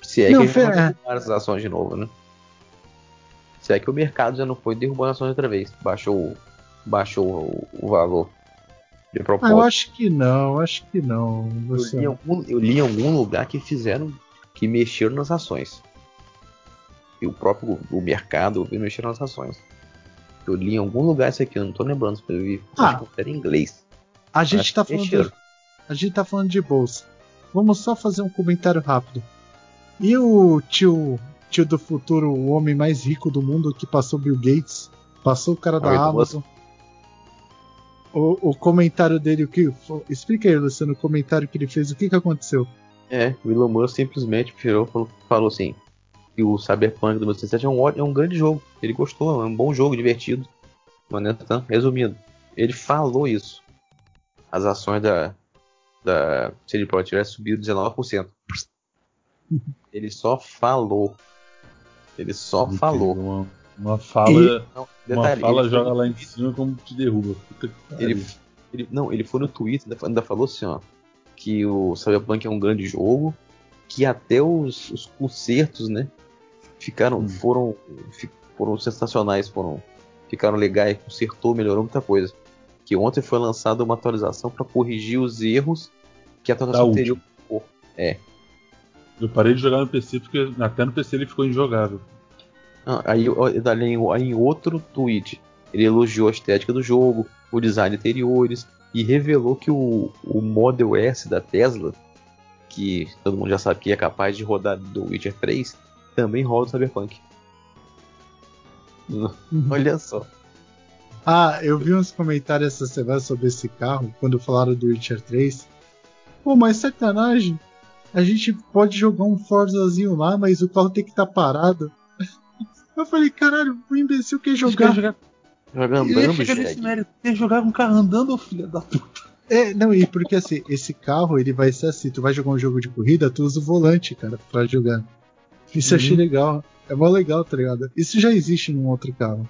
Se é Não, que eles vão é. essas ações de novo, né? Se é que o mercado já não foi derrubando ações outra vez. Baixou, baixou o, o valor de Ah, eu propósito. acho que não, acho que não. eu, Você... li em algum, eu li em algum lugar que fizeram, que mexeram nas ações. E o próprio o mercado mexeram nas ações. Eu li em algum lugar isso aqui, eu não tô lembrando se eu vi. Ah. Acho que era em inglês. A gente tá falando. mexeram. a gente tá falando de bolsa. Vamos só fazer um comentário rápido. E o tio, tio do futuro, o homem mais rico do mundo que passou Bill Gates, passou o cara da Amazon. O, o comentário dele, o que. Explica aí, Luciano, o comentário que ele fez, o que, que aconteceu? É, o Elon Musk simplesmente virou, falou, falou assim: que o Cyberpunk 2077 é um, é um grande jogo. Ele gostou, é um bom jogo, divertido. Maneiro, tá? Resumindo, ele falou isso. As ações da, da CD Projekt tivessem subido 19%. <laughs> Ele só falou. Ele só falou. Uma, uma fala, Não, uma detalhe, fala ele foi joga no lá em Twitter, cima como te derruba. Ele, ele- não, ele foi no Twitter, ainda, ainda falou assim, ó, que o Cyberpunk é um grande jogo, que até os, os concertos, né, ficaram, Hum. foram, foram sensacionais, foram, ficaram legais, consertou, melhorou muita coisa. Que ontem foi lançada uma atualização para corrigir os erros que a atualização Da teria. Eu parei de jogar no PC porque até no PC ele ficou injogável. Ah, aí, ó, dali em, aí em outro tweet, ele elogiou a estética do jogo, o design interiores e revelou que o, o Model S da Tesla, que todo mundo já sabe que é capaz de rodar do Witcher 3, também roda o Cyberpunk. Olha só. Ah, eu vi uns comentários essa semana sobre esse carro, quando falaram do Witcher 3. Pô, mas sacanagem. A gente pode jogar um Forzazinho lá, mas o carro tem que estar parado. <laughs> Eu falei, caralho, o imbecil quer jogar. jogar, Joga ele andando, mérito. Quer jogar com um carro andando, ô filha da puta. É, não, e porque assim, esse carro ele vai ser assim, tu vai jogar um jogo de corrida, tu usa o volante, cara, pra jogar. Isso eu achei Uhum. legal. É mó legal, tá ligado? Isso já existe num outro carro.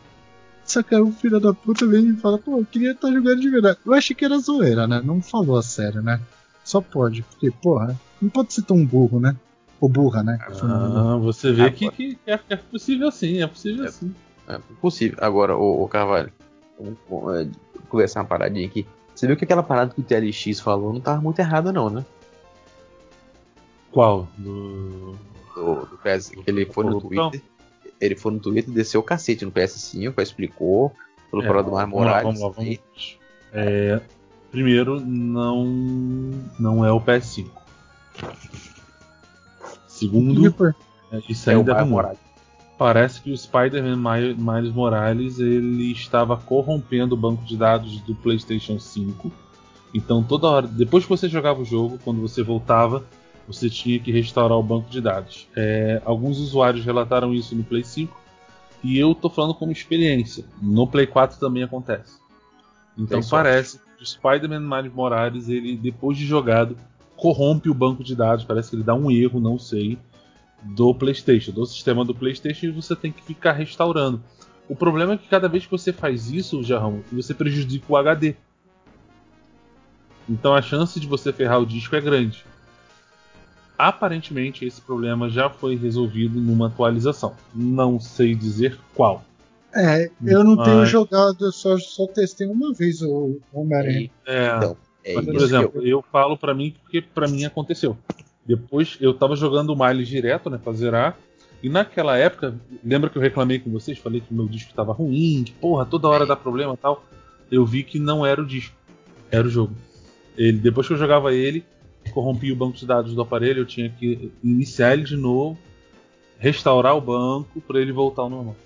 Só que aí o filho da puta vem e fala, pô, eu queria estar jogando de verdade. Eu achei que era zoeira, né? Não falou a sério, né? Só pode, porque, porra, não pode ser tão burro, né? Ou burra, né? Ah, você vê Agora. que, que é, é possível sim, é possível É. sim. É possível. Agora, o, Carvalho, vamos, vamos, é, conversar uma paradinha aqui. Você viu que aquela parada que o TLX falou não tava muito errada, não, né? Qual? Do... do, do PS, que ele foi no? Twitter. Ele foi no Twitter e desceu o cacete no PS5, explicou, falou É, para do Mar vamos lá, vamos lá, vamos É, primeiro, não, não é o PS5. Segundo, é, isso É o ainda é. Morales. Parece que o Spider-Man Mi- Miles Morales ele estava corrompendo o banco de dados do PlayStation 5. Então toda hora, depois que você jogava o jogo, quando você voltava, você tinha que restaurar o banco de dados. É, alguns usuários relataram isso no Play 5 e eu tô falando como experiência. No Play 4 também acontece. Então Tem sorte. parece que o Spider-Man Miles Morales ele depois de jogado corrompe o banco de dados. Parece que ele dá um erro, não sei do PlayStation, do sistema do PlayStation, e você tem que ficar restaurando. O problema é que cada vez que você faz isso, Jarrão, você prejudica o HD. Então a chance de você ferrar o disco é grande. Aparentemente esse problema já foi resolvido numa atualização. Não sei dizer qual. É, eu não tenho Mas- jogado, eu só, só testei uma vez o Homem-Aranha. É, Então, é mas, por exemplo, eu, eu... falo pra mim porque pra mim aconteceu. Depois eu tava jogando o Miles direto, né, pra zerar. E naquela época, lembra que eu reclamei com vocês? Falei que meu disco tava ruim, que porra, toda hora dá problema e tal. Eu vi que não era o disco, era o jogo. Ele, depois que eu jogava ele, corrompia o banco de dados do aparelho, eu tinha que iniciar ele de novo, restaurar o banco pra ele voltar ao normal.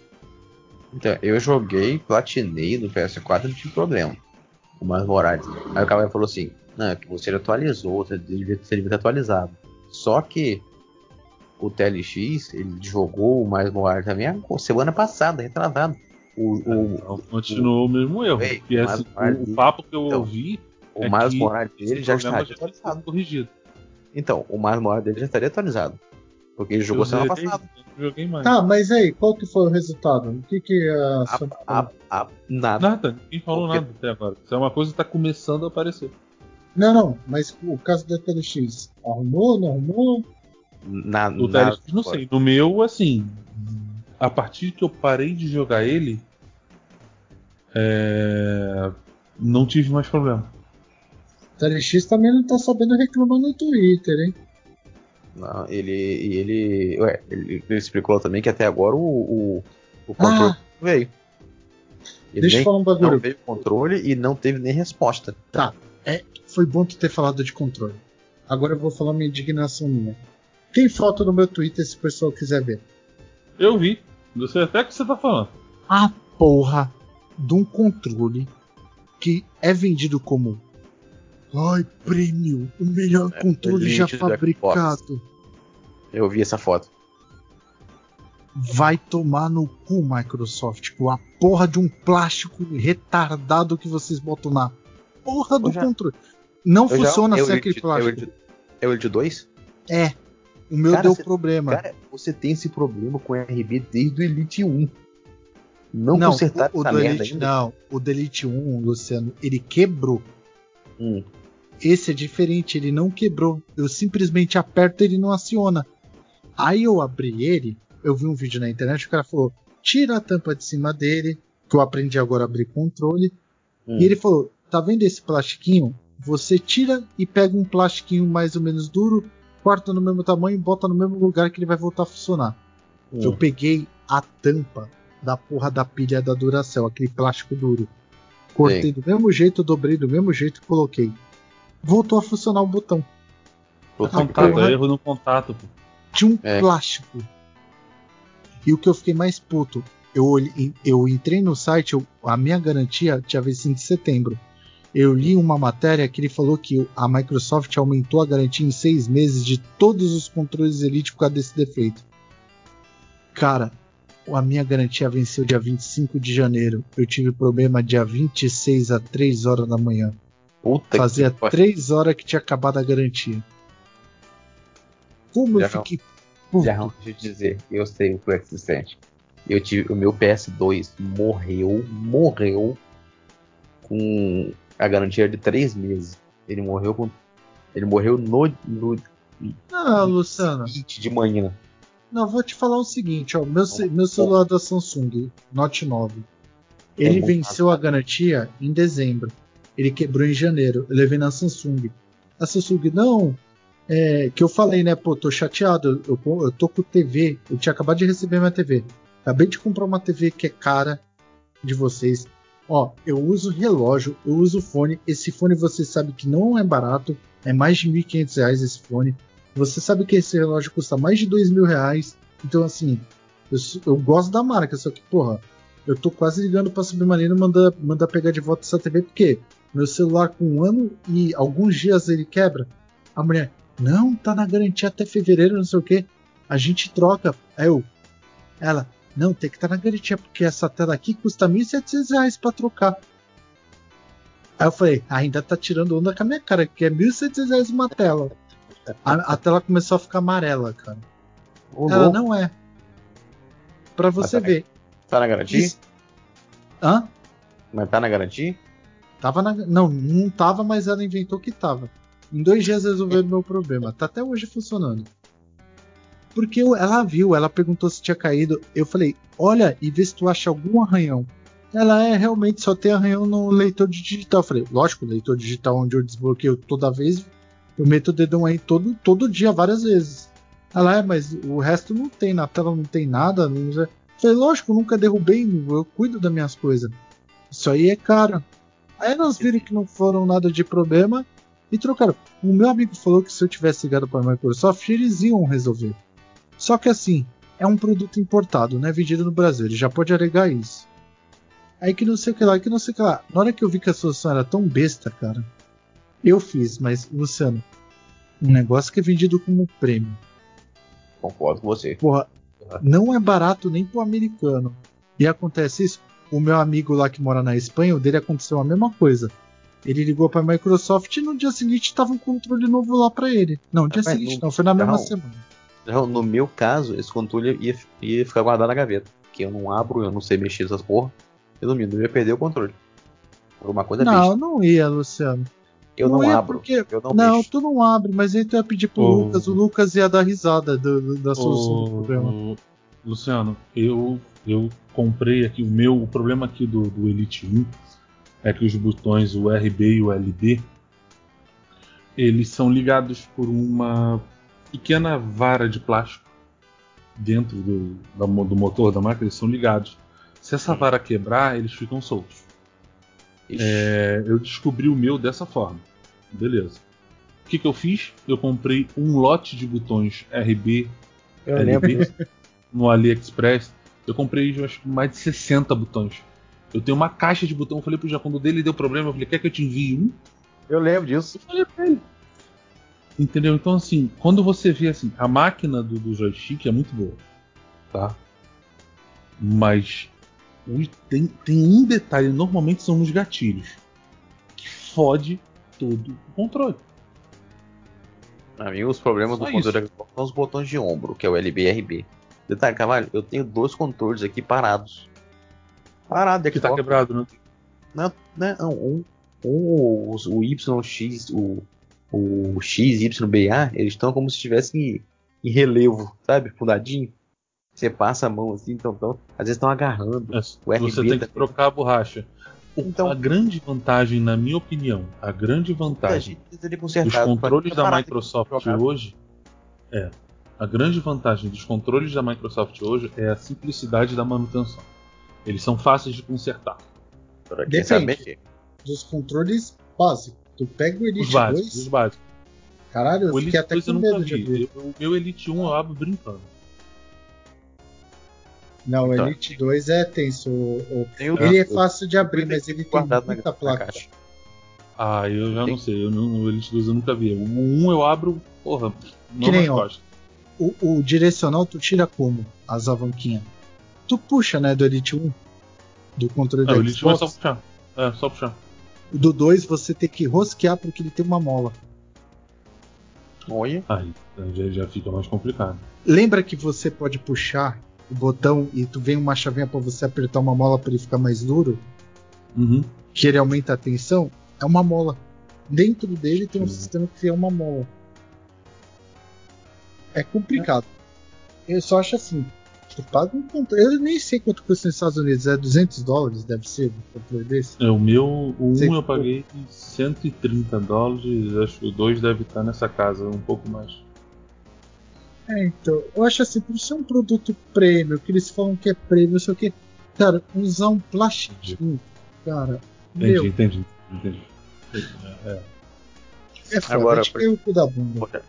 Então, eu joguei, platinei no PS4 não tive problema. O Miles Morales. Aí o cara falou assim: Não, é que você atualizou, você devia, você devia ter atualizado. Só que o TLX, ele jogou o Miles Morales também semana passada, retrasado. O, o, Então, continuou o mesmo erro. Ei, mas- assim, mas- o, o papo que eu então, ouvi o é Miles Morales esse dele já está foi atualizado. corrigido. Então, o Miles Morales dele já estaria atualizado. Porque ele jogou Eu semana passada. joguei mais. Tá, mas aí, qual que foi o resultado? O que que a A, a, a, nada. Nada, ninguém falou Porque- nada até agora. Isso é uma coisa que tá começando a aparecer. Não, não, mas o caso da TLX, arrumou, não arrumou? Na, No nada TLX, não sei. No meu, assim, a partir que eu parei de jogar ele, é, não tive mais problema. TLX também não tá sabendo reclamar no Twitter, hein? Não, ele, e ele, ué, ele, ele explicou também que até agora o, o, o controle Ah. não veio. Ele Deixa eu nem- falar um não bagulho. veio o controle e não teve nem resposta. Tá, É, foi bom tu ter falado de controle. Agora eu vou falar minha indignação minha. Tem foto no meu Twitter se o pessoal quiser ver. Eu vi. Não sei até o que você tá falando. A porra de um controle que é vendido como Ai, prêmio, o melhor É, controle já fabricado. Eu vi essa foto. Vai tomar no cu, Microsoft, com a porra de um plástico retardado que vocês botam na porra do já- controle. Não já- funciona o sem aquele plástico. É o Elite 2? É. O meu Cara, deu cê- problema. Cara, você tem esse problema com o RB desde o Elite 1. Não, não, consertaram o, o essa Elite, ainda. não, o do Elite 1, Luciano, ele quebrou. Hum. Esse é diferente, ele não quebrou. Eu simplesmente aperto e ele não aciona. Aí eu abri ele, eu vi um vídeo na internet, o cara falou: tira a tampa de cima dele, que eu aprendi agora a abrir controle. Hum. E ele falou: tá vendo esse plastiquinho? Você tira e pega um plastiquinho mais ou menos duro, corta no mesmo tamanho e bota no mesmo lugar que ele vai voltar a funcionar. Hum. Eu peguei a tampa da porra da pilha da Duracell, aquele plástico duro. Cortei Sim. do mesmo jeito, dobrei do mesmo jeito e coloquei. Voltou a funcionar o botão. Pariu. é erro no contato, pô. De um É. plástico. E o que eu fiquei mais puto, eu, olhei- eu entrei no site, eu- a minha garantia tinha vencido em setembro. Eu li uma matéria que ele falou que a Microsoft aumentou a garantia em seis meses de todos os controles Elite por causa desse defeito. Cara, a minha garantia venceu dia 25 de janeiro. Eu tive problema dia 26 a 3 horas da manhã. Puta Fazia que pariu. 3 horas que tinha acabado a garantia. Como eu fiquei puto. Já, deixa eu te dizer, eu sei o que é que você sente. Eu tive, o meu PS2 morreu, morreu com a garantia de 3 meses. Ele morreu com. Ele morreu no, no Ah, Luciano. de manhã. Não, vou te falar o seguinte, ó, meu, meu celular da Samsung, Note 9, ele venceu a garantia em dezembro. Ele quebrou em janeiro. Eu levei na Samsung. A Samsung, não, é, que eu falei, né, pô, tô chateado, eu, eu, tô com TV, eu tinha acabado de receber minha TV. Acabei de comprar uma TV que é cara de vocês. Ó, eu uso relógio, eu uso fone. Esse fone você sabe que não é barato, é mais de 1.500 reais esse fone. Você sabe que esse relógio custa mais de mil reais. Então, assim, eu, eu gosto da marca, só que, porra, eu tô quase ligando pra Submarino mandar mandar pegar de volta essa TV, porque meu celular com um ano e alguns dias ele quebra. A mulher, não, tá na garantia até fevereiro, não sei o que. A gente troca. Aí eu, ela, não, tem que estar tá na garantia, porque essa tela aqui custa 1.700 reais pra trocar. Aí eu falei, ainda tá tirando onda com a minha cara, que é 1.700 reais uma tela. A, a tela começou a ficar amarela, cara. Ô, Ela não é. Pra você Mas ver. Tá na garantia? Isso- Hã? Mas tá na garantia? Tava na... Não, não tava, mas ela inventou que tava. Em dois dias resolveu meu problema. Tá até hoje funcionando. Porque ela viu, ela perguntou se tinha caído. Eu falei, olha e vê se tu acha algum arranhão. Ela é realmente só tem arranhão no leitor de digital. Eu falei, lógico, leitor digital onde eu desbloqueio toda vez, eu meto o dedão aí todo, todo dia, várias vezes. Ela é, mas o resto não tem, na tela não tem nada. Não... sei." Eu falei, lógico, nunca derrubei, eu cuido das minhas coisas. Isso aí é caro. Aí elas viram que não foram nada de problema e trocaram. O meu amigo falou que se eu tivesse ligado para a Microsoft, eles iam resolver. Só que assim, é um produto importado, não é vendido no Brasil, ele já pode alegar isso. Aí que não sei o que lá, que não sei o que lá. Na hora que eu vi que a solução era tão besta, cara, eu fiz, mas, Luciano, um negócio que é vendido como prêmio. Concordo com você. Porra, não é barato nem pro americano. E acontece isso. O meu amigo lá que mora na Espanha, o dele aconteceu a mesma coisa. Ele ligou pra Microsoft e no dia seguinte tava um controle novo lá pra ele. Não, no dia Mas seguinte não- não, foi na mesma não. semana. Já No meu caso, esse controle ia, ia ficar guardado na gaveta. Que eu não abro, eu não sei mexer nessas porra. Resumindo, eu ia perder o controle. Por uma coisa Não, besta. não ia, Luciano. Eu não, ia abro. porque- Eu não, Não, tu não abre, mas aí tu ia pedir pro Ô. Lucas, o Lucas ia dar risada do- do- da solução do Ô, problema. Luciano, eu, eu comprei aqui o meu. O problema aqui do, do Elite 1 é que os botões, o RB e o LB, eles são ligados por uma pequena vara de plástico dentro do, da do motor da máquina, eles são ligados. Se essa vara quebrar, eles ficam soltos. É, eu descobri o meu dessa forma. Beleza. O que, que eu fiz? Eu comprei um lote de botões RB Eu lembro disso. no AliExpress. Eu comprei acho, que mais de 60 botões. Eu tenho uma caixa de botão. Eu falei pro Japão, quando dele deu problema, eu falei, quer que eu te envie um? Eu lembro disso. Eu falei pra ele. Entendeu? Então, assim, quando você vê assim, a máquina do, do joystick é muito boa. Tá? Mas tem, tem um detalhe, normalmente são nos gatilhos. Que fode todo o controle. Pra mim, os problemas Só do controle Xbox são os botões de ombro, que é o LB e RB. Detalhe, Carvalho, eu tenho dois controles aqui parados. Parado, de Que tá quebrado, né? Não, né, não, um, um, os- o YX, o, o XYBA, eles estão como se estivessem em relevo, sabe? Fundadinho. Você passa a mão assim, então, então às vezes estão agarrando. É, você tem que também. trocar a borracha. Então- a grande vantagem, na minha opinião, a grande vantagem dos controles da Microsoft hoje é a grande vantagem dos controles da Microsoft hoje é a simplicidade da manutenção. Eles são fáceis de consertar. Pra quem sabe Depende. Dos controles básicos. Tu pega o Elite Os básicos, 2. os básicos. Caralho, eu O fiquei Elite até 2 eu com nunca medo de abrir. vi. Eu- O meu Elite 1 eu abro brincando. Não, o Tá. Elite 2 é tenso. o- o- Ele é fácil de abrir, mas ele tem muita placa. Ah, eu já Tem- não sei. Eu não, o Elite 2 eu nunca vi. O 1 eu abro, porra, não Que nem, ó. O, o direcional tu tira como? As alavanquinhas. Tu puxa, né, do Elite 1? Do controle Ah, do Elite 1 é Xbox. só puxar. É, só puxar. O do 2 você tem que rosquear porque ele tem uma mola. Olha. Aí já, já fica mais complicado. Lembra que você pode puxar o botão e tu vem uma chavinha pra você apertar uma mola pra ele ficar mais duro? Uhum. Que ele aumenta a tensão? É uma mola. Dentro dele tem um sistema que é uma mola. É complicado. Eu só acho assim. Tu paga um controle. Eu nem sei quanto custa nos Estados Unidos. É 200 dólares, deve ser, um controle desse. É, o meu, o 1 Sim. eu paguei 130 dólares, acho que o 2 deve estar nessa casa, um pouco mais. É, então. Eu acho assim, por ser um produto premium, que eles falam que é premium, não sei o que. Cara, usar um plastiquinho, cara. Entendi, Meu, entendi, entendi. É, é foda. Agora, eu o cu da bunda.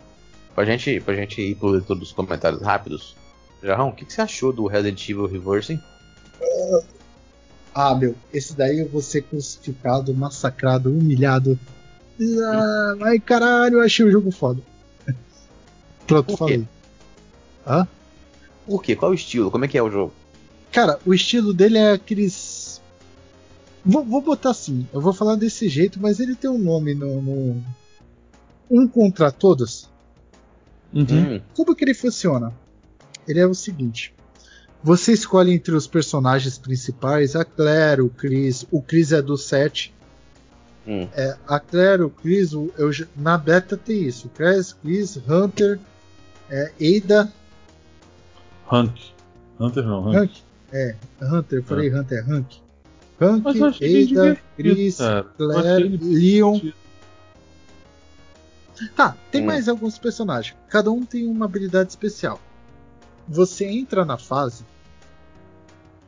Pra gente, pra gente ir pro leitor dos comentários rápidos. Jarrão, o que, que você achou do Resident Evil Reversing? Ah, meu, esse daí eu vou ser crucificado, massacrado, humilhado. Ah, ai, caralho, eu achei o jogo foda. <laughs> Pronto, falei. Hã? Por quê? Qual o estilo? Como é que é o jogo? Cara, o estilo dele é aqueles. Vou, vou botar assim, eu vou falar desse jeito, mas ele tem um nome no. no- Um contra todos. Uhum. Hum, Como que ele funciona? Ele é o seguinte: você escolhe entre os personagens principais a Claire, o Chris. O Chris é do 7. hum. É, a Claire, o Chris, eu na beta tem isso: Chris, Chris, Hunter, é, Ada, Hank. Hunter não, Hank. Hank. É, Hunter, eu falei Hunter, Hank. Hank, Ada, Chris, cara. Claire, Leon. divertido. Tá, tem Hum. mais alguns personagens. Cada um tem uma habilidade especial. Você entra na fase,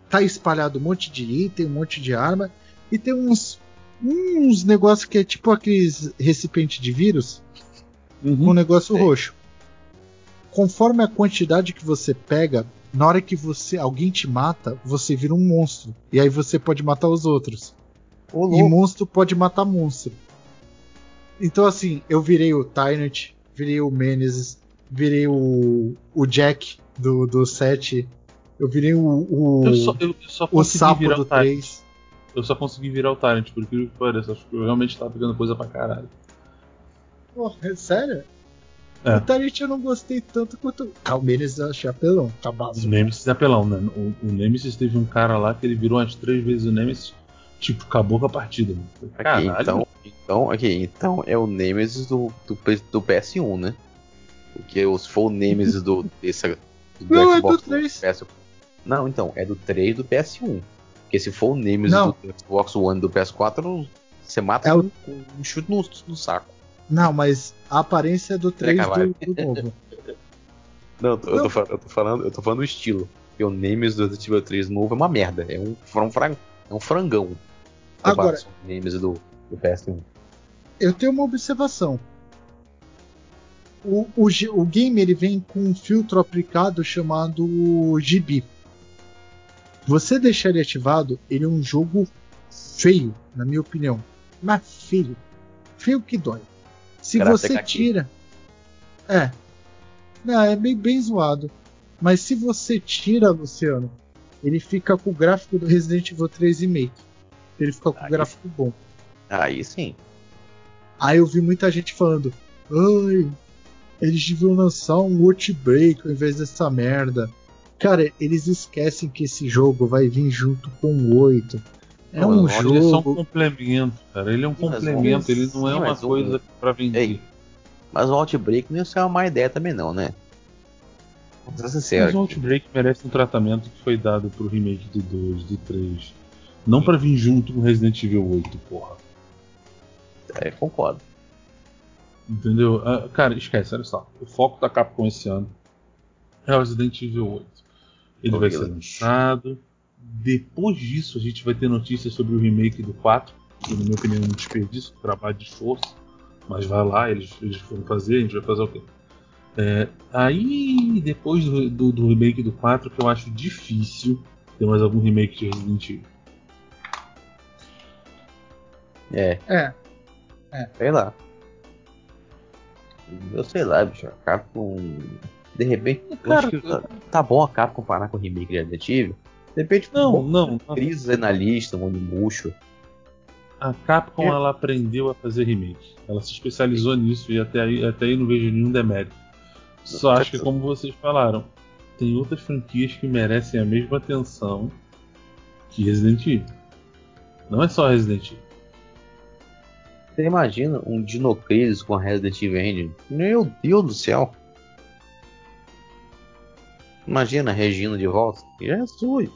tá espalhado um monte de item, um monte de arma, e tem uns uns negócios que é tipo aqueles recipiente de vírus com um Uhum. negócio Sei. roxo. Conforme a quantidade que você pega, na hora que você alguém te mata, você vira um monstro. E aí você pode matar os outros. Ô, E monstro pode matar monstro. Então, assim, eu virei o Tyrant, virei o Menezes, virei o, o Jack do, do 7, eu virei o, o, Eu só, eu, eu só o consegui sapo virar do o Tyrant. 3. Eu só consegui virar o Tyrant, por incrível que pareça. Acho que eu realmente tava pegando coisa pra caralho. Porra, é sério? É. O Tyrant eu não gostei tanto quanto. O Menezes eu achei apelão, tá O básico. Nemesis é apelão, né? O, o Nemesis teve um cara lá que ele virou umas três vezes o Nemesis, tipo, acabou com a partida. Mano. Caralho, então, então, aqui, então é o Nemesis do, do, do PS1, né? Porque os- se for o Nemesis do, desse, do Não, é Xbox do 3. PS... Não, então, é do 3 do PS1. Porque se for o Nemesis Não. do Xbox One do PS4, não- você mata É o- com um chute no, no saco. Não, mas a aparência é do 3 Carvalho. do, do novo. <laughs> Não, eu tô, eu Não. tô falando, eu tô falando, eu tô falando do estilo. Porque o Nemesis do Resident Evil 3 novo é uma merda. É um, fra- um, é um frangão. Agora- o Nemesis do, do PS1. eu tenho uma observação. O, o, o game ele vem com um filtro aplicado chamado GB. Você deixar ele ativado, ele é um jogo feio, na minha opinião. Mas feio. Feio que dói. Se Karate você Kaki. tira. É. Não, é bem, bem zoado. Mas se você tira, Luciano, ele fica com o gráfico do Resident Evil 3 Remake. Ele fica com o gráfico bom. Aí sim. Aí eu vi muita gente falando: Ai, eles deviam lançar um Outbreak ao invés dessa merda. Cara, eles esquecem que esse jogo vai vir junto com o 8. É Não, um mas Ele é só um jogo. complemento, cara. Ele é um Sim, mas complemento, ele não é sim, uma mas coisa pra vender. Ei, Mas o Outbreak não é uma má ideia também não, né? Vamos ser Mas sincero. o Outbreak merece um tratamento que foi dado pro remake do 2, do 3. Não pra vir junto com Resident Evil 8, porra. É, concordo. Entendeu? Ah, cara, esquece, olha só. O foco da Capcom esse ano é o Resident Evil 8. Ele O vai ser lançado. Depois disso, a gente vai ter notícias sobre o remake do 4, que, na minha opinião, é um desperdício, trabalho de esforço. Mas vai lá, eles, eles foram fazer, a gente vai fazer o quê? É, aí, depois do, do, do remake do 4, que eu acho difícil ter mais algum remake de Resident Evil. É, É, sei lá. Eu sei lá, bicho. A Capcom. De repente. eu Cara, acho que tá, tá bom a Capcom parar com o remake de Resident Evil. De repente, Não, bom, não. crises aí na lista, um Onimusho. A Capcom É. ela aprendeu a fazer remake. Ela se especializou nisso e até aí, até aí não vejo nenhum demérito. Só acho que, como vocês falaram, tem outras franquias que merecem a mesma atenção que Resident Evil. Não é só Resident Evil. Você imagina um Dino Crisis com a Resident Evil Engine? Meu Deus do céu! Imagina a Regina de volta. Jesus!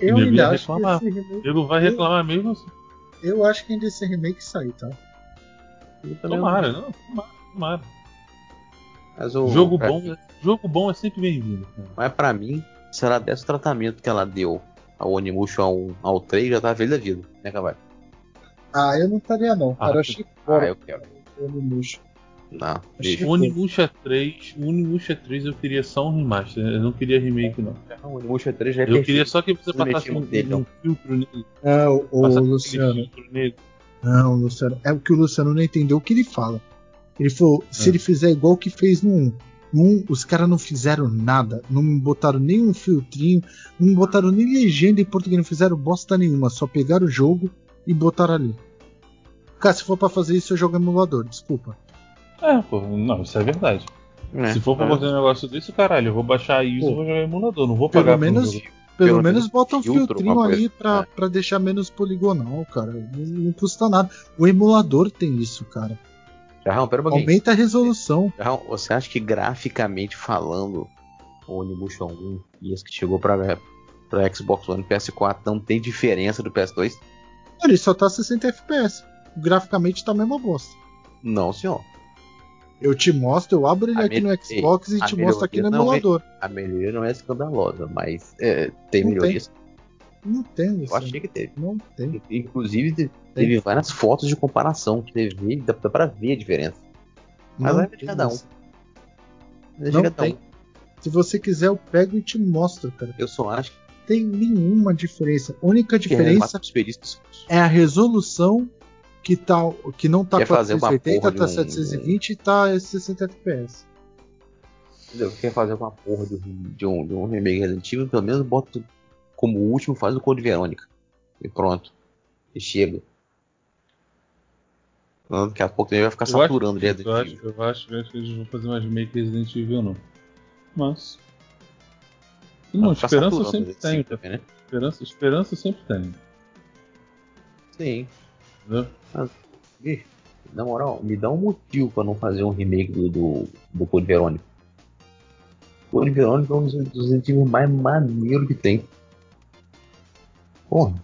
eu Nego ia ainda acho que reclamar. esse remake. Ele vai reclamar mesmo assim. Eu acho que ainda esse remake sai, tá? Eu Tomara, não, tomara, tomara. Mas o, Jogo pra- bom, é- jogo bom é sempre bem-vindo. cara. Mas pra mim, se ela desse o tratamento que ela deu ao Onimusho ao, ao 3, já tava feliz da vida, né, Cavalo? Ah, eu não estaria não. Ah, Cara, eu achei Ah, fora eu quero. o Onimusha. Não, deixa. O Onimusha 3, o Unimusha 3 eu queria só um remaster, eu não queria remake não. O Onimusho 3 já é Eu perfeito. queria só que você passasse um, dele, um filtro nele. Não, o aquele Luciano. nele. Não, Luciano. É o que o Luciano não entendeu o que ele fala. Ele falou: se É. ele fizer igual que fez no 1. No 1, os caras não fizeram nada. Não botaram nenhum filtrinho. Não botaram nem legenda em português. Não fizeram bosta nenhuma. Só pegaram o jogo e botaram ali. Cara, se for pra fazer isso, eu jogo emulador. Desculpa. É, pô, não, isso é verdade. É, Se for pra é. fazer um negócio desse, caralho, eu vou baixar isso e vou jogar em emulador, não vou pelo pagar menos- jogo. Pelo, Pelo menos bota um filtro, filtrinho ali pra, É. pra deixar menos poligonal, cara. Não, não custa nada. O emulador tem isso, cara. Jarrão, pera um pouquinho. Aumenta a resolução. Jarrão, você acha que graficamente falando, o Onimusho 1 e esse que chegou pra, pra Xbox One e PS4 não tem diferença do PS2? Ele só tá 60 FPS. Graficamente tá a mesma bosta. Não, senhor. Eu te mostro, eu abro ele A aqui no Xbox e te mostro aqui no é- emulador. A melhoria não é escandalosa, mas é, tem Não melhorias. Não tem, Eu Luciano. achei que teve. Não tem. Inclusive, te- teve várias fotos de comparação que teve, dá, dá pra ver a diferença. Mas não vai de tem, cada um. Luciano. Deixa Não cada um. tem. Se você quiser, eu pego e te mostro, cara. Eu só acho Tem nenhuma diferença. A única é diferença desperdício. é a resolução que, tá, que não tá Quer fazer uma 480, porra de tá um- 720 e tá 60 FPS. Quer fazer uma porra de um, de um, de um remake Resident Evil, pelo menos bota como último, faz o Code Verônica. E pronto. E chega. Daqui a pouco ele vai ficar Eu acho, saturando de eu, Resident acho, Evil. eu, acho, eu acho que eles vão fazer mais remake Resident Evil não. Mas. Não, esperança eu sempre Resident tenho. Também, né? Esperança, esperança eu sempre tenho. Sim. Entendeu? Bicho, na moral, me dá um motivo pra não fazer um remake do, do, do Code Verônica. Code Verônica é um dos, dos Evil mais maneiros que tem. Porra.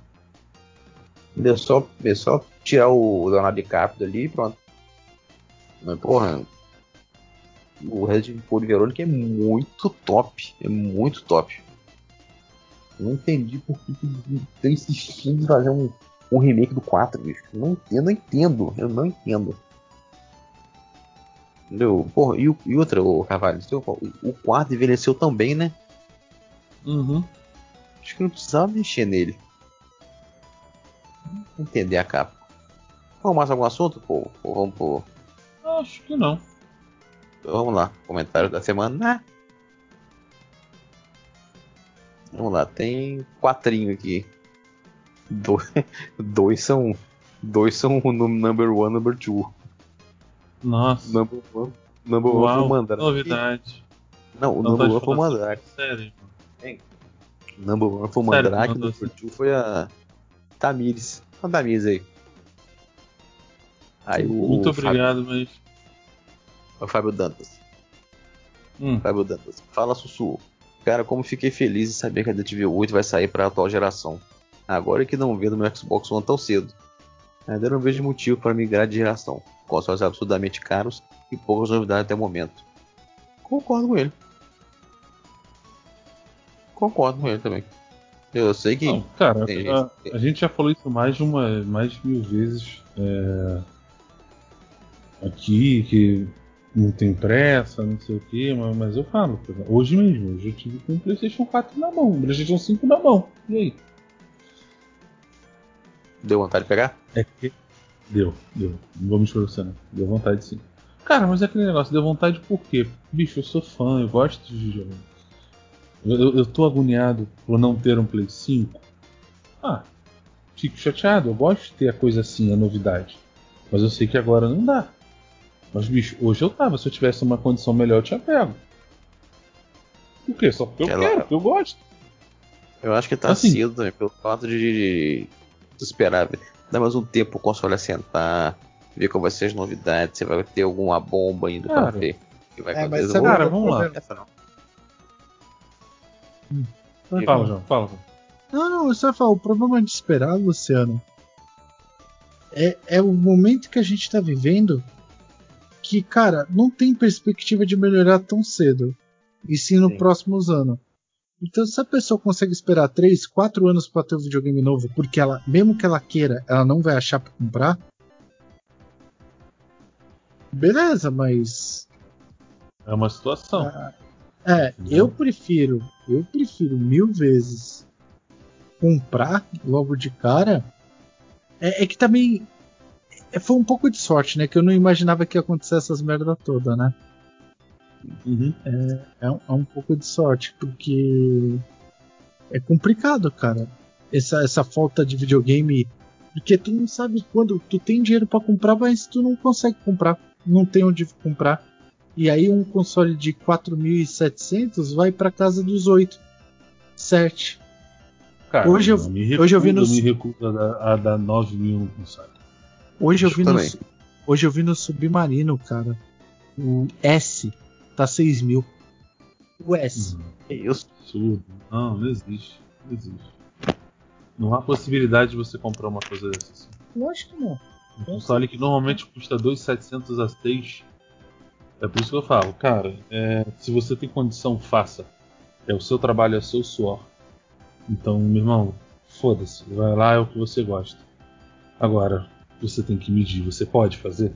É só, é só tirar o Leonardo DiCaprio dali e pronto. Mas, porra. O Resident Evil Code Verônica é muito top. É muito top. Eu não entendi por que estão insistindo em fazer um, um remake do 4, bicho. Não, eu não entendo, eu não entendo. Entendeu? Porra, e, e outra, o Carvalho, o 4 envelheceu também, né? Uhum. Acho que não precisava mexer nele. Entender a capa. Vamos mais algum assunto? Pô, vamos pô. Acho que não. Vamos lá, comentário da semana. Vamos lá, tem quatrinho aqui. Do, <laughs> dois são. Dois são o number one, number two. Nossa. Number one, number Uau, one foi o Mandrake. novidade. Não, o Não number pode one foi o Mandrake. Sério, mano. Number one foi o Mandrake, mandou number two foi a Tamires. A Tamires aí. Aí o, Muito o Fábio, obrigado, mas. O Fábio Dantas. Hum, Fábio Dantas. Fala, Sussu. Cara, como fiquei feliz em saber que a DTV 8 vai sair para a atual geração. Agora é que não vendo meu Xbox One tão cedo. Ainda não vejo motivo para migrar de geração. Consoles absurdamente caros e poucas novidades até o momento. Concordo com ele. Concordo com ele também. Eu sei que. Não, cara, a, gente- a gente já falou isso mais de uma, mais de mil vezes é, aqui, que não tem pressa, não sei o que, mas, mas eu falo, hoje mesmo, hoje eu tive com o Playstation 4 na mão, o Playstation 5 na mão. E aí? Deu vontade de pegar? É que. Deu, deu. Não vou você, não. Deu vontade sim. Cara, mas é aquele negócio, deu vontade por quê? Bicho, eu sou fã, eu gosto de videogame. Eu, eu, eu tô agoniado por não ter um Play 5. Ah, fico chateado, eu gosto de ter a coisa assim, a novidade. Mas eu sei que agora não dá. Mas, bicho, hoje eu tava, se eu tivesse uma condição melhor, eu tinha pego. Por quê? Só porque eu Ela- quero, porque eu gosto. Eu acho que tá Assim. cedo também, pelo fato de, de esperar. Dar mais um tempo pro console assentar, ver qual vai ser as novidades, se vai ter alguma bomba ainda Cara. pra ver. Que vai É, mas Cara, o vamos lá. Essa não. Vai Fala. João, fala. João. Não, não, você vai falar, o problema de esperar, Luciano, é, é o momento que a gente tá vivendo que, cara, não tem perspectiva de melhorar tão cedo. E sim nos Sim. próximos anos. Então, se a pessoa consegue esperar 3, 4 anos pra ter um videogame novo, porque ela, mesmo que ela queira, ela não vai achar pra comprar. Beleza, mas É uma situação. É, eu prefiro, eu prefiro mil vezes comprar logo de cara. É, é que também foi um pouco de sorte, né? Que eu não imaginava que ia acontecer essas merda toda, né? Uhum. É, um- é um pouco de sorte, porque é complicado, cara. Essa, essa falta de videogame. Porque tu não sabe quando. Tu tem dinheiro pra comprar, mas tu não consegue comprar. Não tem onde comprar. E aí um console de 4.700 vai pra casa dos 8. 7. Cara, Hoje eu- me recuso, hoje eu vi nos- me recuso a dar, a dar 9 mil no console. Hoje eu vi no, hoje eu vi no Submarino, cara. O S tá 6 mil. O S. Que Isso. Absurdo. Não, não existe. Não existe. Não há possibilidade de você comprar uma coisa dessa. Assim. Lógico que não. Um console que normalmente custa 2,700 a 6. É por isso que eu falo, cara, é, se você tem condição, faça. É o seu trabalho, é o seu suor. Então, meu irmão, foda-se. Vai lá, é o que você gosta. Agora, você tem que medir. Você pode fazer?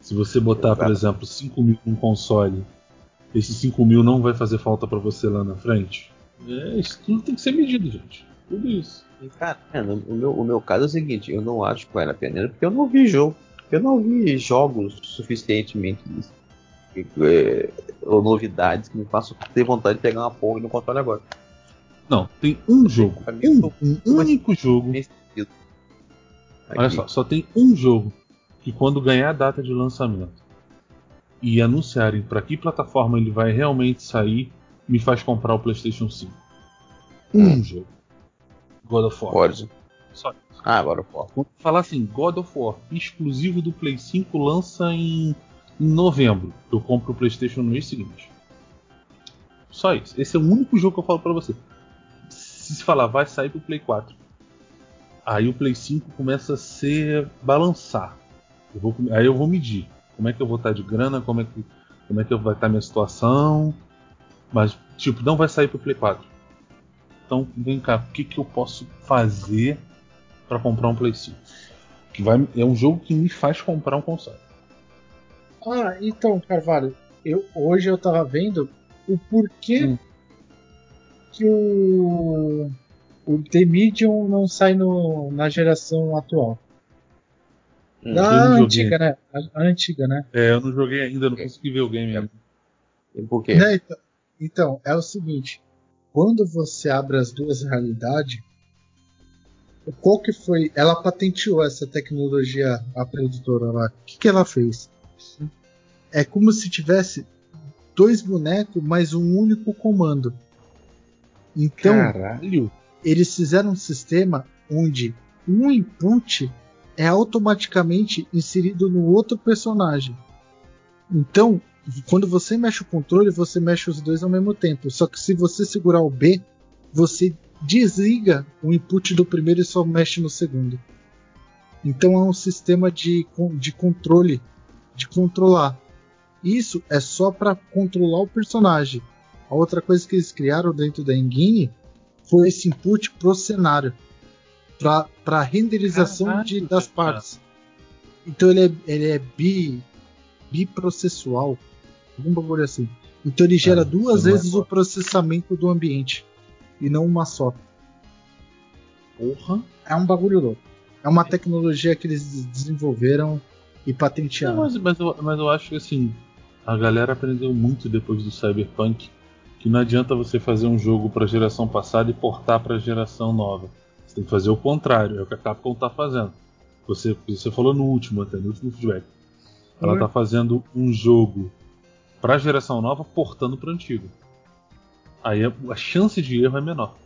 Se você botar, por Exato. exemplo, 5 mil num console, esses 5 mil não vai fazer falta pra você lá na frente? É, isso tudo tem que ser medido, gente. Tudo isso. E, Cara, é, o, meu, o meu caso é o seguinte, eu não acho que vale a pena, porque eu não vi jogo. Eu não vi jogos suficientemente é, ou novidades que me façam ter vontade de pegar uma porra no controle agora. Não, tem um jogo. Pra mim, Um, um único jogo. Sentido. Olha Aqui. só, só tem um jogo que quando ganhar a data de lançamento e anunciarem para que plataforma ele vai realmente sair, me faz comprar o PlayStation 5. Um jogo. God of War. Só isso. Ah, agora pô. Quando falar assim, God of War, exclusivo do Play 5, lança em, em novembro. Eu compro o PlayStation no mês seguinte. Só isso. Esse é o único jogo que eu falo pra você. Se se falar, vai sair pro Play 4. Aí o Play 5 começa a ser balançar. Eu vou, aí eu vou medir. Como é que eu vou estar de grana, como é que, como é que vai estar minha situação. Mas, tipo, não vai sair pro Play 4. Então, vem cá, o que, que eu posso fazer para comprar um Play 5. Que vai, é um jogo que me faz comprar um console. Ah, então, Carvalho, eu, hoje eu tava vendo o porquê hum. que o, o The Medium não sai no, na geração atual. Hum, da antiga, né? A, a, antiga, né? É, eu não joguei ainda, não consegui ver o game ainda. Por quê? Né, então, então, é o seguinte: quando você abre as duas realidades, qual que foi? Ela patenteou essa tecnologia, a produtora lá. O que, que ela fez? É como se tivesse dois bonecos mais um único comando. Então, Caralho. Eles fizeram um sistema onde um input é automaticamente inserido no outro personagem. Então, quando você mexe o controle, você mexe os dois ao mesmo tempo. Só que se você segurar o B, você desliga o input do primeiro e só mexe no segundo. Então é um sistema de, de controle, de controlar. Isso é só para controlar o personagem. A outra coisa que eles criaram dentro da engine foi esse input pro cenário, para renderização de, das partes. Então ele é, ele é bi, biprocessual, algum bagulho assim. Então ele gera duas vezes o processamento do ambiente e não uma só. Porra. É um bagulho louco. É uma tecnologia que eles desenvolveram e patentearam. Não, mas, mas, eu, mas eu acho que assim, a galera aprendeu muito depois do Cyberpunk que não adianta você fazer um jogo para a geração passada e portar para a geração nova. Você tem que fazer o contrário, é o que a Capcom está fazendo. Você, você falou no último, até no último feedback. Ela está fazendo um jogo para a geração nova portando para o antigo. Aí a, a chance de erro é menor.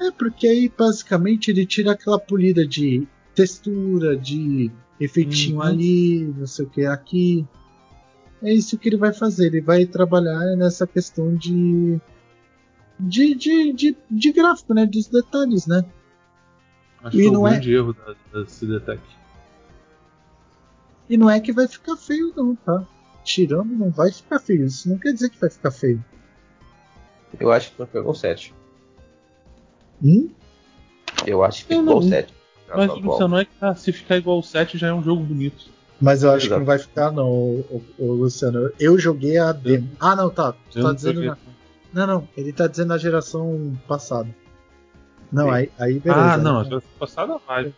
É, porque aí basicamente ele tira aquela polida de textura, de efeitinho uhum. ali, não sei o que aqui. É isso que ele vai fazer. Ele vai trabalhar nessa questão de. De, de, de, de gráfico, né? Dos detalhes, né? Acho e que não é o grande erro da, da CDTech. E não é que vai ficar feio, não, tá? Tirando, não vai ficar feio. Isso não quer dizer que vai ficar feio. Eu acho que vai pegar o 7. Hum? Eu acho que ficou o 7. Mas Luciano, é que ah, se ficar igual o 7 já é um jogo bonito. Mas eu acho Exato. que não vai ficar, não, o, o, o, Luciano. Eu joguei a demo. Ah, não, tá. Tu tá dizendo. Na... Não, não. Ele tá dizendo na geração passada. Não, aí, aí beleza. Ah, não, a geração passada vai.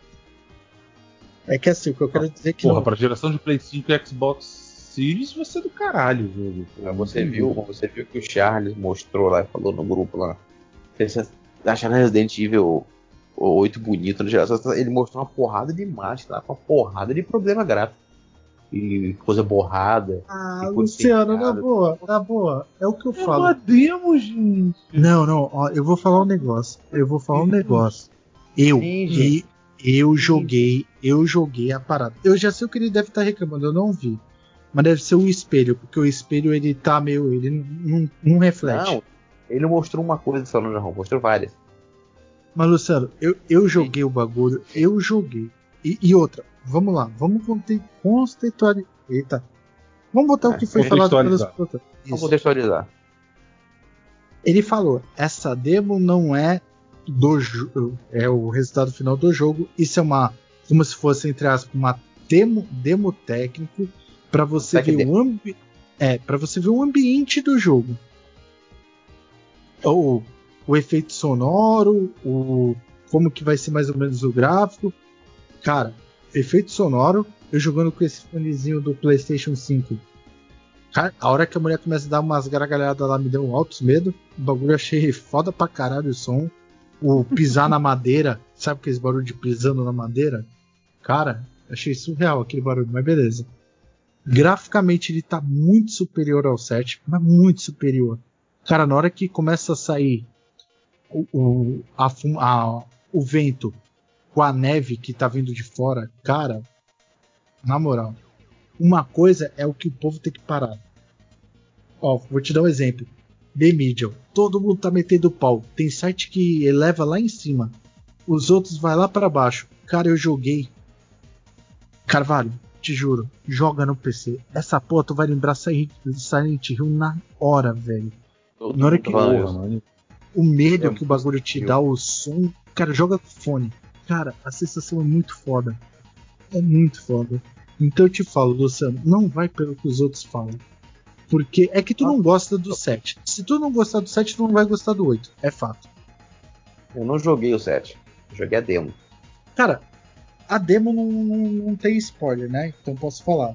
É que assim, o que eu quero dizer é que. Porra, não... pra geração de Play 5 e Xbox Series vai ser do caralho jogo. Ah, você viu, você viu que o Charles mostrou lá e falou no grupo lá. Achando Resident Evil 8 bonito na geração. Ele mostrou uma porrada de imagem lá com uma porrada de problema gráfico e coisa borrada. Ah, Luciano, na boa, na boa. É o que eu é falo. Uma demo, gente. Não, não, ó, eu vou falar um negócio. Eu vou falar um negócio. Eu, Sim, eu joguei, eu joguei a parada. Eu já sei o que ele deve estar tá reclamando, eu não vi. Mas deve ser o espelho, porque o espelho ele tá meio. ele não, não reflete. Não, ele mostrou uma coisa só no Jarrão, mostrou várias. Mas Luciano, eu, eu joguei o bagulho, eu joguei. E, e outra, Vamos lá, vamos contextualizar. Eita. Vamos botar é, o que foi falado pelos Vamos contextualizar. Ele falou: essa demo não é do é o resultado final do jogo. Isso é uma como se fosse entre aspas uma demo, demo técnico para você ver o ambi é para você ver o ambiente do jogo. Ou o efeito sonoro, o como que vai ser mais ou menos o gráfico. Cara, efeito sonoro, eu jogando com esse fonezinho do PlayStation 5. Cara, a hora que a mulher começa a dar umas gargalhadas lá me deu um altos medo. O bagulho eu achei foda pra caralho o som. O pisar na madeira, sabe aqueles barulho de pisando na madeira? Cara, achei surreal aquele barulho, mas beleza. Graficamente ele tá muito superior ao 7, mas muito superior. Cara, na hora que começa a sair o, o, a, a, o vento com a neve que tá vindo de fora, cara, na moral, uma coisa é o que o povo tem que parar. Ó, vou te dar um exemplo. The Medium. Todo mundo tá metendo pau. Tem site que eleva lá em cima. Os outros vai lá para baixo. Cara, eu joguei. Carvalho, te juro, joga no PC. Essa porra tu vai lembrar Silent Hill na hora, velho. Todo na hora que. Porra, o medo é que o bagulho te dá, o som. Cara, joga com fone. Cara, a sensação é muito foda. É muito foda. Então eu te falo, Luciano, não vai pelo que os outros falam. Porque é que tu não gosta do 7. Se tu não gostar do 7, tu não vai gostar do 8. É fato. Eu não joguei o 7. Eu joguei a demo. Cara, a demo não, não, não tem spoiler, né? Então posso falar.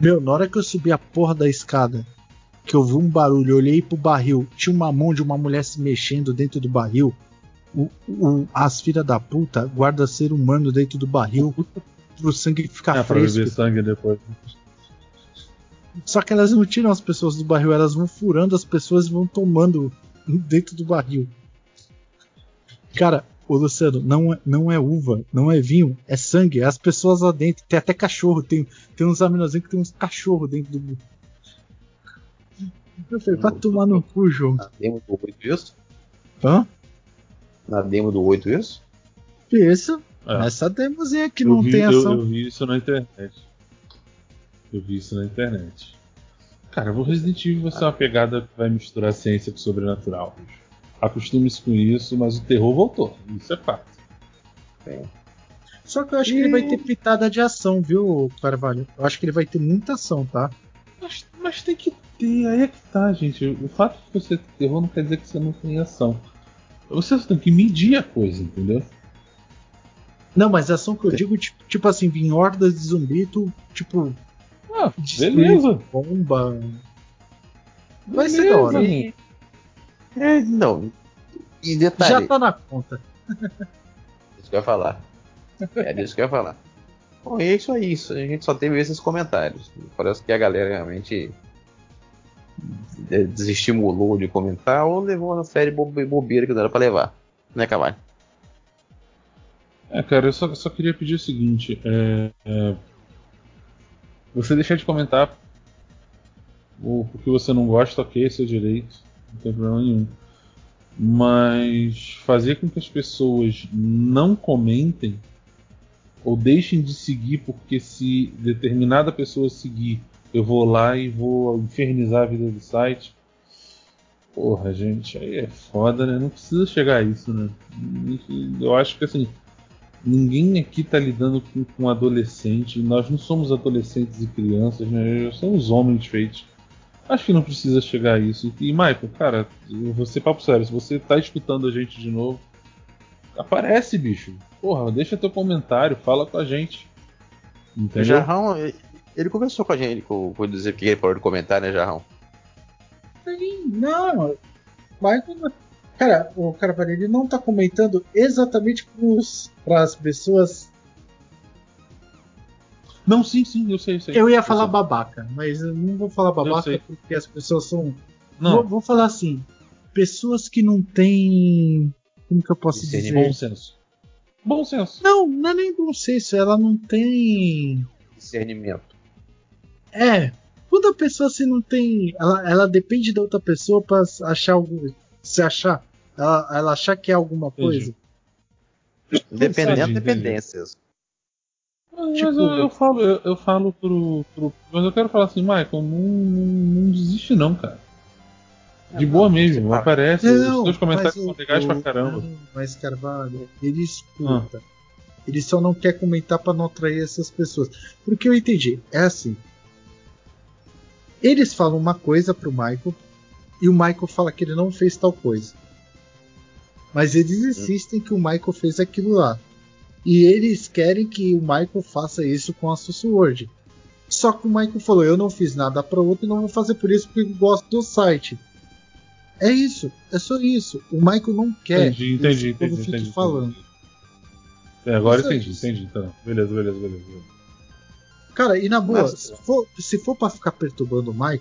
Meu, na hora que eu subi a porra da escada, que eu vi um barulho, eu olhei pro barril, tinha uma mão de uma mulher se mexendo dentro do barril. O, o, as filhas da puta guarda ser humano dentro do barril pro sangue ficar É, pra fresco. beber sangue depois. Só que elas não tiram as pessoas do barril, elas vão furando as pessoas e vão tomando dentro do barril. Cara, o Luciano, não é, não é uva, não é vinho, é sangue, é as pessoas lá dentro. Tem até cachorro, tem, tem uns aminozinhos que tem uns cachorros dentro do. Eu falei, vai tomar no cu, João. Do 8 isso? Hã? Na demo do 8 isso? Isso, É. essa demozinha que Eu não vi, tem eu- ação. Eu, vi isso na internet. Eu vi isso na internet. Cara, o Resident Evil vai ser uma pegada que vai misturar ciência com sobrenatural. bicho. Acostume-se com isso, mas o terror voltou. Isso é fato. Só que eu acho que ele vai ter pitada de ação, viu, Carvalho? Eu acho que ele vai ter muita ação, tá? Mas, mas tem que ter, aí é que tá, gente. O fato de você ter terror não quer dizer que você não tem ação. Você tem que medir a coisa, entendeu? Não, mas ação que eu digo, tipo, tipo assim, vir hordas de zumbi, tu, tipo, Ah, beleza. bomba. Vai ser Beleza, da hora. É, não. E detalhe, Já tá na conta. isso que eu ia falar. É disso que eu ia falar. Bom, e é isso aí. Isso. A gente só teve esses comentários. Parece que a galera realmente desestimulou de comentar ou levou uma série bobe- bobeira que era pra levar. Né, Cavalho? É, cara, eu só, só queria pedir o seguinte: é, é, você deixar de comentar o porque você não gosta, ok, seu direito, não tem problema nenhum. Mas fazer com que as pessoas não comentem ou deixem de seguir, porque se determinada pessoa seguir, eu vou lá e vou infernizar a vida do site. Porra, gente, aí é foda, né? Não precisa chegar a isso, né? Eu acho que assim, ninguém aqui tá lidando com, com adolescente. Nós não somos adolescentes e crianças, né? Nós somos homens feitos. Acho que não precisa chegar a isso. E, Michael, cara, ser papo sério. Se você tá escutando a gente de novo, aparece, bicho. Porra, deixa teu comentário, fala com a gente. Entendeu? Jarrão, ele- conversou com a gente, com, com dizer porque ele parou de comentar, né, Jarrão? Sim, não. Mas, cara, o Carvalho ele não tá comentando exatamente para as pessoas. Não, sim, sim, eu sei, eu sei. Eu ia falar sei. babaca, mas eu não vou falar babaca porque as pessoas são. Vou, Não, vou falar assim: pessoas que não têm. Como que eu posso Discernimento. dizer? bom senso. Bom senso. Não, não é nem bom senso, ela não tem. Discernimento. É, quando a pessoa assim não tem. Ela, ela depende da outra pessoa pra achar algo. Se achar. Ela, ela achar que é alguma coisa. Dependendo de dependências. Mas Tipo- eu, eu falo, eu, eu falo pro, pro- Mas eu quero falar assim, Michael, não, não, não desiste não, cara. De boa mesmo, você aparece. os teus comentários são o- legais pra caramba. não, mas Carvalho, ele escuta. Ele só não quer comentar pra não atrair essas pessoas. Porque eu entendi. É assim. Eles falam uma coisa pro Michael e o Michael fala que ele não fez tal coisa. Mas eles insistem que o Michael fez aquilo lá. E eles querem que o Michael faça isso com a Sword. Só que o Michael falou: Eu não fiz nada para outro e não vou fazer por isso porque eu gosto do site. É isso, é só isso. O Michael não quer. Entendi, entendi, entendi, fique entendi. falando. É, agora entendi, entendi. Então, beleza, beleza, beleza. beleza. Cara, e na boa, Mas- se for, se for pra ficar perturbando o Michael,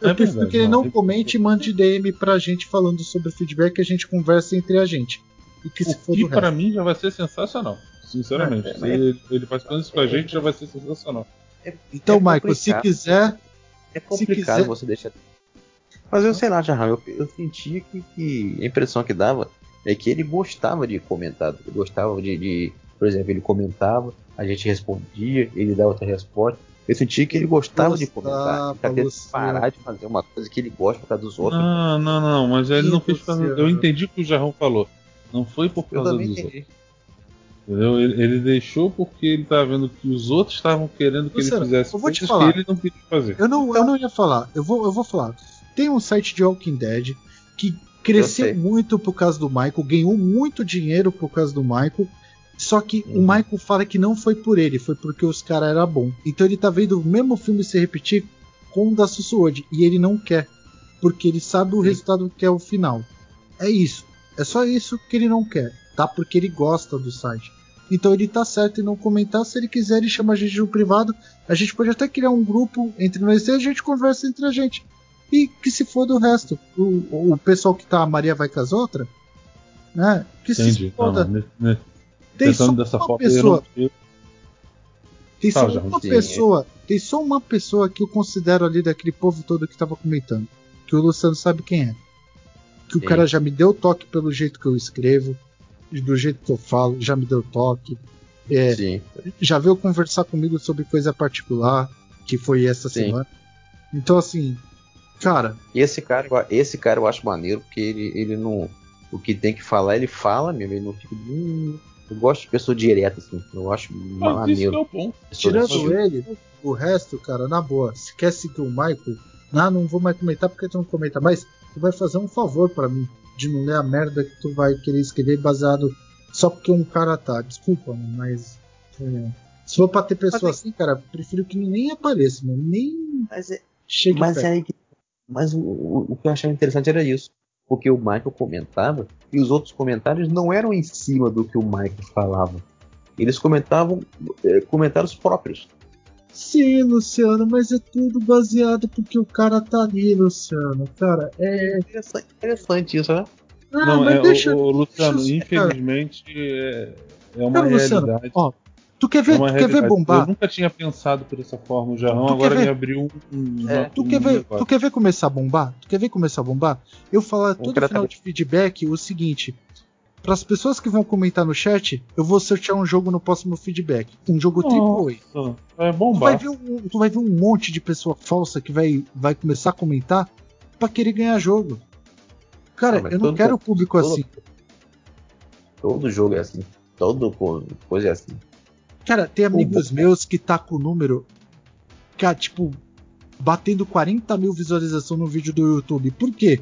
eu É prefiro verdade, que ele não, não é- comente e mande DM pra gente falando sobre feedback que a gente conversa entre a gente. E que se O for que pra resto. mim já vai ser sensacional. Sinceramente. É, Se mas- ele, ele participando isso com a gente já vai ser sensacional. Então, É Michael, se quiser, É complicado quiser- você deixar. Mas eu sei lá, Jarrão, eu, eu sentia que, que a impressão que dava é que ele gostava de comentar, gostava de, de- por exemplo, ele comentava, a gente respondia, ele dava outra resposta. Eu sentia que ele gostava de comentar, pra ter Luciano. parar de fazer uma coisa que ele gosta por causa dos outros. Não, não, não, mas ele não fez. Luciano. Eu entendi o que o Jarrão falou. Não foi por causa dos entendi. outros. Entendeu? Ele, ele deixou porque ele estava vendo que os outros estavam querendo que Luciano, ele fizesse eu vou te falar. que ele não queria fazer. Eu não, eu não ia falar, eu vou, eu vou falar. Tem um site de Walking Dead que cresceu muito por causa do Michael, ganhou muito dinheiro por causa do Michael. Só que o. Michael fala que não foi por ele, foi porque os caras eram bons. Então ele tá vendo o mesmo filme se repetir com o da Sussuode. E ele não quer. Porque ele sabe o Sim. resultado que é o final. É isso. É só isso que ele não quer. Tá? Porque ele gosta do site. Então ele tá certo em não comentar. Se ele quiser, ele chama a gente no privado. A gente pode até criar um grupo entre nós e a gente conversa entre a gente. E que se for do resto. O, o pessoal que tá a Maria vai com as outras, né? Que se Entendi. foda. Não, né, né, Tem só uma pessoa. Tem só João. uma pessoa. Tem só uma pessoa que eu considero ali daquele povo todo que tava comentando. Que o Luciano sabe quem é. Que o Sim. cara já me deu toque pelo jeito que eu escrevo, do jeito que eu falo, já me deu toque. É, Sim. já veio conversar comigo sobre coisa particular, que foi essa Sim. semana. Então, assim, cara, E esse cara, esse cara eu acho maneiro, porque ele, ele não. O que tem que falar, ele fala mesmo. Ele não fica. Hum, eu gosto de pessoa direta, assim. Eu acho Mas isso que maneiro. é o ponto. Tirando ele, o resto, cara, na boa, se quer seguir o Michael, ah, não vou mais comentar porque tu não comenta mais, tu vai fazer um favor pra mim, de não ler a merda que tu vai querer escrever baseado só porque um cara tá. Desculpa, mas. é, se for pra ter pessoa Mas é- assim, cara, prefiro que nem apareça, mano. Nem Mas, é, chegue mas, perto. é que- mas o, o, o que eu achava interessante era isso. Porque o Michael comentava e os outros comentários não eram em cima do que o Michael falava. Eles comentavam é, comentários próprios. Sim, Luciano, mas é tudo baseado porque o cara tá ali, Luciano. Cara, é. Interessante, interessante isso, né? Ah, não, mas é, deixa. o, o Luciano, deixa cara. infelizmente, é, é uma Cara, Luciano, realidade. ó, tu quer é ver, tu quer ver bombar? Eu nunca tinha pensado por essa forma, o Jarrão Tu quer agora ver? me abriu um. um- É. Tu um quer, ver, negócio. tu quer ver começar a bombar? Tu quer ver começar a bombar? Eu falar todo final de feedback o seguinte: para as pessoas que vão comentar no chat, eu vou sortear um jogo no próximo feedback. Um jogo AAA. Nossa, é Tu vai, bombar. ver um, tu vai ver um monte de pessoa falsa que vai, vai começar a comentar pra querer ganhar jogo. Cara, Ah, eu não quero o público todo- assim. Todo jogo é assim. Todo co- coisa é assim. Cara, tem amigos bom- meus que tá com o número. Cara, tipo, batendo 40 mil visualizações no vídeo do YouTube. Por quê?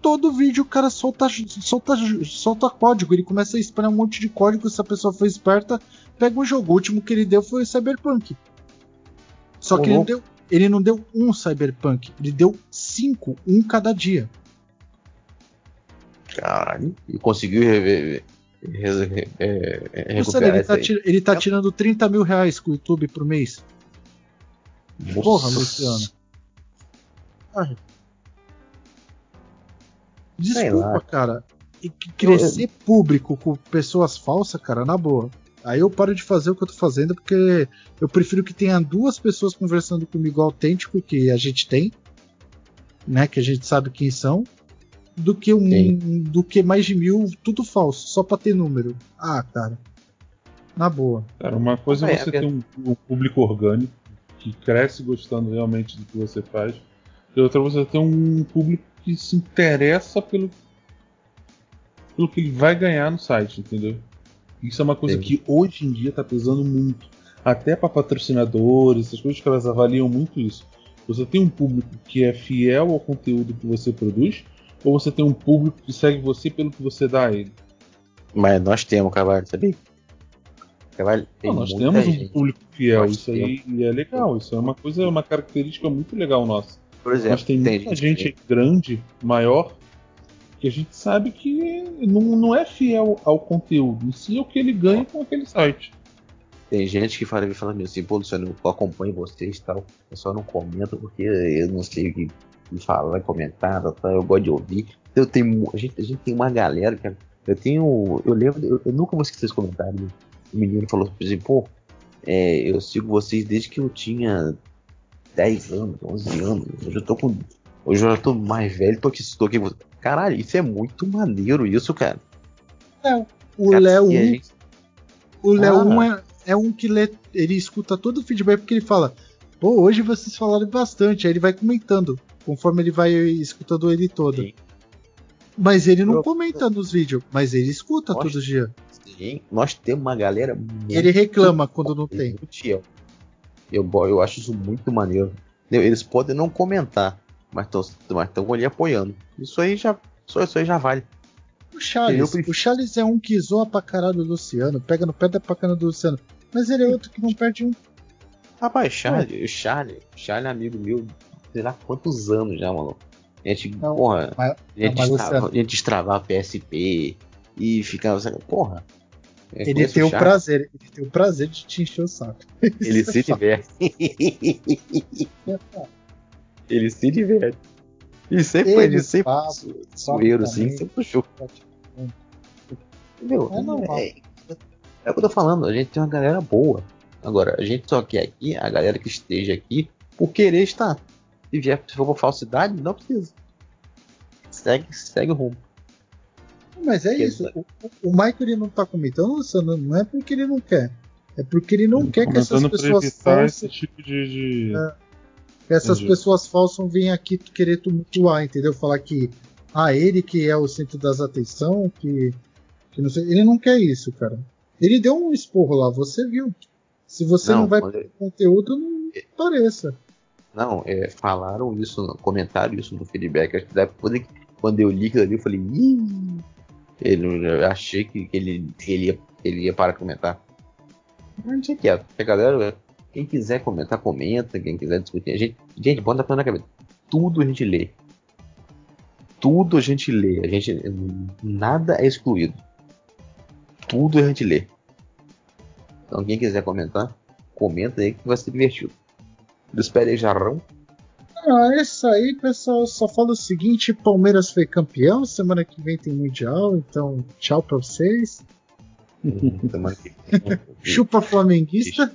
Todo vídeo o cara solta, solta, solta código. Ele começa a espalhar um monte de código. Se a pessoa for esperta, pega um jogo. O último que ele deu foi o Cyberpunk. Só que ele não, deu, ele não deu um Cyberpunk. Ele deu cinco, um cada dia. Caralho. E conseguiu rever, re- re- é, é, Luciano, ele tá, tira- ele tá tirando 30 mil reais com o YouTube por mês. Porra, Nossa. Luciano. Ai. Sei Desculpa, cara. E crescer público com pessoas falsas, cara, na boa. Aí eu paro de fazer o que eu tô fazendo porque eu prefiro que tenha duas pessoas conversando comigo autêntico que a gente tem, né? Que a gente sabe quem são, do que um, Sim. do que mais de mil tudo falso, só pra ter número. Ah, cara. Na boa. Cara, uma coisa é É, você ter um, um público orgânico que cresce gostando realmente do que você faz, e outra é você ter um público que se interessa pelo, pelo que ele vai ganhar no site, entendeu? Isso é uma coisa Entendi. que hoje em dia tá pesando muito. Até para patrocinadores, essas coisas que elas avaliam muito isso. Você tem um público que é fiel ao conteúdo que você produz, ou você tem um público que segue você pelo que você dá a ele? Mas nós temos, Carvalho, sabia? Carvalho, tem Não, nós temos um gente. público fiel, Nós isso aí é legal, isso é uma coisa, uma característica muito legal nossa. Por exemplo, Mas tem muita gente grande, maior, que a gente sabe que não, não é fiel ao conteúdo, e sim ao que ele ganha com aquele site. Tem gente que fala, fala assim, pô, Luciano, eu acompanho vocês e tal. Eu só não comento porque eu não sei o que falar, comentar, tal, tal, eu gosto de ouvir. Eu tenho, a, gente, a gente tem uma galera, cara. Eu tenho. Eu lembro, eu, eu nunca vou esquecer esse comentário. O menino falou assim, pô, é, eu sigo vocês desde que eu tinha 10 anos, 11 anos. Hoje eu tô com. Hoje eu já tô mais velho, tô aqui, tô aqui. Caralho, isso é muito maneiro, isso, cara. O Cara, Léo a 1 gente- O Léo Ah. 1 é, é um que lê, ele escuta todo o feedback porque ele fala: Pô, hoje vocês falaram bastante. Aí ele vai comentando, conforme ele vai escutando ele todo. Sim. Mas ele não comenta nos vídeos, mas ele escuta Nossa. todo dia. Sim, nós temos uma galera muito Ele reclama quando não tem. Eu, eu acho isso muito maneiro. Eles podem não comentar, mas estão ali apoiando. Isso aí já, só isso aí já vale. O Charles, prefiro- o Charles é um que zoa pra caralho do Luciano, pega no pé da bacana do Luciano. Mas ele é outro que não perde um. Rapaz, Charlie, o Charlie, Charlie é amigo meu, sei lá quantos anos já, mano. A gente, Não, porra, mas- a gente, mas, estrava- Luciano- a gente PSP e ficava, sabe, porra. eu Ele tem o prazer, ele tem o prazer de te encher o saco. <laughs> Ele se diverte. <laughs> ele se diverte. E sempre foi de sempre zoeiro, assim, sempre puxou. Entendeu? É normal. É, é o que eu tô falando, a gente tem uma galera boa. Agora, a gente só quer aqui, a galera que esteja aqui, por querer estar. Se vier se for por falsidade, não precisa. Segue, segue o rumo. Mas é isso. O, o- Michael ele não tá comentando, Luciano, não é porque ele não quer. É porque ele não quer que essas pessoas falsas, esse tipo de. de- É. que essas Entendi. pessoas falsas venham aqui querer tumultuar, entendeu? Falar que ah, ele que é o centro das atenção, que, que não sei. Ele não quer isso, cara. Ele deu um esporro lá, você viu. Se você não, vai quando- pro conteúdo, não pareça. Não, é, falaram isso, comentaram isso no feedback. Acho que depois que- quando eu li aquilo ali, eu falei, Ih! ele, eu achei que, que ele, que ele, ia, ele ia parar de comentar. Mas deixa quieto. A galera, quem quiser comentar, comenta. Quem quiser discutir. A gente, gente, bota a na cabeça. Tudo a gente lê. Tudo a gente lê. A gente, nada é excluído. Tudo a gente lê. Então quem quiser comentar, comenta aí que vai ser divertido. Espere aí, Jarrão. Ah, é isso aí, pessoal. Só fala o seguinte: Palmeiras foi campeão. Semana que vem tem Mundial, então tchau pra vocês. Semana que vem. <laughs> Chupa flamenguista.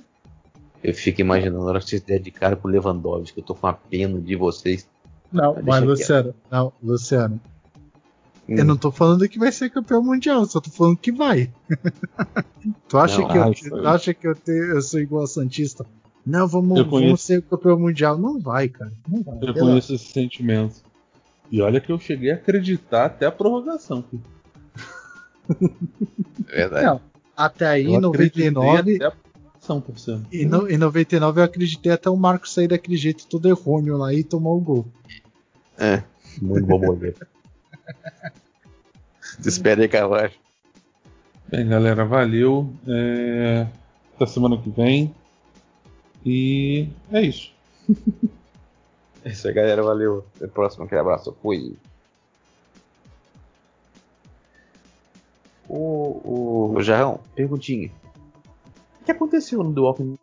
Eu fico imaginando a hora que vocês dedicaram pro Lewandowski, que eu tô com a pena de vocês. Não, mas quieto. Luciano, não, Luciano. Eu Hum, não tô falando que vai ser campeão mundial, só tô falando que vai. <laughs> tu acha Não, que, eu, ah, acha que eu, te- eu sou igual a Santista? Não, vamos, vamos conheço. ser campeão mundial. Não vai, cara. Não vai. Eu Sei lá. conheço esse sentimento. E olha que eu cheguei a acreditar até a prorrogação. é <laughs> verdade. Não, até aí, Eu em acreditei 99, Até a prorrogação, cento. em, no- em 99 eu acreditei até o Marcos sair daquele jeito todo errôneo lá e tomar o gol. É, muito borboleta. <laughs> Espere aí, Carvalho. Bem, galera, valeu. É... Até semana que vem. E é isso. <laughs> É isso aí, galera. Valeu. Até a próxima. Aquele abraço. Fui. Ô, ô, Jarrão, perguntinha. O que aconteceu no The Walking